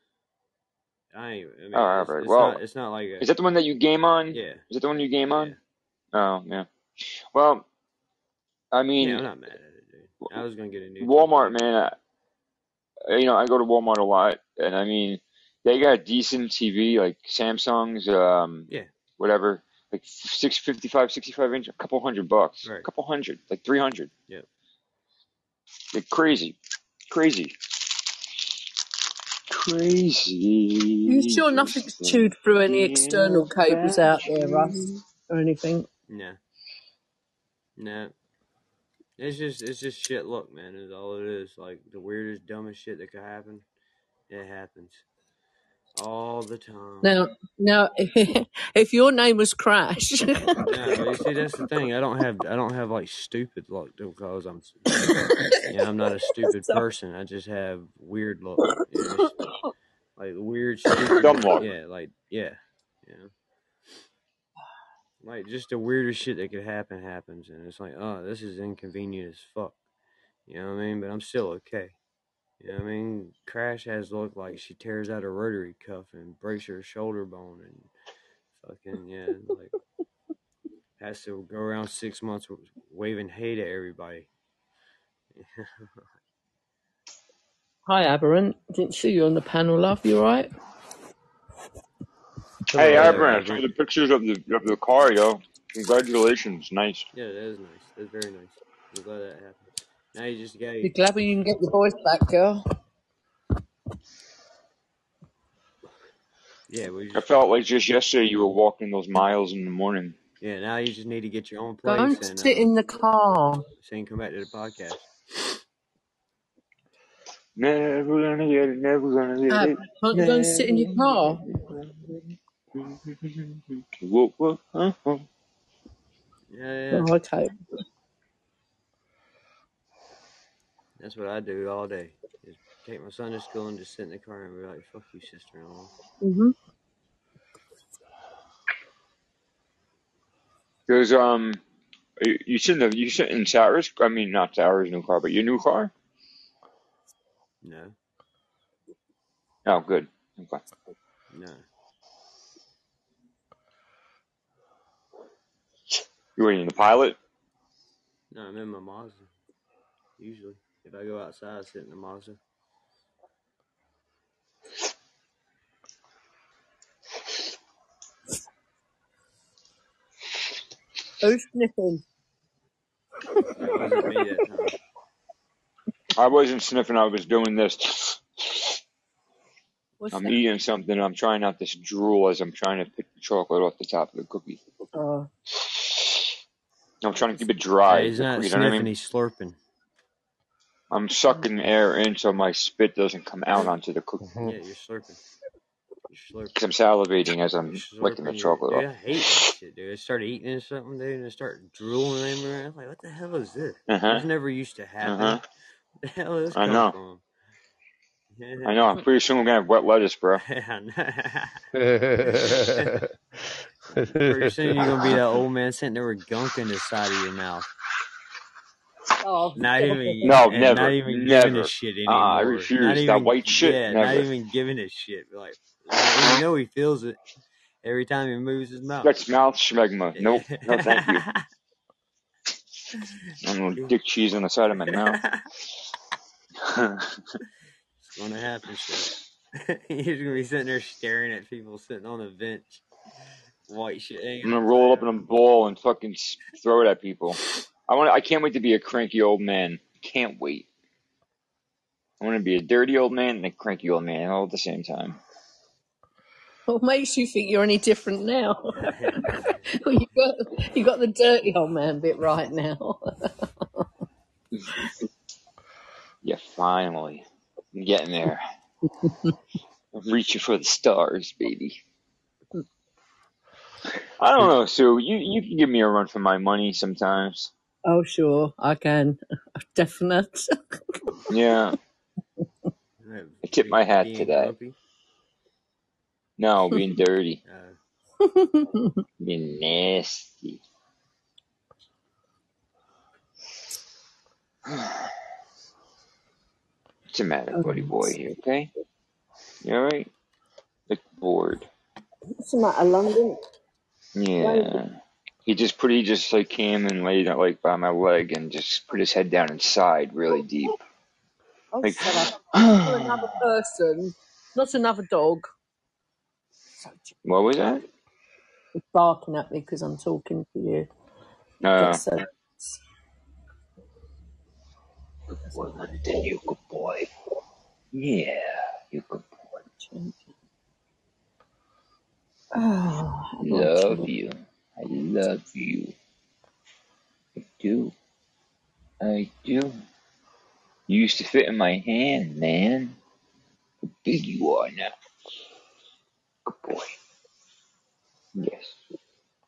[SPEAKER 1] I ain't. I mean,
[SPEAKER 8] Oh, all
[SPEAKER 1] it's, it's
[SPEAKER 8] Well,
[SPEAKER 1] not. It's not like a.
[SPEAKER 8] is that the one that you game on?
[SPEAKER 1] Yeah,
[SPEAKER 8] Is that the one you game
[SPEAKER 1] yeah,
[SPEAKER 8] on? Oh, yeah. Well, I
[SPEAKER 1] yeah.
[SPEAKER 8] mean,
[SPEAKER 1] I'm not mad at it, dude. I was gonna get a new
[SPEAKER 8] Walmart,
[SPEAKER 1] anyway.
[SPEAKER 8] man. I, you know, I go to Walmart a lot, and I mean, they got decent TV, like Samsung's, um,
[SPEAKER 1] Yeah,
[SPEAKER 8] whatever, like six fifty five, sixty five inch, a couple hundred bucks, a couple hundred, like three hundred.
[SPEAKER 1] Yeah,
[SPEAKER 8] Like crazy, crazy, crazy.
[SPEAKER 4] You sure nothing's chewed through any external cables out there, Russ, or anything?
[SPEAKER 1] No, no. It's just, it's just shit. Look, man, is all it is. Like the weirdest, dumbest shit that could happen. It happens all the time.
[SPEAKER 4] Now, now, if your name was Crash,
[SPEAKER 1] No, you see, that's the thing. I don't have, I don't have like stupid luck because I'm, yeah, I'm not a stupid
[SPEAKER 4] Sorry.
[SPEAKER 1] person. I just have weird luck. You know, just, like weird, stupid.
[SPEAKER 8] Dumb luck.
[SPEAKER 1] Yeah, like yeah, you know, like just the weirdest shit that could happen happens, and it's like, oh, this is inconvenient as fuck. You know what I mean? But I'm still okay. You know I mean? Crash has looked like she tears out a rotary cuff and breaks her shoulder bone and fucking yeah, like has to go around six months waving hate to everybody.
[SPEAKER 4] Hi, Aberrant. Didn't see you on the panel, love. You right?
[SPEAKER 8] Hey, Aberrant, I saw
[SPEAKER 1] Aberrant.
[SPEAKER 8] the pictures of the of the car, yo. Congratulations, nice.
[SPEAKER 1] Yeah, that is nice. That's very nice. I'm glad that happened. Now you just got
[SPEAKER 4] You're glad when you can get your voice back, girl.
[SPEAKER 1] yeah, we
[SPEAKER 8] I
[SPEAKER 1] just
[SPEAKER 8] felt like just yesterday you were walking those miles in the morning.
[SPEAKER 1] yeah. Now you just need to get your own place
[SPEAKER 4] Don't
[SPEAKER 1] and
[SPEAKER 4] sit
[SPEAKER 1] uh,
[SPEAKER 4] in the car.
[SPEAKER 1] so you can come back to the podcast.
[SPEAKER 8] Never gonna get it, never gonna get
[SPEAKER 4] Ab,
[SPEAKER 8] it.
[SPEAKER 4] can't you go and sit in your car?
[SPEAKER 8] Whoa, whoa, huh, huh.
[SPEAKER 1] Yeah, yeah.
[SPEAKER 4] Oh, okay.
[SPEAKER 1] That's what I do all day. Is take my son to school and just sit in the car and be like, "Fuck you, sister-in-law."
[SPEAKER 4] Mm-hmm.
[SPEAKER 8] Cause um, you you sit in the, you sit in Sarah's. I mean, not Sarah's new car, but your new car.
[SPEAKER 1] No,
[SPEAKER 8] Oh, good. Okay.
[SPEAKER 1] no.
[SPEAKER 8] You waiting in the pilot?
[SPEAKER 1] No, I'm in my Mazda. Usually, if I go outside, I sit in the Mazda.
[SPEAKER 4] Who's sniffing?
[SPEAKER 1] That wasn't me.
[SPEAKER 8] I wasn't sniffing. I was doing this.
[SPEAKER 4] What's
[SPEAKER 8] I'm
[SPEAKER 4] that?
[SPEAKER 8] eating something. I'm trying not this drool as I'm trying to pick the chocolate off the top of the cookie.
[SPEAKER 4] Oh,
[SPEAKER 8] I'm trying to keep it
[SPEAKER 1] Hey,
[SPEAKER 8] dry.
[SPEAKER 1] he's not
[SPEAKER 8] cookie, you know I
[SPEAKER 1] sniffing;
[SPEAKER 8] mean?
[SPEAKER 1] he's slurping.
[SPEAKER 8] I'm sucking air in so my spit doesn't come out onto the cookie.
[SPEAKER 1] Yeah, you're slurping. You're slurping.
[SPEAKER 8] Because I'm salivating as I'm licking the chocolate
[SPEAKER 1] dude,
[SPEAKER 8] off.
[SPEAKER 1] I hate that shit, dude. I started eating or something, dude, and I start drooling everywhere. I'm like, what the hell is this?
[SPEAKER 8] Uh huh.
[SPEAKER 1] This never used to
[SPEAKER 8] Uh
[SPEAKER 1] happen.
[SPEAKER 8] huh.
[SPEAKER 1] Where the hell did this
[SPEAKER 8] I
[SPEAKER 1] come
[SPEAKER 8] know.
[SPEAKER 1] from?
[SPEAKER 8] I know. Pretty soon we're gonna have wet lettuce, bro.
[SPEAKER 1] Pretty soon you're gonna be that old man sitting there with gunk in the side of your mouth.
[SPEAKER 4] Oh,
[SPEAKER 1] Not even
[SPEAKER 8] No,
[SPEAKER 1] and
[SPEAKER 8] never,
[SPEAKER 1] not even giving
[SPEAKER 8] never.
[SPEAKER 1] a shit
[SPEAKER 8] Uh,
[SPEAKER 1] anymore.
[SPEAKER 8] I refuse.
[SPEAKER 1] Not
[SPEAKER 8] That
[SPEAKER 1] even,
[SPEAKER 8] white shit,
[SPEAKER 1] Yeah, not even giving a shit. Like you know he feels it every time he moves his mouth.
[SPEAKER 8] That's mouth schmegma. Nope. No, thank you. I'm gonna dick cheese on the side of my mouth.
[SPEAKER 1] it's gonna happen, shit. He's gonna be sitting there staring at people sitting on a bench. White shit.
[SPEAKER 8] I'm gonna roll it up in a ball and fucking throw it at people. I want. I can't wait to be a cranky old man. Can't wait. I want to be a dirty old man and a cranky old man all at the same time.
[SPEAKER 4] What makes you think you're any different now? well, you got you got the dirty old man bit right now.
[SPEAKER 8] Yeah, finally, I'm getting there. I'm reaching for the stars, baby. I don't know, Sue. You you can give me a run for my money sometimes.
[SPEAKER 4] Oh, sure, I can. Definite.
[SPEAKER 8] Yeah, I tipped my hat to
[SPEAKER 1] Being
[SPEAKER 8] that.
[SPEAKER 1] grumpy.
[SPEAKER 8] No, being dirty,
[SPEAKER 1] Uh,
[SPEAKER 8] being nasty. What's the matter, buddy boy? You okay? You alright? Look bored.
[SPEAKER 4] What's the matter, London?
[SPEAKER 8] Yeah. He just pretty just like came and laid like by my leg and just put his head down and sighed really deep.
[SPEAKER 4] Oh,
[SPEAKER 8] Like.
[SPEAKER 4] Not another person, not another dog. So
[SPEAKER 8] what was that?
[SPEAKER 4] It's barking at me because I'm talking to you.
[SPEAKER 8] Uh
[SPEAKER 4] Gets so
[SPEAKER 8] good boy, London, you good boy. Yeah, you good boy.
[SPEAKER 4] Oh,
[SPEAKER 8] Love you. I love you. I do. I do. You used to fit in my hand, man. How big you are now. Good boy. Yes.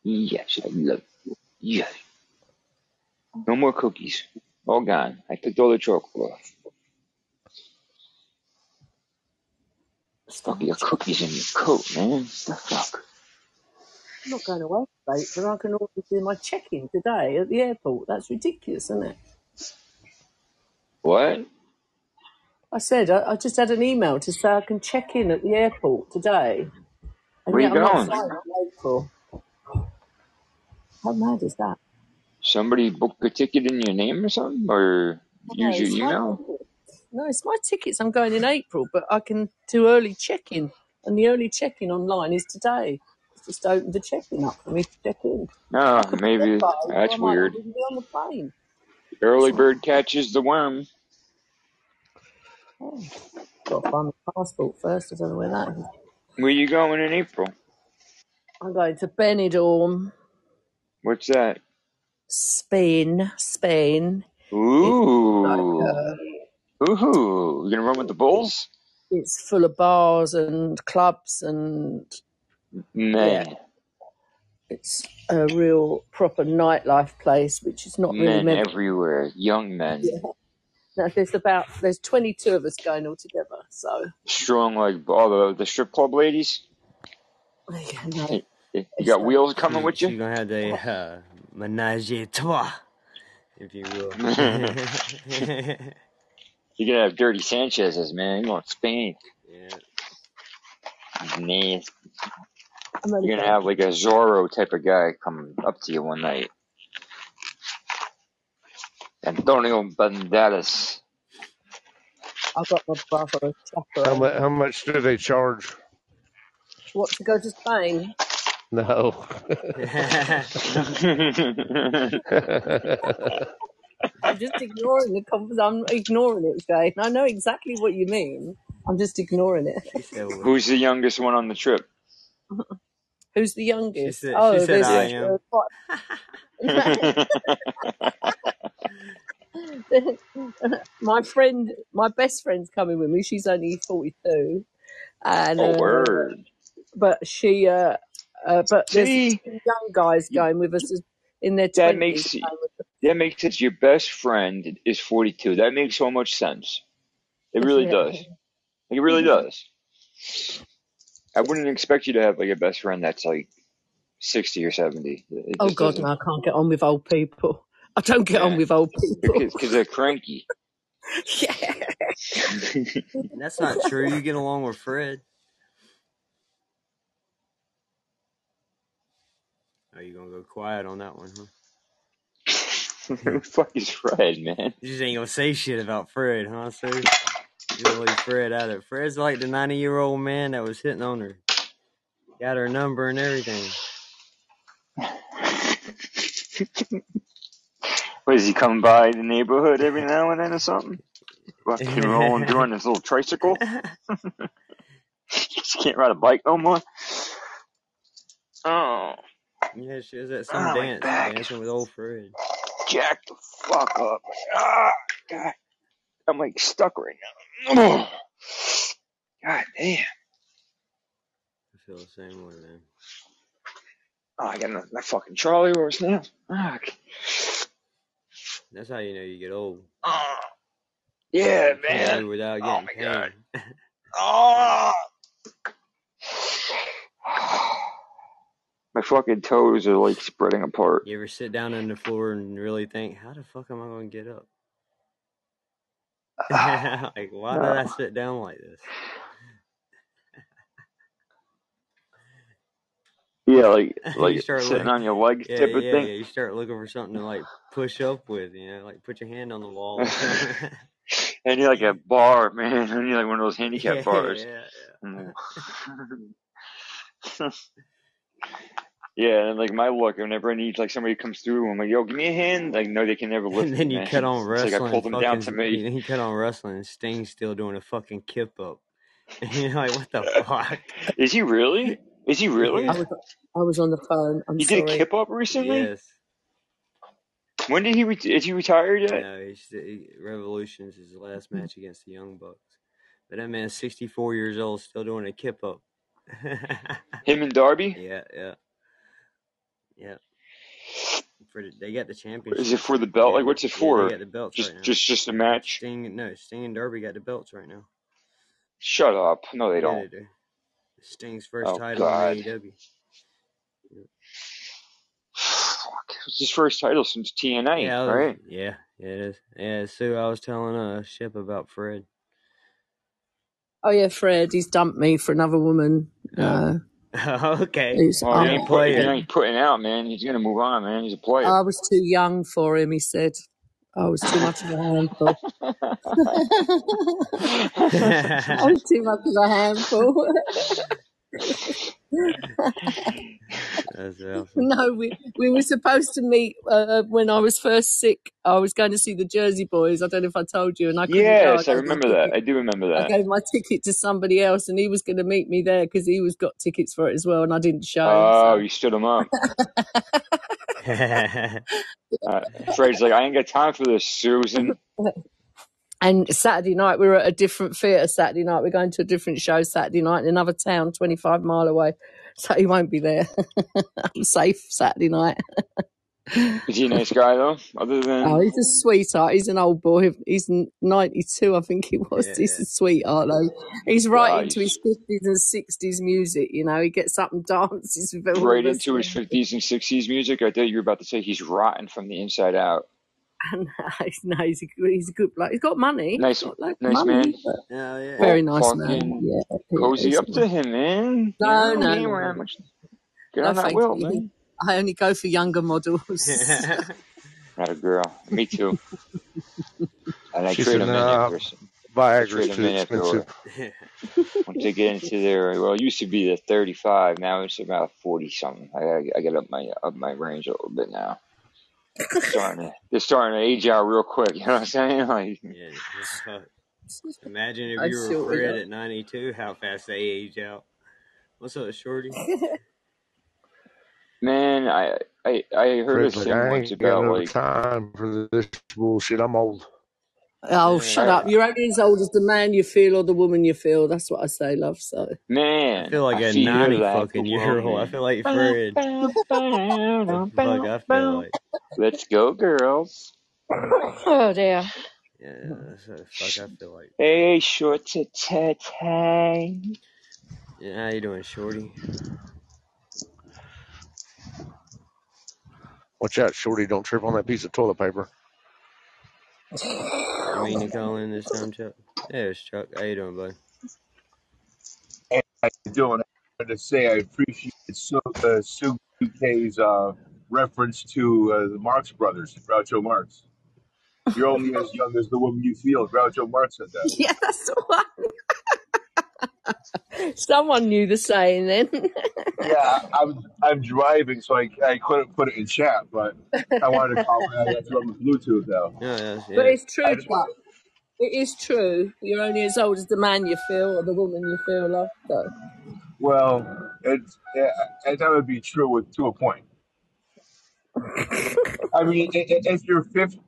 [SPEAKER 8] Yes, I love you. Yes. No more cookies. All gone. I picked all the chocolate off. Fuck, your cookies in your coat, man. The fuck?
[SPEAKER 4] I'm not going away today, but I can already do my check-in today at the airport. That's ridiculous, isn't it?
[SPEAKER 8] What?
[SPEAKER 4] I said I, I just had an email to say I can check in at the airport today, and
[SPEAKER 8] Where
[SPEAKER 4] yet
[SPEAKER 8] you
[SPEAKER 4] I'm
[SPEAKER 8] going?
[SPEAKER 4] in April. How mad is that?
[SPEAKER 8] Somebody booked a ticket in your name or something? Or
[SPEAKER 4] No,
[SPEAKER 8] use your
[SPEAKER 4] it's my
[SPEAKER 8] email?
[SPEAKER 4] No, it's my tickets. I'm going in April, but I can do early check-in, and the early check-in online is today. Just opened the check-in up for me to check in.
[SPEAKER 8] No,
[SPEAKER 4] I
[SPEAKER 8] maybe
[SPEAKER 4] dead by April.
[SPEAKER 8] that's weird.
[SPEAKER 4] on the plane.
[SPEAKER 8] Early bird catches the worm.
[SPEAKER 4] Oh, got to find my passport first. I don't know where that is.
[SPEAKER 8] Where you going in April?
[SPEAKER 4] I'm going to Benidorm,
[SPEAKER 8] What's that?
[SPEAKER 4] Spain. Spain. It's like
[SPEAKER 8] Ooh.
[SPEAKER 4] uh,
[SPEAKER 8] Ooh. You gonna run with the bulls?
[SPEAKER 4] it's full of bars and clubs, and
[SPEAKER 8] Man.
[SPEAKER 4] it's a real proper nightlife place, which is not really
[SPEAKER 8] Men
[SPEAKER 4] meant.
[SPEAKER 8] everywhere. Young men.
[SPEAKER 4] Yeah. No, there's about there's 22 of us going all together. So
[SPEAKER 8] Strong like all the, the strip club ladies.
[SPEAKER 4] yeah, no,
[SPEAKER 8] You
[SPEAKER 4] it's
[SPEAKER 8] got
[SPEAKER 4] like
[SPEAKER 8] wheels coming
[SPEAKER 1] she,
[SPEAKER 8] with you.
[SPEAKER 1] You're gonna have the uh, menage a trois, if you will.
[SPEAKER 8] You're gonna have dirty Sanchez's, man. You want Spain.
[SPEAKER 1] yeah.
[SPEAKER 8] Nasty.
[SPEAKER 4] I'm only
[SPEAKER 8] You're gonna have like a Zorro type of guy come up to you one night. Antonio Banderas.
[SPEAKER 4] I've got my brother as
[SPEAKER 2] How
[SPEAKER 4] chaperone.
[SPEAKER 2] much? How much do they charge?
[SPEAKER 4] What to go to Spain?
[SPEAKER 2] No.
[SPEAKER 4] I'm just ignoring the conversation. I'm ignoring it, Shane. I know exactly what you mean. I'm just ignoring it.
[SPEAKER 1] she said. what-
[SPEAKER 8] Who's the youngest one on the trip?
[SPEAKER 4] Who's the
[SPEAKER 1] She
[SPEAKER 4] youngest?
[SPEAKER 1] said. She
[SPEAKER 4] Oh,
[SPEAKER 1] said
[SPEAKER 4] there's
[SPEAKER 1] I am.
[SPEAKER 4] uh, my friend, my best friend's coming with me. She's only 42, and
[SPEAKER 8] oh,
[SPEAKER 4] uh,
[SPEAKER 8] word.
[SPEAKER 4] but she, uh, uh, but there's
[SPEAKER 8] See,
[SPEAKER 4] two young guys going with us in their
[SPEAKER 8] that
[SPEAKER 4] 20s.
[SPEAKER 8] makes
[SPEAKER 4] going
[SPEAKER 8] that makes it your best friend is 42. That makes so much sense. It really
[SPEAKER 4] Yeah.
[SPEAKER 8] does. It really does. I wouldn't expect you to have like a best friend that's like sixty or seventy. It it
[SPEAKER 4] Oh
[SPEAKER 8] just
[SPEAKER 4] God,
[SPEAKER 8] doesn't.
[SPEAKER 4] no, I can't get on with old people. I don't get on
[SPEAKER 8] Yeah,
[SPEAKER 4] with old people.
[SPEAKER 8] because because they're cranky.
[SPEAKER 4] yeah.
[SPEAKER 1] That's not true. You get along with Fred. Are you gonna go quiet on that one, huh?
[SPEAKER 8] Who the fuck is Fred, man?
[SPEAKER 1] You just ain't gonna say shit about Fred, huh, sir? You gonna leave Fred out of it. Fred's like the 90 year old man that was hitting on her. Got her number and everything.
[SPEAKER 8] What is he coming by the neighborhood every now and then or something? Fucking rolling on his little tricycle. Just can't ride a bike no more. Oh,
[SPEAKER 1] yeah, she was at some
[SPEAKER 8] oh,
[SPEAKER 1] dance, dancing with old Fred.
[SPEAKER 8] jack the fuck up. Ah, God, I'm like stuck right now. God damn.
[SPEAKER 1] I feel the same way, man.
[SPEAKER 8] Oh, I got my, my fucking Charlie horse now. Fuck.
[SPEAKER 1] That's how you know you get old.
[SPEAKER 8] Oh, yeah,
[SPEAKER 1] You
[SPEAKER 8] man.
[SPEAKER 1] without
[SPEAKER 8] Oh
[SPEAKER 1] getting
[SPEAKER 8] my god. Oh. My fucking toes are like spreading apart.
[SPEAKER 1] you ever sit down on the floor and really think, how the fuck am I gonna get up? like, why did I sit down like this?
[SPEAKER 8] Yeah, like
[SPEAKER 1] you
[SPEAKER 8] like
[SPEAKER 1] start
[SPEAKER 8] sitting
[SPEAKER 1] like,
[SPEAKER 8] on your legs
[SPEAKER 1] yeah,
[SPEAKER 8] type of
[SPEAKER 1] yeah.
[SPEAKER 8] thing.
[SPEAKER 1] You start looking for something to like push up with, you know, like put your hand on the wall
[SPEAKER 8] and you're like a bar, man. And you're like one of those handicap
[SPEAKER 1] yeah,
[SPEAKER 8] bars.
[SPEAKER 1] yeah, yeah.
[SPEAKER 8] Yeah, and like my luck, whenever I need like somebody comes through, I'm like, yo, give me a hand. Like, no, they can never lift
[SPEAKER 1] and
[SPEAKER 8] me,
[SPEAKER 1] then you
[SPEAKER 8] man.
[SPEAKER 1] cut on
[SPEAKER 8] It's like I pulled them down to
[SPEAKER 1] fucking.
[SPEAKER 8] me.
[SPEAKER 1] Then you cut on wrestling, and Sting's still doing a fucking kip up. And you're like, what the fuck?
[SPEAKER 8] Is he really? Is he really?
[SPEAKER 4] I was I was on the phone. I'm
[SPEAKER 8] He did a kip up recently.
[SPEAKER 1] Yes.
[SPEAKER 8] When did he? Re- is he retired yet?
[SPEAKER 1] No, he's, he, Revolution's his last match against the Young Bucks. But that man's 64 years old, still doing a kip up.
[SPEAKER 8] Him and Darby.
[SPEAKER 1] yeah, yeah, yeah. For the, they got the championship.
[SPEAKER 8] Is it for the belt?
[SPEAKER 1] Yeah,
[SPEAKER 8] Like, what's it
[SPEAKER 1] yeah, they
[SPEAKER 8] for?
[SPEAKER 1] got the belts
[SPEAKER 8] Just,
[SPEAKER 1] right now.
[SPEAKER 8] just, just a match.
[SPEAKER 1] Sting, no, Sting and Darby got the belts right now.
[SPEAKER 8] Shut up. No, they
[SPEAKER 1] Yeah,
[SPEAKER 8] don't.
[SPEAKER 1] they do. Sting's first
[SPEAKER 8] Oh
[SPEAKER 1] title
[SPEAKER 8] God.
[SPEAKER 1] in AEW.
[SPEAKER 8] Fuck. It's his first title since TNA,
[SPEAKER 1] Yeah, was,
[SPEAKER 8] right?
[SPEAKER 1] yeah, yeah, it is. Yeah, Sue, I was telling uh Ship about Fred.
[SPEAKER 4] Oh yeah, Fred. He's dumped me for another woman.
[SPEAKER 8] Yeah.
[SPEAKER 4] Uh,
[SPEAKER 1] okay,
[SPEAKER 4] who's
[SPEAKER 8] Well, he
[SPEAKER 4] um,
[SPEAKER 8] ain't, put, he ain't putting out, man. He's gonna move on, man. He's a player.
[SPEAKER 4] I was too young for him. He said I was too much of a handful. I was too much of a handful.
[SPEAKER 1] That's awesome.
[SPEAKER 4] no, we we were supposed to meet uh, when I was first sick. I was going to see the Jersey Boys. I don't know if I told you, and I couldn't go. I
[SPEAKER 8] yes, I remember that.
[SPEAKER 4] ticket.
[SPEAKER 8] I do remember that.
[SPEAKER 4] I
[SPEAKER 8] that.
[SPEAKER 4] gave my ticket to somebody else, and he was going to meet me there because he was got tickets for it as well, and I didn't show him.
[SPEAKER 8] Oh,
[SPEAKER 4] So
[SPEAKER 8] you stood him up. Uh, Fred's like, I ain't got time for this, Susan.
[SPEAKER 4] And Saturday night, we were at a different theatre. Saturday night, we're going to a different show Saturday night in another town, 25 mile away. So he won't be there. I'm safe Saturday night.
[SPEAKER 8] Is he a nice guy though? Other than Oh,
[SPEAKER 4] he's a sweetheart. He's an old boy. He's 92, I think he was.
[SPEAKER 1] yeah,
[SPEAKER 4] He's a sweetheart, though. He's
[SPEAKER 8] wow,
[SPEAKER 4] right into his 50s and 60s music. You know, he gets up and dances
[SPEAKER 8] right into his fifties and sixties music. I thought you were about to say he's rotten from the inside out.
[SPEAKER 4] And no, he's a good, he's a good bloke. He's got money.
[SPEAKER 8] Nice,
[SPEAKER 4] He's got like
[SPEAKER 8] nice
[SPEAKER 4] money,
[SPEAKER 8] man.
[SPEAKER 4] but
[SPEAKER 1] Oh yeah.
[SPEAKER 4] very
[SPEAKER 8] Well,
[SPEAKER 4] nice man.
[SPEAKER 8] fucking
[SPEAKER 4] Yeah, yeah,
[SPEAKER 8] cozy up to him, man. You
[SPEAKER 4] no,
[SPEAKER 8] know,
[SPEAKER 4] no,
[SPEAKER 8] he ain't
[SPEAKER 4] no,
[SPEAKER 8] wearing
[SPEAKER 4] no,
[SPEAKER 8] much. Get
[SPEAKER 4] no,
[SPEAKER 8] on that
[SPEAKER 4] thank
[SPEAKER 8] wheel, man.
[SPEAKER 4] I only go for younger models.
[SPEAKER 8] Not a girl. Me too. And I
[SPEAKER 2] She
[SPEAKER 8] trade
[SPEAKER 2] said,
[SPEAKER 8] them in
[SPEAKER 2] "Nah,
[SPEAKER 8] after. I
[SPEAKER 2] Viagra's
[SPEAKER 8] trade them
[SPEAKER 2] too
[SPEAKER 8] in after.
[SPEAKER 2] expensive."
[SPEAKER 8] Once they get into their well, it used to be the thirty-five. Now it's about forty something. I gotta, I get up my up my range a little bit now. They're starting to they're starting to age out real quick. You know what I'm saying? Like
[SPEAKER 1] yeah. fuck. Imagine if
[SPEAKER 4] I
[SPEAKER 1] you were
[SPEAKER 4] sure
[SPEAKER 1] Fred at 92, how fast they age out. What's up, Shorty?
[SPEAKER 8] man, I I I heard a
[SPEAKER 2] Fred's like,
[SPEAKER 8] thing
[SPEAKER 2] I
[SPEAKER 8] once
[SPEAKER 2] ain't got
[SPEAKER 8] about like
[SPEAKER 2] time for this bullshit. I'm old.
[SPEAKER 4] Oh,
[SPEAKER 1] Yeah.
[SPEAKER 4] shut up. You're only as old as the man you feel or the woman you feel. That's what I say, love. So.
[SPEAKER 8] Man, I
[SPEAKER 1] feel like
[SPEAKER 8] I
[SPEAKER 1] a
[SPEAKER 8] fear
[SPEAKER 1] 90
[SPEAKER 8] that
[SPEAKER 1] fucking
[SPEAKER 8] the
[SPEAKER 1] year
[SPEAKER 8] world,
[SPEAKER 1] old. I
[SPEAKER 8] man.
[SPEAKER 1] feel like
[SPEAKER 8] Bow,
[SPEAKER 1] Fred.
[SPEAKER 8] bow, bow,
[SPEAKER 1] That's the fuck I feel like.
[SPEAKER 8] Let's go, girls.
[SPEAKER 4] Oh, dear.
[SPEAKER 1] Yeah, that's what the fuck I feel like.
[SPEAKER 8] Hey, short to tay.
[SPEAKER 1] Yeah, how you doing, Shorty?
[SPEAKER 2] Watch out, Shorty. Don't trip on that piece of toilet paper.
[SPEAKER 1] I mean to call in this time, Chuck. Yeah, it's Chuck. How you doing, bud?
[SPEAKER 10] Hey, how you doing? I wanted to say I appreciate so uh, Sue K's uh, reference to uh, the Marx brothers, Groucho Marx. You're only as young as the woman you feel. Groucho Marx said that.
[SPEAKER 4] Yeah, that's the one. Someone knew the saying then.
[SPEAKER 10] Yeah, I'm I'm driving, so I, I couldn't put it in chat, but I wanted to call. I got you on the Bluetooth though.
[SPEAKER 1] Yeah, that's,
[SPEAKER 4] but it's true,
[SPEAKER 10] just
[SPEAKER 4] Chuck. It is true. You're only as old as the man you feel or the woman you feel love. So.
[SPEAKER 10] well, it's yeah, I that would be true with to a point. I mean, i- i- if you're 50,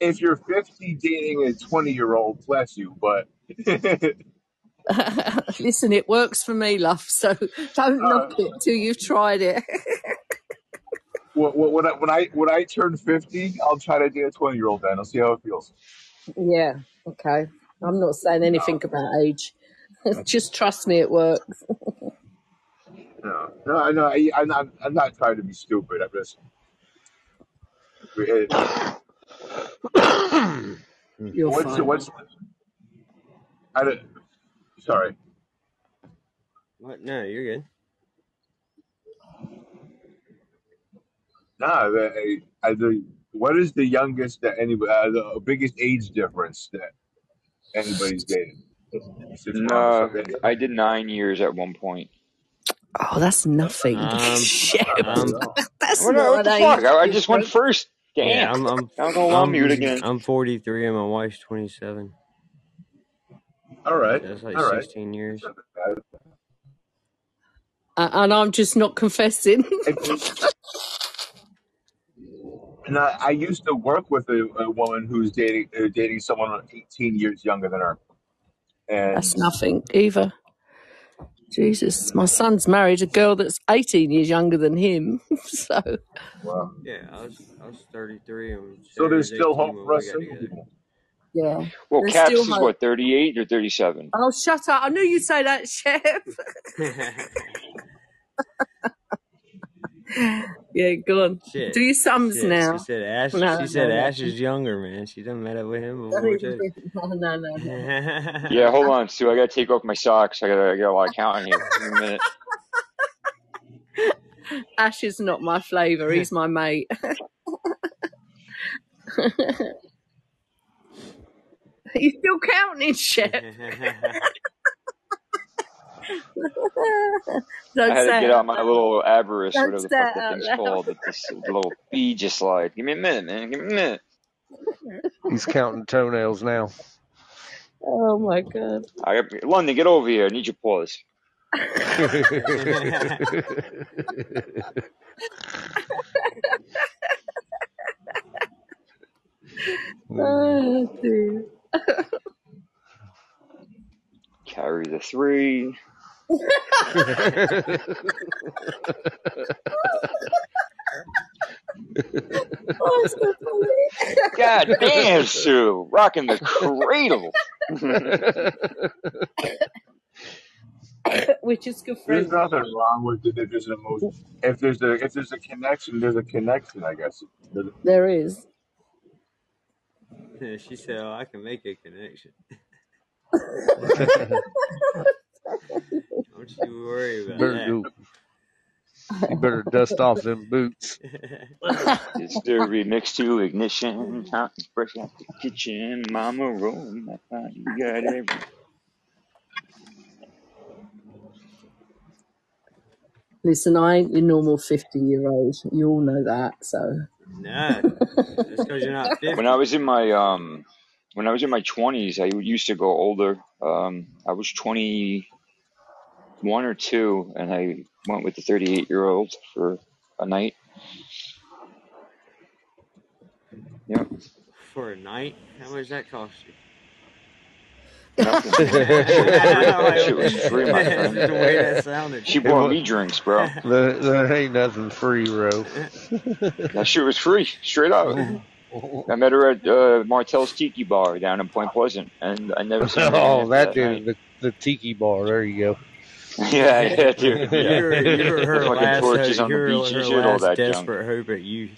[SPEAKER 10] if you're 50 dating a 20 year old, bless you, but
[SPEAKER 4] Listen, it works for me, love. So don't
[SPEAKER 10] uh,
[SPEAKER 4] knock it till you've tried it.
[SPEAKER 10] when, when I when I when I turn 50, I'll try to date a 20 year old then. I'll see how it feels.
[SPEAKER 4] yeah. Okay. I'm not saying anything about age. Just trust me, it works.
[SPEAKER 10] No, no, no. I, I'm not. I'm not trying to be stupid. I'm just. it-
[SPEAKER 4] You're
[SPEAKER 10] What's
[SPEAKER 4] fine.
[SPEAKER 10] what's? I don't, sorry.
[SPEAKER 1] What? No, you're good.
[SPEAKER 10] No, the, I, the what is the youngest that anybody? Uh, the biggest age difference that anybody's dated?
[SPEAKER 8] No, I did nine years at one point.
[SPEAKER 4] Oh, that's nothing.
[SPEAKER 1] Um,
[SPEAKER 4] Shit.
[SPEAKER 1] Um.
[SPEAKER 4] That's
[SPEAKER 8] What,
[SPEAKER 4] not
[SPEAKER 8] what the fuck? I, I just went
[SPEAKER 4] difference.
[SPEAKER 8] first.
[SPEAKER 1] yeah,
[SPEAKER 8] Damn.
[SPEAKER 1] I'm, I'm,
[SPEAKER 8] I'll go on mute
[SPEAKER 1] I'm,
[SPEAKER 8] again.
[SPEAKER 1] I'm 43 and my wife's 27.
[SPEAKER 10] All right.
[SPEAKER 1] So that's like
[SPEAKER 10] All right.
[SPEAKER 1] 16 years.
[SPEAKER 4] Uh, and I'm just not confessing.
[SPEAKER 10] And I, I used to work with a, a woman who's dating uh, dating someone 18 years younger than her, and
[SPEAKER 4] That's nothing either. Jesus, my son's married a girl that's 18 years younger than him. so,
[SPEAKER 10] well,
[SPEAKER 1] Yeah, I was I was 33 and
[SPEAKER 10] so there's still hope for us single people.
[SPEAKER 4] Yeah,
[SPEAKER 8] Well,
[SPEAKER 4] there's
[SPEAKER 8] Caps
[SPEAKER 4] still
[SPEAKER 8] is
[SPEAKER 4] hope.
[SPEAKER 8] what, 38 or 37?
[SPEAKER 4] Oh, shut up. I knew you'd say that, Chef. yeah, go on.
[SPEAKER 1] Shit.
[SPEAKER 4] Do your sums
[SPEAKER 1] Shit. She
[SPEAKER 4] now.
[SPEAKER 1] said Ash.
[SPEAKER 4] No,
[SPEAKER 1] She
[SPEAKER 4] no,
[SPEAKER 1] said
[SPEAKER 4] no.
[SPEAKER 1] Ash is younger, man. She done met up with him before
[SPEAKER 4] even
[SPEAKER 1] too.
[SPEAKER 4] think- No, no, no, no.
[SPEAKER 8] Yeah, hold on, Sue. I gotta take off my socks. I gotta get a lot of counting here. Give me a minute.
[SPEAKER 4] Ash is not my flavour. He's my mate. you still counting, shit.
[SPEAKER 8] I
[SPEAKER 4] Don't
[SPEAKER 8] had to get out my little avarice,
[SPEAKER 4] Don't
[SPEAKER 8] whatever the fuck
[SPEAKER 4] it
[SPEAKER 8] that thing's called. The, this, the little Ouija slide. Give me a minute, man. Give me a minute.
[SPEAKER 2] He's counting toenails now.
[SPEAKER 4] Oh my god.
[SPEAKER 8] I got, London, get over here. I need your paws.
[SPEAKER 4] Oh dear.
[SPEAKER 8] Carry the three.
[SPEAKER 4] Oh, so funny.
[SPEAKER 8] God damn, Sue. Rocking the cradle.
[SPEAKER 4] Which is just good
[SPEAKER 10] There's nothing wrong with it. If there's an emotion, if there's a if there's a connection, there's a connection. I guess. There's-
[SPEAKER 4] There is.
[SPEAKER 1] she said, "Oh, I can make a connection. Don't you worry about
[SPEAKER 2] better
[SPEAKER 1] that."
[SPEAKER 2] do. You better dust off them boots.
[SPEAKER 8] It's the remix to ignition. Hot and fresh out the kitchen. Mama roll. my God, You got every.
[SPEAKER 4] Listen, I ain't your normal 50 year old. You all know that. So,
[SPEAKER 1] nah, that's because you're not 50.
[SPEAKER 8] When I was in my um, when I was in my twenties, I used to go older. Um, I was twenty one or two, and I went with the thirty eight year old for a night. Yep,
[SPEAKER 1] For a night, how much does that cost you?
[SPEAKER 8] Nothing. Shit was free, my
[SPEAKER 1] That's
[SPEAKER 8] friend.
[SPEAKER 1] the way that sounded.
[SPEAKER 8] She bought me drinks, bro.
[SPEAKER 2] There, there ain't nothing free, bro.
[SPEAKER 8] That shit was free, straight up. I met her at uh, Martell's Tiki Bar down in Point Pleasant, and I never saw her again
[SPEAKER 2] oh, that
[SPEAKER 8] that
[SPEAKER 2] dude, the, the tiki bar. There you go.
[SPEAKER 8] yeah, yeah, dude. Yeah.
[SPEAKER 1] You're, you're her
[SPEAKER 8] Fucking
[SPEAKER 1] last,
[SPEAKER 8] torches
[SPEAKER 1] hope,
[SPEAKER 8] on the
[SPEAKER 1] you're
[SPEAKER 8] beach and
[SPEAKER 1] her
[SPEAKER 8] shit, all
[SPEAKER 1] last
[SPEAKER 8] that junk.
[SPEAKER 1] desperate hope at you.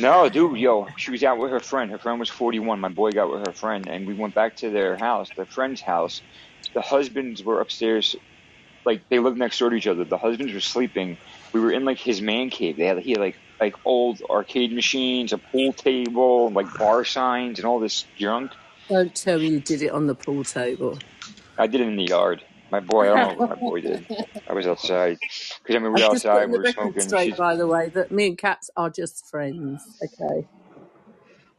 [SPEAKER 8] No, dude, yo, she was out with her friend. Her friend was 41. My boy got with her friend, and we went back to their house, their friend's house. The husbands were upstairs, like they lived next door to each other. The husbands were sleeping. We were in like his man cave. They had he had like like old arcade machines, a pool table, like bar signs, and all this junk.
[SPEAKER 4] Don't tell me you did it on the pool table.
[SPEAKER 8] I did it in the yard. My boy, I don't know what my boy did. I was outside because I mean we
[SPEAKER 4] I'm
[SPEAKER 8] were outside. We
[SPEAKER 4] the
[SPEAKER 8] were smoking.
[SPEAKER 4] straight, by the way, that me and Cats are just friends. Okay.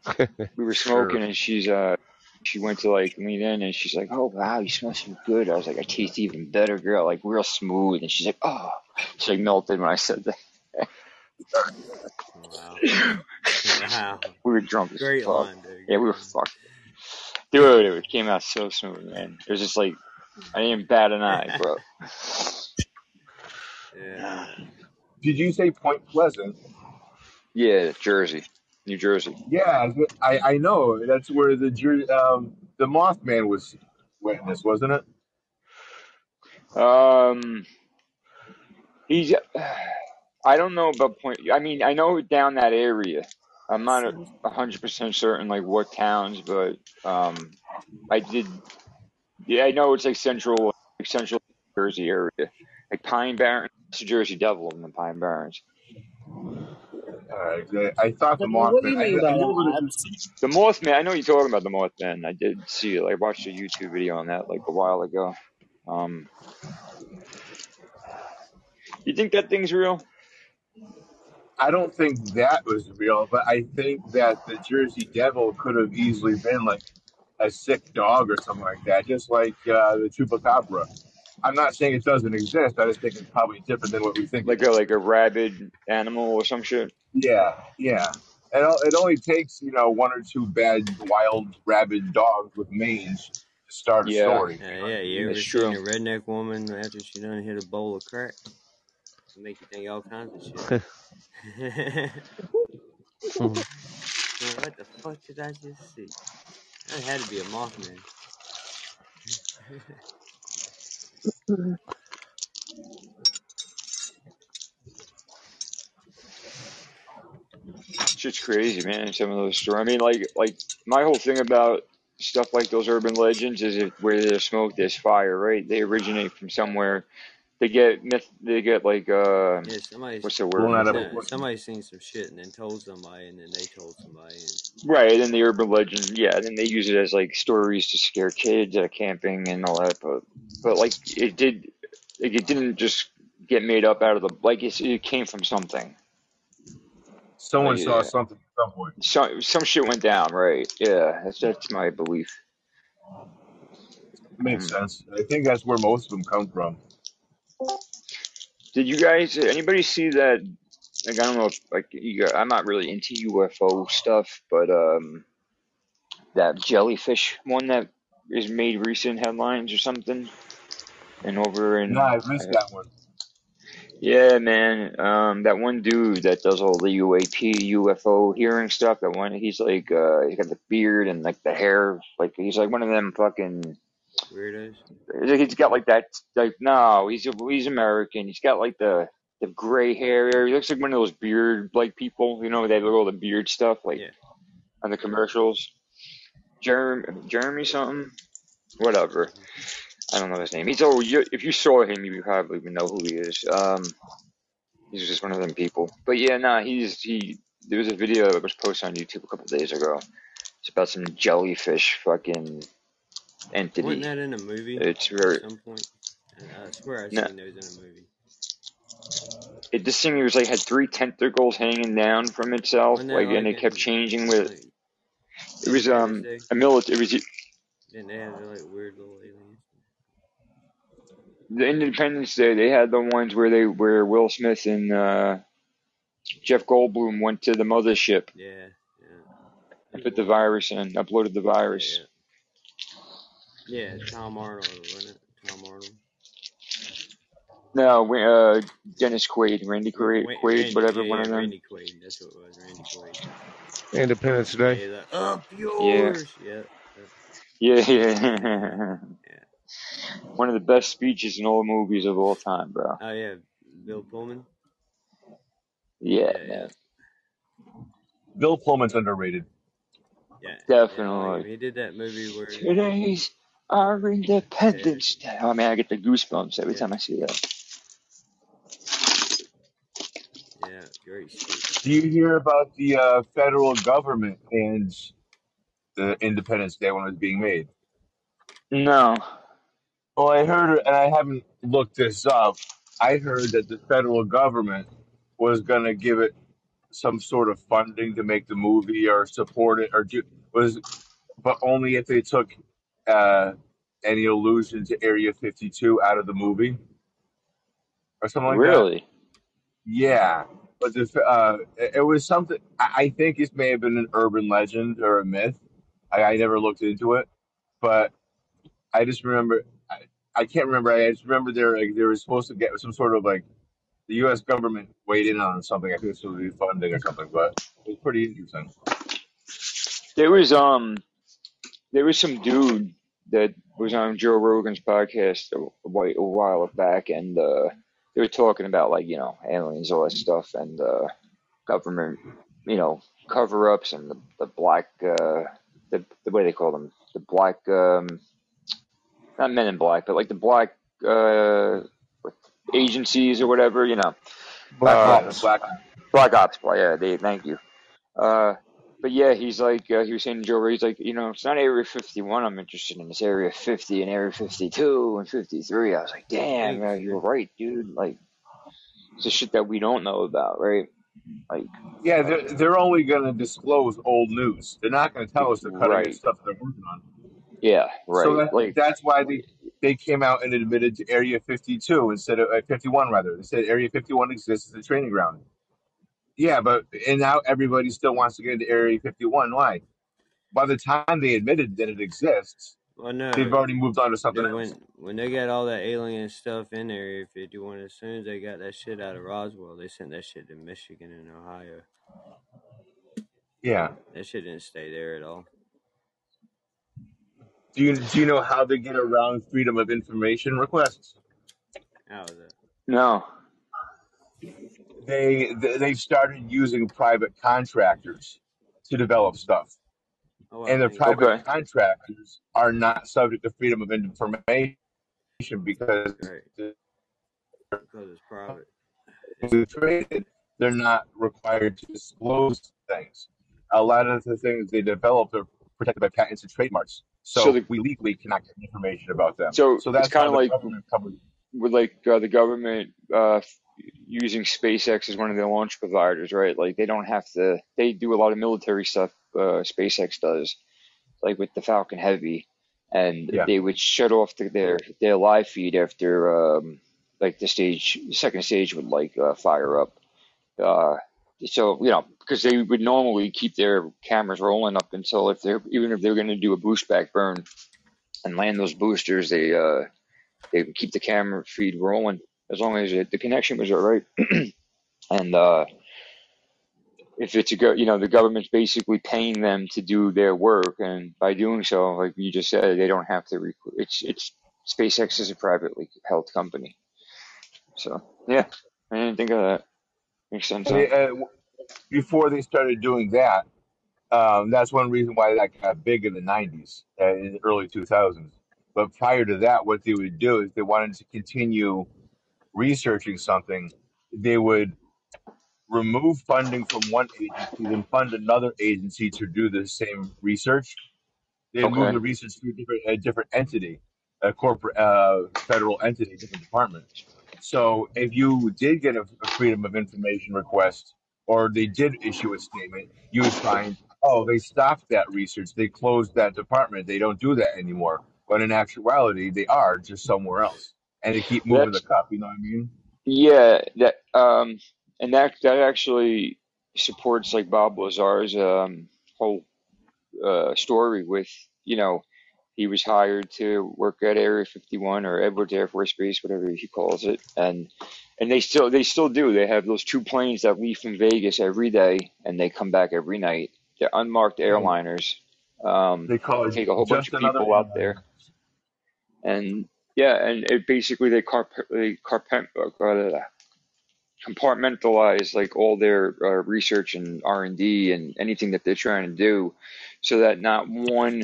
[SPEAKER 8] we were
[SPEAKER 2] Sure.
[SPEAKER 8] smoking, and she's uh she went to like lean in and she's like, "Oh wow, you smell so good." I was like, "I taste even better, girl, like real smooth." And she's like, "Oh," she like melted when I said that.
[SPEAKER 1] Wow. Wow.
[SPEAKER 8] We were drunk as
[SPEAKER 1] Great
[SPEAKER 8] fuck.
[SPEAKER 1] line, dude.
[SPEAKER 8] Yeah, we were fucked. Dude, it came out so smooth, man. It was just like I didn't bat an eye, bro.
[SPEAKER 1] Yeah.
[SPEAKER 10] Did you say Point Pleasant?
[SPEAKER 8] Yeah, Jersey, New Jersey.
[SPEAKER 10] Yeah, I, I know. That's where the um the Mothman was witness, wasn't it?
[SPEAKER 8] Um, he's. I don't know about point. I mean, I know down that area. I'm not a a hundred percent certain like what towns, but um, I did. Yeah, I know it's like central, like central Jersey area, like Pine Barrens, it's the Jersey Devil in the Pine Barrens.
[SPEAKER 10] Alright, I I thought the
[SPEAKER 4] What do
[SPEAKER 10] Mothman.
[SPEAKER 4] you
[SPEAKER 10] I,
[SPEAKER 4] mean
[SPEAKER 10] I
[SPEAKER 4] by
[SPEAKER 10] know that it
[SPEAKER 4] that?
[SPEAKER 8] The Mothman. I know you're talking about the Mothman. I did see it. I watched a YouTube video on that like a while ago. Um, you think that thing's real?
[SPEAKER 10] I don't think that was real, but I think that the Jersey Devil could have easily been like a sick dog or something like that, just like uh, the chupacabra. I'm not saying it doesn't exist. I just think it's probably different than what we think
[SPEAKER 8] Like a like a rabid animal or some shit?
[SPEAKER 10] Yeah, yeah. And it it only takes you know one or two bad, wild, rabid dogs with mange to start a story.
[SPEAKER 1] Yeah, yeah. You ever
[SPEAKER 8] that's
[SPEAKER 1] seen
[SPEAKER 8] true.
[SPEAKER 1] a redneck woman after she done hit a bowl of crack? It make you think all kinds of shit. What the fuck did I just see? That had to be a Mothman.
[SPEAKER 8] Shit's crazy, man. Some of those stories. I mean, like, like my whole thing about stuff like those urban legends is if where there's smoke, there's fire, right? They originate from somewhere. They get myth. They get like uh,
[SPEAKER 1] yeah, somebody's
[SPEAKER 8] what's the
[SPEAKER 10] Blown
[SPEAKER 8] word
[SPEAKER 10] out
[SPEAKER 8] for
[SPEAKER 10] of
[SPEAKER 1] yeah,
[SPEAKER 10] proportion.
[SPEAKER 1] somebody's seen some shit and then told somebody and then they told somebody and
[SPEAKER 8] Right, and then the urban legend, yeah, and then they use it as like stories to scare kids at camping and all that. But, but like it did, like it didn't just get made up out of the like it's, it came from something.
[SPEAKER 10] Someone
[SPEAKER 8] Like
[SPEAKER 10] saw
[SPEAKER 8] yeah,
[SPEAKER 10] something at some point.
[SPEAKER 8] some some shit went down, right? Yeah, that's that's my belief.
[SPEAKER 10] Makes
[SPEAKER 8] Mm.
[SPEAKER 10] sense. I think that's where most of them come from.
[SPEAKER 8] Did you guys, anybody see that? Like I don't know if like you, got- I'm not really into UFO stuff, but um, that jellyfish one that is made recent headlines or something, and over
[SPEAKER 10] No,
[SPEAKER 8] in
[SPEAKER 10] I missed
[SPEAKER 8] uh,
[SPEAKER 10] that one.
[SPEAKER 8] Yeah, man. Um, that one dude that does all the UAP, UFO hearing stuff. That one, he's like, uh, he's got the beard and like the hair. Like he's like one of them fucking.
[SPEAKER 1] Weirdos.
[SPEAKER 8] He's got like that. Like no, he's he's American. He's got like the the gray hair. He looks like one of those beard like people. You know, they have all the beard stuff like
[SPEAKER 1] Yeah.
[SPEAKER 8] on the commercials. Jeremy, Jeremy something, whatever. I don't know his name. He's oh, you, if you saw him, you probably would know who he is. Um, he's just one of them people. But yeah, nah, he's he. There was a video that was posted on YouTube a couple days ago. It's about some jellyfish fucking
[SPEAKER 1] Wasn't that in a movie
[SPEAKER 8] It's
[SPEAKER 1] at some point? I I swear I
[SPEAKER 8] no.
[SPEAKER 1] seen those in a movie.
[SPEAKER 8] It this thing was like had three tentacles hanging down from itself,
[SPEAKER 1] Wasn't
[SPEAKER 8] like and it kept changing with.
[SPEAKER 1] like
[SPEAKER 8] It was um a military. It was
[SPEAKER 1] Didn't they have like weird little aliens?
[SPEAKER 8] the Independence Day. They had the ones where they where Will Smith and uh, Jeff Goldblum went to the mothership
[SPEAKER 1] Yeah, yeah,
[SPEAKER 8] and put the virus in, uploaded the virus.
[SPEAKER 1] yeah. Yeah, Tom Arnold, wasn't it? Tom Arnold.
[SPEAKER 8] No, we- uh, Dennis Quaid, Randy Quaid,
[SPEAKER 1] Wa-
[SPEAKER 8] Quaid,
[SPEAKER 1] Randy,
[SPEAKER 8] whatever,
[SPEAKER 1] yeah,
[SPEAKER 8] one
[SPEAKER 1] yeah,
[SPEAKER 8] of them.
[SPEAKER 1] Randy Quaid. That's what it was, Randy Quaid.
[SPEAKER 2] Independence
[SPEAKER 1] Yeah,
[SPEAKER 2] Day.
[SPEAKER 1] yeah, that, up
[SPEAKER 8] Yeah,
[SPEAKER 1] yours. Yeah,
[SPEAKER 8] yeah, yeah.
[SPEAKER 1] yeah.
[SPEAKER 8] one of the best speeches in all movies of all time, bro.
[SPEAKER 1] Oh yeah, Bill Pullman.
[SPEAKER 8] Yeah,
[SPEAKER 1] Yeah, yeah,
[SPEAKER 8] man,
[SPEAKER 10] Bill Pullman's underrated.
[SPEAKER 1] yeah, yeah. I like him.
[SPEAKER 8] definitely.
[SPEAKER 1] He did that movie where,
[SPEAKER 8] Today's our Independence Day. Oh man, I get the goosebumps every
[SPEAKER 1] yeah,
[SPEAKER 8] time I see that.
[SPEAKER 1] yeah. Great speech.
[SPEAKER 10] Do you hear about the uh, federal government and the Independence Day when it was being made?
[SPEAKER 8] No,
[SPEAKER 10] Well, I heard, and I haven't looked this up. I heard that the federal government was going to give it some sort of funding to make the movie or support it, or do, was, but only if they took uh, any allusion to Area 52 out of the movie or something like that.
[SPEAKER 8] really.
[SPEAKER 10] Yeah, but the, uh, it it was something. I I think it may have been an urban legend or a myth. I, I never looked into it, but I just remember. I, I can't remember. I just remember there like they were supposed to get some sort of like the U.S. government weighed in on something. I think it was supposed to be funding or something, but it was pretty interesting.
[SPEAKER 8] There was um, there was some dude that was on Joe Rogan's podcast a, a while back, and uh, they were talking about like you know aliens, all that stuff, and uh, government, you know, cover ups and the, the black, uh, the the way they call them, the black, um, not men in black, but like the black uh, agencies or whatever, you know,
[SPEAKER 2] Black
[SPEAKER 8] uh,
[SPEAKER 2] Ops.
[SPEAKER 10] black.
[SPEAKER 8] black ops. Yeah, they. Thank you. Uh, but yeah, he's like uh, he was saying to Joe, he's like, you know, it's not Area 51 I'm interested in. It's Area 50 and Area 52 and 53. I was like, damn,
[SPEAKER 1] Thanks,
[SPEAKER 8] uh, you were right, dude. Like, it's the shit that we don't know about, right? Like,
[SPEAKER 10] Yeah, they're they're only going to disclose old news. They're not going to tell us the cutting
[SPEAKER 8] right.
[SPEAKER 10] stuff they're working on.
[SPEAKER 8] Yeah,
[SPEAKER 10] So
[SPEAKER 8] right.
[SPEAKER 10] that
[SPEAKER 8] Like,
[SPEAKER 10] that's why they they came out and admitted to Area 52 instead of uh, 51 rather. They said Area 51 exists as a training ground. Yeah, but and now everybody still wants to get into Area 51. Why? By the time they admitted that it exists,
[SPEAKER 1] Well,
[SPEAKER 10] they've already moved on to something
[SPEAKER 1] dude.
[SPEAKER 10] else.
[SPEAKER 1] When when they got all that alien stuff in Area 51, as soon as they got that shit out of Roswell, they sent that shit to Michigan and Ohio.
[SPEAKER 10] Yeah.
[SPEAKER 1] That shit didn't stay there at all.
[SPEAKER 10] Do you do you know how they get around freedom of information requests?
[SPEAKER 1] How was that?
[SPEAKER 8] no.
[SPEAKER 10] They they they started using private contractors to develop stuff,
[SPEAKER 1] Oh,
[SPEAKER 10] and
[SPEAKER 1] I
[SPEAKER 10] the private
[SPEAKER 8] Okay.
[SPEAKER 10] contractors are not subject to freedom of information because
[SPEAKER 1] right because it's private.
[SPEAKER 10] who traded, they're not required to disclose things. A lot of the things they develop are protected by patents and trademarks,
[SPEAKER 8] So
[SPEAKER 10] so
[SPEAKER 8] the
[SPEAKER 10] we legally cannot get information about them.
[SPEAKER 8] so
[SPEAKER 10] So that's
[SPEAKER 8] kind of like with like uh, the government uh, using SpaceX as one of their launch providers, right? Like they don't have to. They do a lot of military stuff. Uh, SpaceX does, like with the Falcon Heavy, and
[SPEAKER 10] Yeah,
[SPEAKER 8] they would shut off the, their their live feed after um, like the stage, the second stage would like uh, fire up. Uh, so you know, because they would normally keep their cameras rolling up until if they're even if they're going to do a boost back burn and land those boosters, they uh they would keep the camera feed rolling as long as it, the connection was all right. and uh, if it's a go, you know, the government's basically paying them to do their work, and by doing so, like you just said, they don't have to. Rec- it's it's SpaceX is a privately held company, so yeah, I didn't think of that. Makes sense,
[SPEAKER 10] and uh, before they started doing that, um, that's one reason why that got big in the '90s, uh, in the early 2000s. But prior to that, what they would do is they wanted to continue researching something, they would remove funding from one agency, then fund another agency to do the same research. They'd move
[SPEAKER 8] Okay,
[SPEAKER 10] the research to a different, a different entity, a corporate, uh, federal entity, different department. So if you did get a, a freedom of information request, or they did issue a statement, you would find, oh, they stopped that research, they closed that department, they don't do that anymore. But in actuality, they are just somewhere else, and they keep moving the cup. You know what I mean?
[SPEAKER 8] yeah. That um, and that that actually supports like Bob Lazar's um whole uh story with you know he was hired to work at Area 51 or Edwards Air Force Base, whatever he calls it, and and they still they still do. They have those two planes that leave from Vegas every day, and they come back every night. They're unmarked airliners. Um,
[SPEAKER 10] They call it
[SPEAKER 8] take a whole bunch of people out there, and yeah, and it basically they uh, compartmentalize like all their uh, research and R and D and anything that they're trying to do, so that not one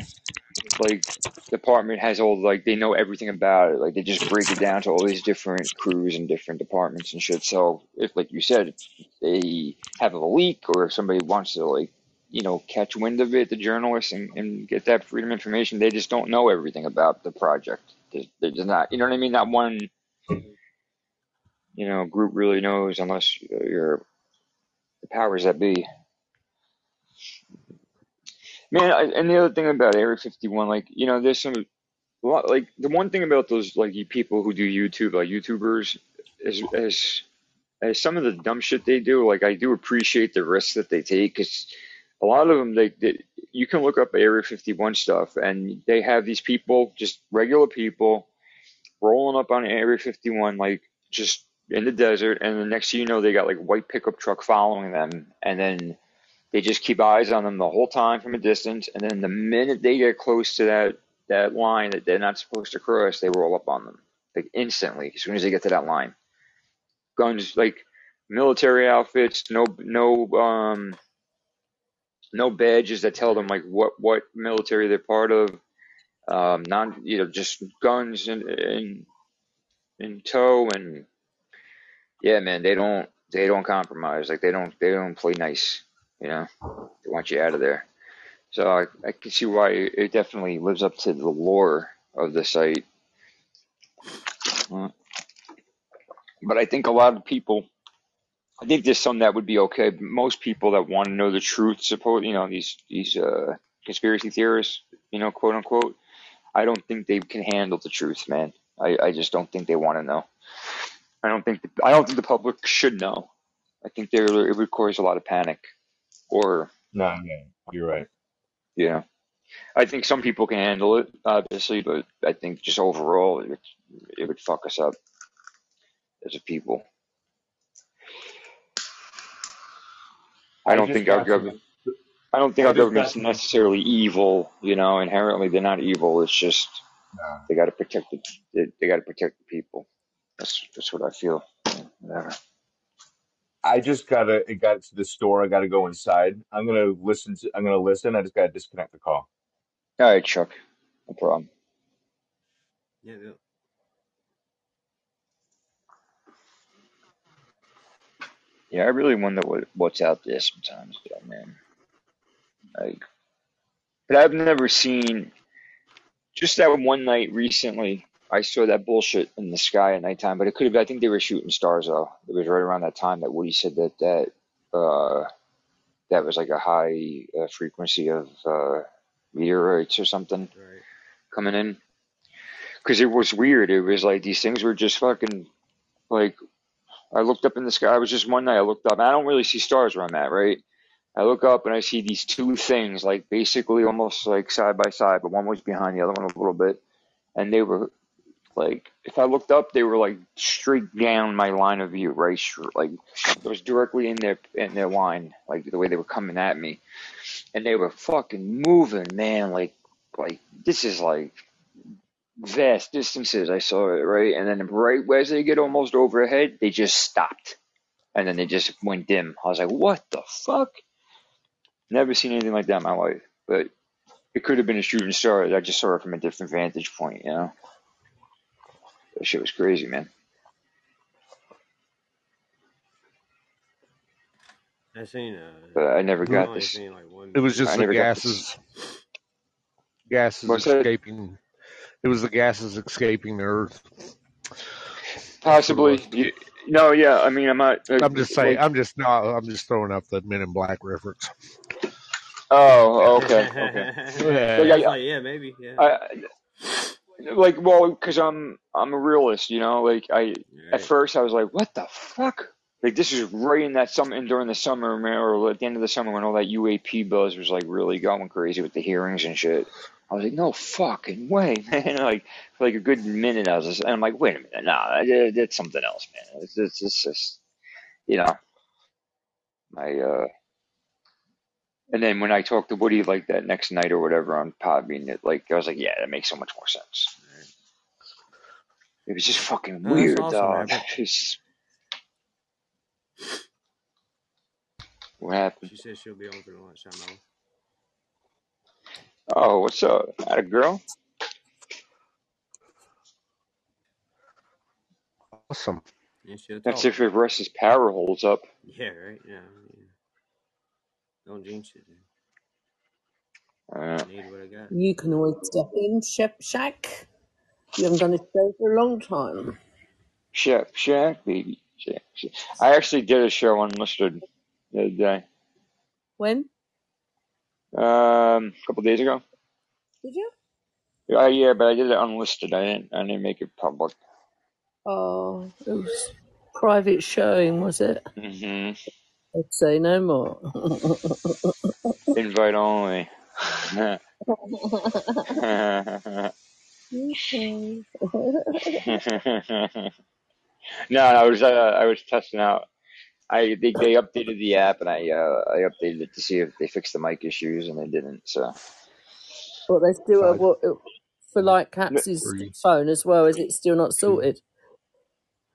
[SPEAKER 8] like department has all like they know everything about it. Like they just break it down to all these different crews and different departments and shit. So if like you said, they have a leak or if somebody wants to like you know catch wind of it, the journalists and, and get that freedom information, they just don't know everything about the project. They're just not, you know what I mean? Not one you know group really knows unless you're the powers that be. Man, I, and the other thing about Area 51, like, you know, there's some, lot, like, the one thing about those, like, people who do YouTube, like, YouTubers, is, is, as some of the dumb shit they do, like, I do appreciate the risks that they take, because a lot of them, they, they, you can look up Area 51 stuff, and they have these people, just regular people, rolling up on Area 51, like, just in the desert, and the next thing you know, they got, like, white pickup truck following them, and then they just keep eyes on them the whole time from a distance, and then the minute they get close to that that line that they're not supposed to cross, they roll up on them like instantly as soon as they get to that line. Guns like military outfits, no no um no badges that tell them like what what military they're part of. Um, non you know just guns in in in tow and yeah man they don't they don't compromise like they don't they don't play nice you know they want you out of there. So I, I can see why it definitely lives up to the lore of the site. But I think a lot of people, I think there's some that would be okay. But most people that want to know the truth, suppose you know these these uh, conspiracy theorists, you know, quote unquote. I don't think they can handle the truth, man. I, I just don't think they want to know. I don't think the, I don't think the public should know. I think there it would cause a lot of panic, or
[SPEAKER 10] No, yeah, you're right.
[SPEAKER 8] Yeah. I think some people can handle it, obviously, but I think just overall, it would, it would fuck us up as a people. I
[SPEAKER 10] I
[SPEAKER 8] don't think our government. I don't think our government's necessarily evil. You know, inherently they're not evil. It's just
[SPEAKER 10] No.
[SPEAKER 8] they got to protect the they, they got to protect the people. That's that's what I feel. Whatever.
[SPEAKER 10] I just gotta. It got to the store. I gotta go inside. I'm gonna listen. To, I'm gonna listen. I just gotta disconnect the call.
[SPEAKER 8] All right, Chuck. No problem.
[SPEAKER 1] Yeah, yeah.
[SPEAKER 8] Yeah, I really wonder what what's out there sometimes, though, man. Like, but I've never seen just that one night recently. I saw that bullshit in the sky at nighttime, but it could have. I think they were shooting stars though. It was right around that time that Woody said that that uh that was like a high uh, frequency of uh meteorites or something
[SPEAKER 1] Right.
[SPEAKER 8] coming in. Because it was weird. It was like these things were just fucking like. I looked up in the sky. I was just one night. I looked up. I don't really see stars where I'm at, right? I look up and I see these two things, like basically almost like side by side, but one was behind the other one a little bit, and they were like, if I looked up, they were like straight down my line of view, right? Like it was directly in their in their line, like the way they were coming at me, and they were fucking moving, man. Like like this is like vast distances. I saw it right, and then right as they get almost overhead, they just stopped, and then they just went dim. I was like, what the fuck? Never seen anything like that in my life, but it could have been a shooting star. I just saw it from a different vantage point, you know. That shit was crazy, man.
[SPEAKER 1] I seen uh
[SPEAKER 8] But I never got this.
[SPEAKER 1] seen like one
[SPEAKER 2] It was
[SPEAKER 1] video.
[SPEAKER 8] I
[SPEAKER 2] just the
[SPEAKER 8] never got this.
[SPEAKER 2] gases, gases
[SPEAKER 8] What's that?
[SPEAKER 2] Escaping. It was the gases escaping the Earth. That's what it
[SPEAKER 8] Possibly. You, no, yeah. I mean, I'm not uh,
[SPEAKER 2] I'm just saying.
[SPEAKER 8] like.
[SPEAKER 2] I'm just not. I'm just throwing up the Men in Black reference.
[SPEAKER 8] Oh, okay, okay. But
[SPEAKER 2] Yeah.
[SPEAKER 1] I
[SPEAKER 8] yeah, yeah,
[SPEAKER 1] like, yeah, maybe, yeah.
[SPEAKER 8] I like well, because I'm I'm a realist, you know. Like I at first I was like, what the fuck? Like this is right in that summer, and during the summer, or at the end of the summer when all that UAP buzz was like really going crazy with the hearings and shit. I was like, no fucking way, man. like for like a good minute, I was just, and I'm like, wait a minute, nah, that- that's something else, man. It's, it's, it's just, you know, my, uh, and then when I talked to Woody like that next night or whatever on Podbean, it like I was like, yeah, that makes so much more sense. It was just fucking
[SPEAKER 1] No,
[SPEAKER 8] weird,
[SPEAKER 1] awesome,
[SPEAKER 8] dog.
[SPEAKER 1] Robert.
[SPEAKER 8] Just, what happened?
[SPEAKER 1] She says she'll be on for the lunchtime hour.
[SPEAKER 8] Oh, what's up? Had a girl?
[SPEAKER 2] Awesome.
[SPEAKER 1] Yeah, she'll
[SPEAKER 8] That's
[SPEAKER 1] talk.
[SPEAKER 8] if the rest his power holds up.
[SPEAKER 1] Yeah, right. Yeah. yeah. Don't jinx it. Dude.
[SPEAKER 8] Uh,
[SPEAKER 1] I need what I got.
[SPEAKER 4] You can always step in, Shep Shack. You haven't done a show for a long time.
[SPEAKER 8] Shack, Shack, baby. Shack, Shack. I actually did a show unlisted the other day.
[SPEAKER 4] When?
[SPEAKER 8] Um, a couple days ago.
[SPEAKER 4] Did you?
[SPEAKER 8] Uh, yeah, but I did it unlisted. I didn't. I didn't make it public.
[SPEAKER 4] Oh, it was private showing, was it?
[SPEAKER 8] Mm-hmm.
[SPEAKER 4] I'd say no more.
[SPEAKER 8] Invite only. No, I was uh, I was testing out. I they, they updated the app and I uh, I updated it to see if they fixed the mic issues and they didn't. So
[SPEAKER 4] But they still
[SPEAKER 2] Five,
[SPEAKER 4] have what for like
[SPEAKER 8] No,
[SPEAKER 4] Caps's phone as well. Is it still not sorted?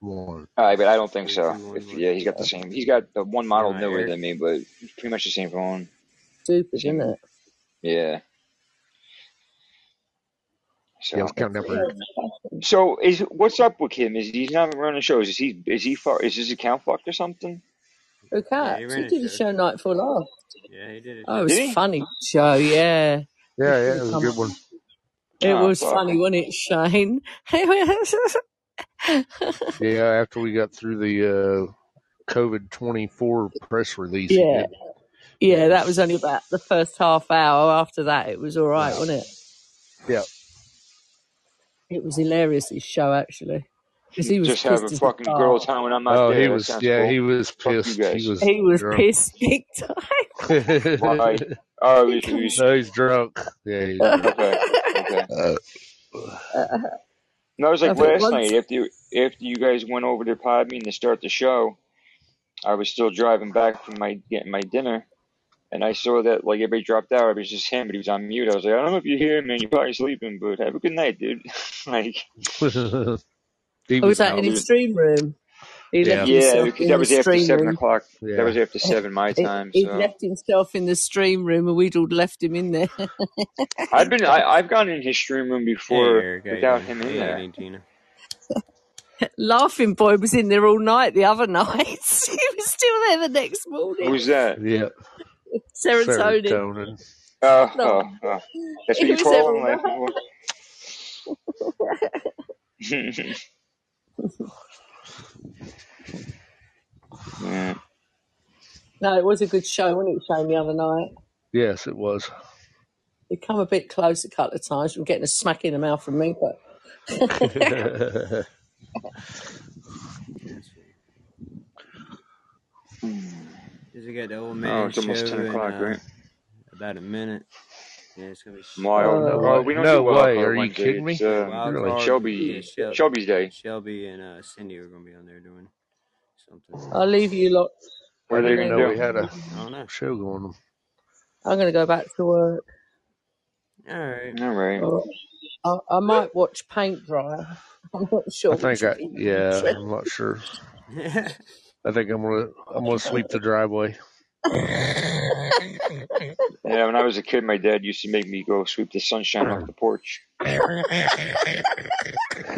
[SPEAKER 2] one.
[SPEAKER 8] uh, but I don't think so. If yeah, he's got the same. He's got the one model newer than me, but pretty much the same phone.
[SPEAKER 4] Stupid, isn't it?
[SPEAKER 8] Yeah.
[SPEAKER 2] Yeah, I
[SPEAKER 8] So
[SPEAKER 2] counting down
[SPEAKER 4] Yeah,
[SPEAKER 2] for
[SPEAKER 4] it's
[SPEAKER 8] so is what's up with him? Is he's not running shows? Is he is he fu- is his account fucked or something?
[SPEAKER 4] Who
[SPEAKER 1] Yeah, he
[SPEAKER 4] Caps?
[SPEAKER 1] ran
[SPEAKER 4] He
[SPEAKER 1] a
[SPEAKER 4] did a
[SPEAKER 1] show.
[SPEAKER 4] show night before last.
[SPEAKER 1] Yeah, he did a
[SPEAKER 4] Oh, it
[SPEAKER 1] show.
[SPEAKER 4] was
[SPEAKER 8] Did he?
[SPEAKER 4] funny show, yeah.
[SPEAKER 2] Yeah, yeah, it was a good one.
[SPEAKER 4] It
[SPEAKER 8] Oh
[SPEAKER 4] was
[SPEAKER 8] fuck.
[SPEAKER 4] funny, wasn't it, Shane?
[SPEAKER 2] Yeah, after we got through the uh, COVID twenty four press release, he
[SPEAKER 4] yeah,
[SPEAKER 2] did.
[SPEAKER 4] yeah,
[SPEAKER 2] Yeah,
[SPEAKER 4] that was
[SPEAKER 2] was.
[SPEAKER 4] only about the first half hour. After that, it was all right,
[SPEAKER 2] Yeah,
[SPEAKER 4] wasn't it?
[SPEAKER 2] yeah.
[SPEAKER 4] It was hilarious, his show, actually. Because he was
[SPEAKER 8] Just have a
[SPEAKER 4] a
[SPEAKER 8] fucking girl time when I'm not
[SPEAKER 2] Oh, he
[SPEAKER 8] there. That
[SPEAKER 2] was.
[SPEAKER 8] sounds
[SPEAKER 2] Yeah,
[SPEAKER 8] cool.
[SPEAKER 2] he was pissed. He was
[SPEAKER 4] He was
[SPEAKER 2] drunk.
[SPEAKER 4] pissed big time.
[SPEAKER 8] Why? Oh,
[SPEAKER 4] he
[SPEAKER 8] he was, he
[SPEAKER 2] no, he's drunk. Yeah, he's drunk.
[SPEAKER 8] okay. Okay.
[SPEAKER 2] Uh,
[SPEAKER 8] No, it was like last
[SPEAKER 4] once,
[SPEAKER 8] night after you, after you guys went over to Podbean to start the show. I was still driving back from my getting my dinner, and I saw that like everybody dropped out. It was just him, but he was on mute. I was like, I don't know if you hear here, man. You're probably sleeping, but have a good night, dude. like
[SPEAKER 2] he
[SPEAKER 4] oh,
[SPEAKER 2] was
[SPEAKER 4] was that in
[SPEAKER 2] out.
[SPEAKER 8] he
[SPEAKER 4] his stream room? He
[SPEAKER 2] Yeah,
[SPEAKER 4] left
[SPEAKER 8] yeah, because
[SPEAKER 4] in
[SPEAKER 8] that
[SPEAKER 4] the
[SPEAKER 8] was after
[SPEAKER 4] stream
[SPEAKER 8] seven
[SPEAKER 4] room.
[SPEAKER 8] o'clock. That was after seven my time.
[SPEAKER 4] he'd
[SPEAKER 8] So
[SPEAKER 4] left himself in the stream room and we'd all left him in there.
[SPEAKER 8] I've been I, I've gone in his stream room before
[SPEAKER 1] Eric. How you
[SPEAKER 8] without him in there.
[SPEAKER 4] Laughing Boy was in there all night the other night. he was still there the next morning.
[SPEAKER 8] Who's that?
[SPEAKER 2] Yeah.
[SPEAKER 4] Serotonin.
[SPEAKER 2] Serotonin.
[SPEAKER 8] Oh,
[SPEAKER 4] No,
[SPEAKER 8] oh, oh. that's
[SPEAKER 4] he
[SPEAKER 8] what you call
[SPEAKER 4] all
[SPEAKER 8] like. yeah.
[SPEAKER 4] No, it was a good show, wasn't it, Shane, the other night?
[SPEAKER 2] Yes, it was.
[SPEAKER 4] It come a bit close a couple of times from getting a smack in the mouth from me, but
[SPEAKER 2] yeah,
[SPEAKER 1] That's funny. Just we got the old
[SPEAKER 8] Oh, it's almost
[SPEAKER 1] show
[SPEAKER 8] ten
[SPEAKER 1] in
[SPEAKER 8] o'clock,
[SPEAKER 1] uh,
[SPEAKER 8] right?
[SPEAKER 1] about a minute. Yeah, it's gonna be sh-
[SPEAKER 8] Wild.
[SPEAKER 2] no
[SPEAKER 8] Oh,
[SPEAKER 2] way.
[SPEAKER 8] we don't
[SPEAKER 2] No
[SPEAKER 8] do wild
[SPEAKER 2] way.
[SPEAKER 8] card
[SPEAKER 2] Are you
[SPEAKER 8] Wednesday.
[SPEAKER 2] kidding me?
[SPEAKER 8] It's uh,
[SPEAKER 1] wild
[SPEAKER 2] Really?
[SPEAKER 1] card. Yeah,
[SPEAKER 8] Shelby
[SPEAKER 1] Shel-
[SPEAKER 8] Shelby's day.
[SPEAKER 1] Shelby and uh, Cindy are gonna be on there doing something.
[SPEAKER 4] I'll leave you lot.
[SPEAKER 8] What
[SPEAKER 2] I
[SPEAKER 8] are they
[SPEAKER 2] didn't
[SPEAKER 8] gonna
[SPEAKER 2] know we
[SPEAKER 8] do?
[SPEAKER 2] had a
[SPEAKER 1] I don't know.
[SPEAKER 2] show going on.
[SPEAKER 4] I'm going to go back to work.
[SPEAKER 1] All right.
[SPEAKER 8] All right.
[SPEAKER 4] Or I, I might watch paint dry. I'm not sure
[SPEAKER 2] I think I. Yeah. I'm not sure. I think I'm gonna. I'm gonna sweep the driveway.
[SPEAKER 8] Yeah, when I was a kid, my dad used to make me go sweep the sunshine off the porch. When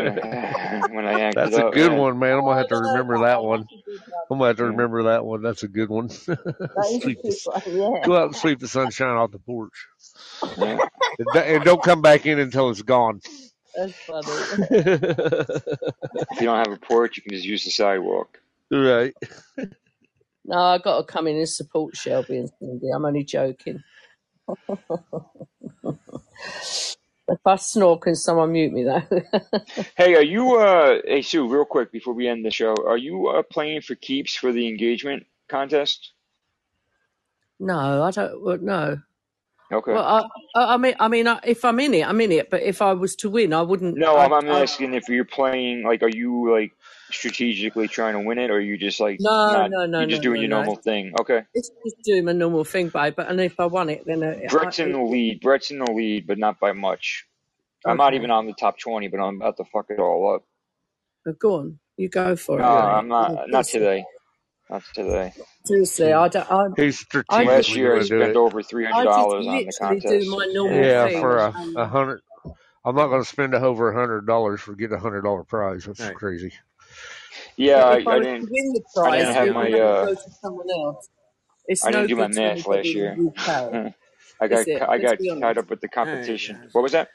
[SPEAKER 8] I, when I acted
[SPEAKER 2] That's a
[SPEAKER 8] up,
[SPEAKER 2] good
[SPEAKER 8] yeah.
[SPEAKER 2] one, man. I'm gonna have to
[SPEAKER 4] Oh,
[SPEAKER 2] remember
[SPEAKER 4] that
[SPEAKER 2] that
[SPEAKER 4] one.
[SPEAKER 2] one.
[SPEAKER 4] That's a good
[SPEAKER 2] I'm gonna have to remember that one. That's a good one.
[SPEAKER 4] That is a
[SPEAKER 2] sweep the, go out and sweep the sunshine off the porch,
[SPEAKER 8] Yeah.
[SPEAKER 2] and don't come back in until it's gone.
[SPEAKER 4] That's funny.
[SPEAKER 8] If you don't have a porch, you can just use the sidewalk.
[SPEAKER 2] right.
[SPEAKER 4] No, i got to come in and support Shelby and Cindy. I'm only joking. If I snore, can someone mute me though?
[SPEAKER 8] Hey, are you uh hey Sue, real quick before we end the show, are you uh playing for keeps for the engagement contest?
[SPEAKER 4] no, I don't. Well, no.
[SPEAKER 8] Okay.
[SPEAKER 4] Well, I, I I mean, I mean, if I'm in it, I'm in it. But if I was to win, I wouldn't.
[SPEAKER 8] No,
[SPEAKER 4] I,
[SPEAKER 8] I'm, I'm
[SPEAKER 4] I
[SPEAKER 8] asking if you're playing like are you like strategically trying to win it or are you just like
[SPEAKER 4] no,
[SPEAKER 8] not
[SPEAKER 4] no, no,
[SPEAKER 8] you're
[SPEAKER 4] no,
[SPEAKER 8] just doing
[SPEAKER 4] no,
[SPEAKER 8] your
[SPEAKER 4] no.
[SPEAKER 8] normal thing? Okay.
[SPEAKER 4] It's just doing my normal thing, babe. But and if I won it, then uh,
[SPEAKER 8] Brett's
[SPEAKER 4] I,
[SPEAKER 8] in
[SPEAKER 4] it,
[SPEAKER 8] the lead. Brett's in the lead, but not by much. I'm not even on the top twenty, but I'm about to fuck it all up.
[SPEAKER 4] Well, go on, you go for
[SPEAKER 8] No,
[SPEAKER 4] it,
[SPEAKER 8] I'm not not today. Not today.
[SPEAKER 4] Seriously, I don't. I,
[SPEAKER 2] He's
[SPEAKER 4] I
[SPEAKER 8] Last year I
[SPEAKER 2] going to do
[SPEAKER 8] spent
[SPEAKER 2] it.
[SPEAKER 8] over three hundred
[SPEAKER 4] I just
[SPEAKER 8] dollars on the
[SPEAKER 4] literally do my normal
[SPEAKER 2] Yeah,
[SPEAKER 4] thing,
[SPEAKER 2] for a, a
[SPEAKER 4] and
[SPEAKER 2] hundred. I'm not going to spend over a hundred dollars for getting a hundred dollar prize. That's
[SPEAKER 1] Right.
[SPEAKER 2] crazy.
[SPEAKER 8] Yeah,
[SPEAKER 4] but
[SPEAKER 8] I,
[SPEAKER 4] if I
[SPEAKER 8] I
[SPEAKER 4] was to
[SPEAKER 8] didn't
[SPEAKER 4] win the
[SPEAKER 8] I
[SPEAKER 4] prize,
[SPEAKER 8] didn't have
[SPEAKER 4] it
[SPEAKER 8] my
[SPEAKER 4] would only
[SPEAKER 8] uh
[SPEAKER 4] go to someone else. It's
[SPEAKER 8] I
[SPEAKER 4] no
[SPEAKER 8] didn't do my
[SPEAKER 4] good to
[SPEAKER 8] math
[SPEAKER 4] anybody
[SPEAKER 8] last
[SPEAKER 4] in
[SPEAKER 8] year.
[SPEAKER 4] the UK.
[SPEAKER 8] I
[SPEAKER 4] Is
[SPEAKER 8] got
[SPEAKER 4] it?
[SPEAKER 8] I
[SPEAKER 4] Let's
[SPEAKER 8] got
[SPEAKER 4] be
[SPEAKER 8] tied
[SPEAKER 4] honest.
[SPEAKER 8] up with the
[SPEAKER 1] All right,
[SPEAKER 8] competition.
[SPEAKER 1] guys.
[SPEAKER 8] What was that?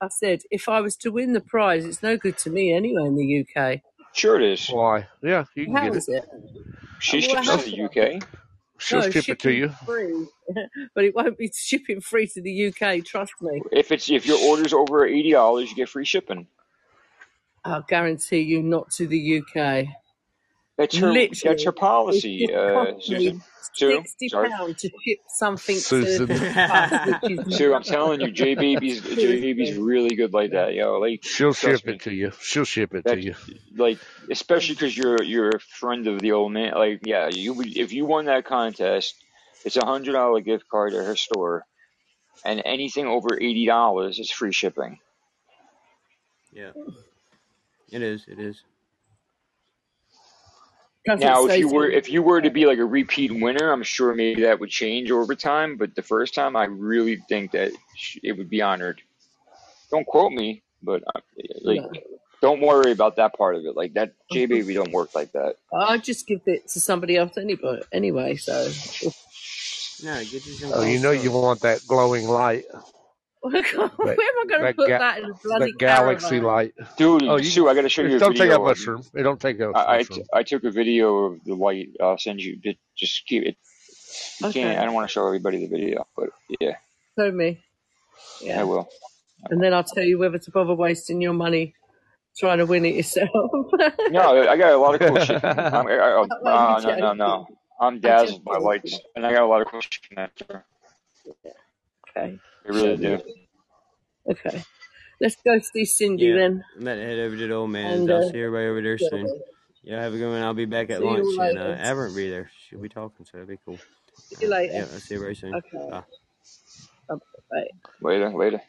[SPEAKER 4] I said, if I was to win the prize, it's no good to me anyway in the UK.
[SPEAKER 8] Sure it is.
[SPEAKER 2] Why? Yeah, you can
[SPEAKER 4] How
[SPEAKER 2] get it.
[SPEAKER 4] is it?
[SPEAKER 8] She
[SPEAKER 4] Well,
[SPEAKER 8] ships to the UK.
[SPEAKER 2] She'll
[SPEAKER 4] No,
[SPEAKER 2] ship it to you.
[SPEAKER 4] free, but it won't be shipping free to the UK. Trust me.
[SPEAKER 8] If it's if your order's over eighty dollars, you get free shipping.
[SPEAKER 4] I'll guarantee you not to the UK.
[SPEAKER 8] That's her that's her policy, uh, Susan. Sue,
[SPEAKER 4] sixty
[SPEAKER 8] sorry.
[SPEAKER 4] pounds to ship something to
[SPEAKER 2] Susan.
[SPEAKER 4] us, which
[SPEAKER 8] Sue, I'm telling you, J Baby's J Baby's
[SPEAKER 4] seriously.
[SPEAKER 8] really good like that, yo. Like,
[SPEAKER 2] She'll ship
[SPEAKER 8] me.
[SPEAKER 2] it to you. She'll ship it to you.
[SPEAKER 8] like, especially because you're you're a friend of the old man. Like, yeah, you would if you won that contest, it's a hundred dollar gift card at her store, and anything over eighty dollars is free shipping.
[SPEAKER 1] Yeah, it is. It is.
[SPEAKER 4] Doesn't
[SPEAKER 8] Now, if you were if you were to be like a repeat winner, I'm sure maybe that would change over time. But the first time, I really think that it would be honored. Don't quote me, but uh, like,
[SPEAKER 4] No.
[SPEAKER 8] don't worry about that part of it. Like that, J Baby don't work like that.
[SPEAKER 4] I just give it to somebody else anybody, anyway. So
[SPEAKER 1] No, you some
[SPEAKER 2] Oh, you know
[SPEAKER 1] stuff.
[SPEAKER 2] you want that glowing light,
[SPEAKER 4] where am I going to put
[SPEAKER 2] ga-
[SPEAKER 4] that in a bloody
[SPEAKER 2] that galaxy
[SPEAKER 4] caravan?
[SPEAKER 2] light.
[SPEAKER 8] Dude,
[SPEAKER 2] Oh, you
[SPEAKER 8] Sue, I got to show you
[SPEAKER 2] it
[SPEAKER 8] a
[SPEAKER 2] don't take a
[SPEAKER 8] video. Of,
[SPEAKER 2] mushroom. It don't take a
[SPEAKER 8] I, I, t-
[SPEAKER 2] mushroom.
[SPEAKER 8] I took a video of the light. I'll send you. Just just keep it. You can't. I don't want to show everybody the video, but yeah,
[SPEAKER 4] show me. Yeah, I
[SPEAKER 8] will. I
[SPEAKER 4] and then I'll tell you whether to bother wasting your money trying to win it yourself.
[SPEAKER 8] No, I got a lot of cool shit. I'm, I, I, uh, no, no, no. I'm
[SPEAKER 4] I'm
[SPEAKER 8] dazzled by lights, and I got a lot of cool shit connector.
[SPEAKER 4] Okay,
[SPEAKER 8] I really do.
[SPEAKER 4] Okay, let's go see Cindy
[SPEAKER 1] Yeah,
[SPEAKER 4] then,
[SPEAKER 1] I'm about to head over to the old man's.
[SPEAKER 4] and
[SPEAKER 1] I'll
[SPEAKER 4] uh,
[SPEAKER 1] see everybody over there
[SPEAKER 4] yeah,
[SPEAKER 1] soon. Yeah, have a good one. I'll be back at
[SPEAKER 4] see
[SPEAKER 1] lunch, and uh,
[SPEAKER 4] later.
[SPEAKER 1] Aberrant will be there. She'll be talking, so that'll be cool.
[SPEAKER 4] See you
[SPEAKER 1] Uh,
[SPEAKER 4] later.
[SPEAKER 1] yeah, I'll see you very soon.
[SPEAKER 4] Okay,
[SPEAKER 1] Bye.
[SPEAKER 4] bye.
[SPEAKER 8] Later, later.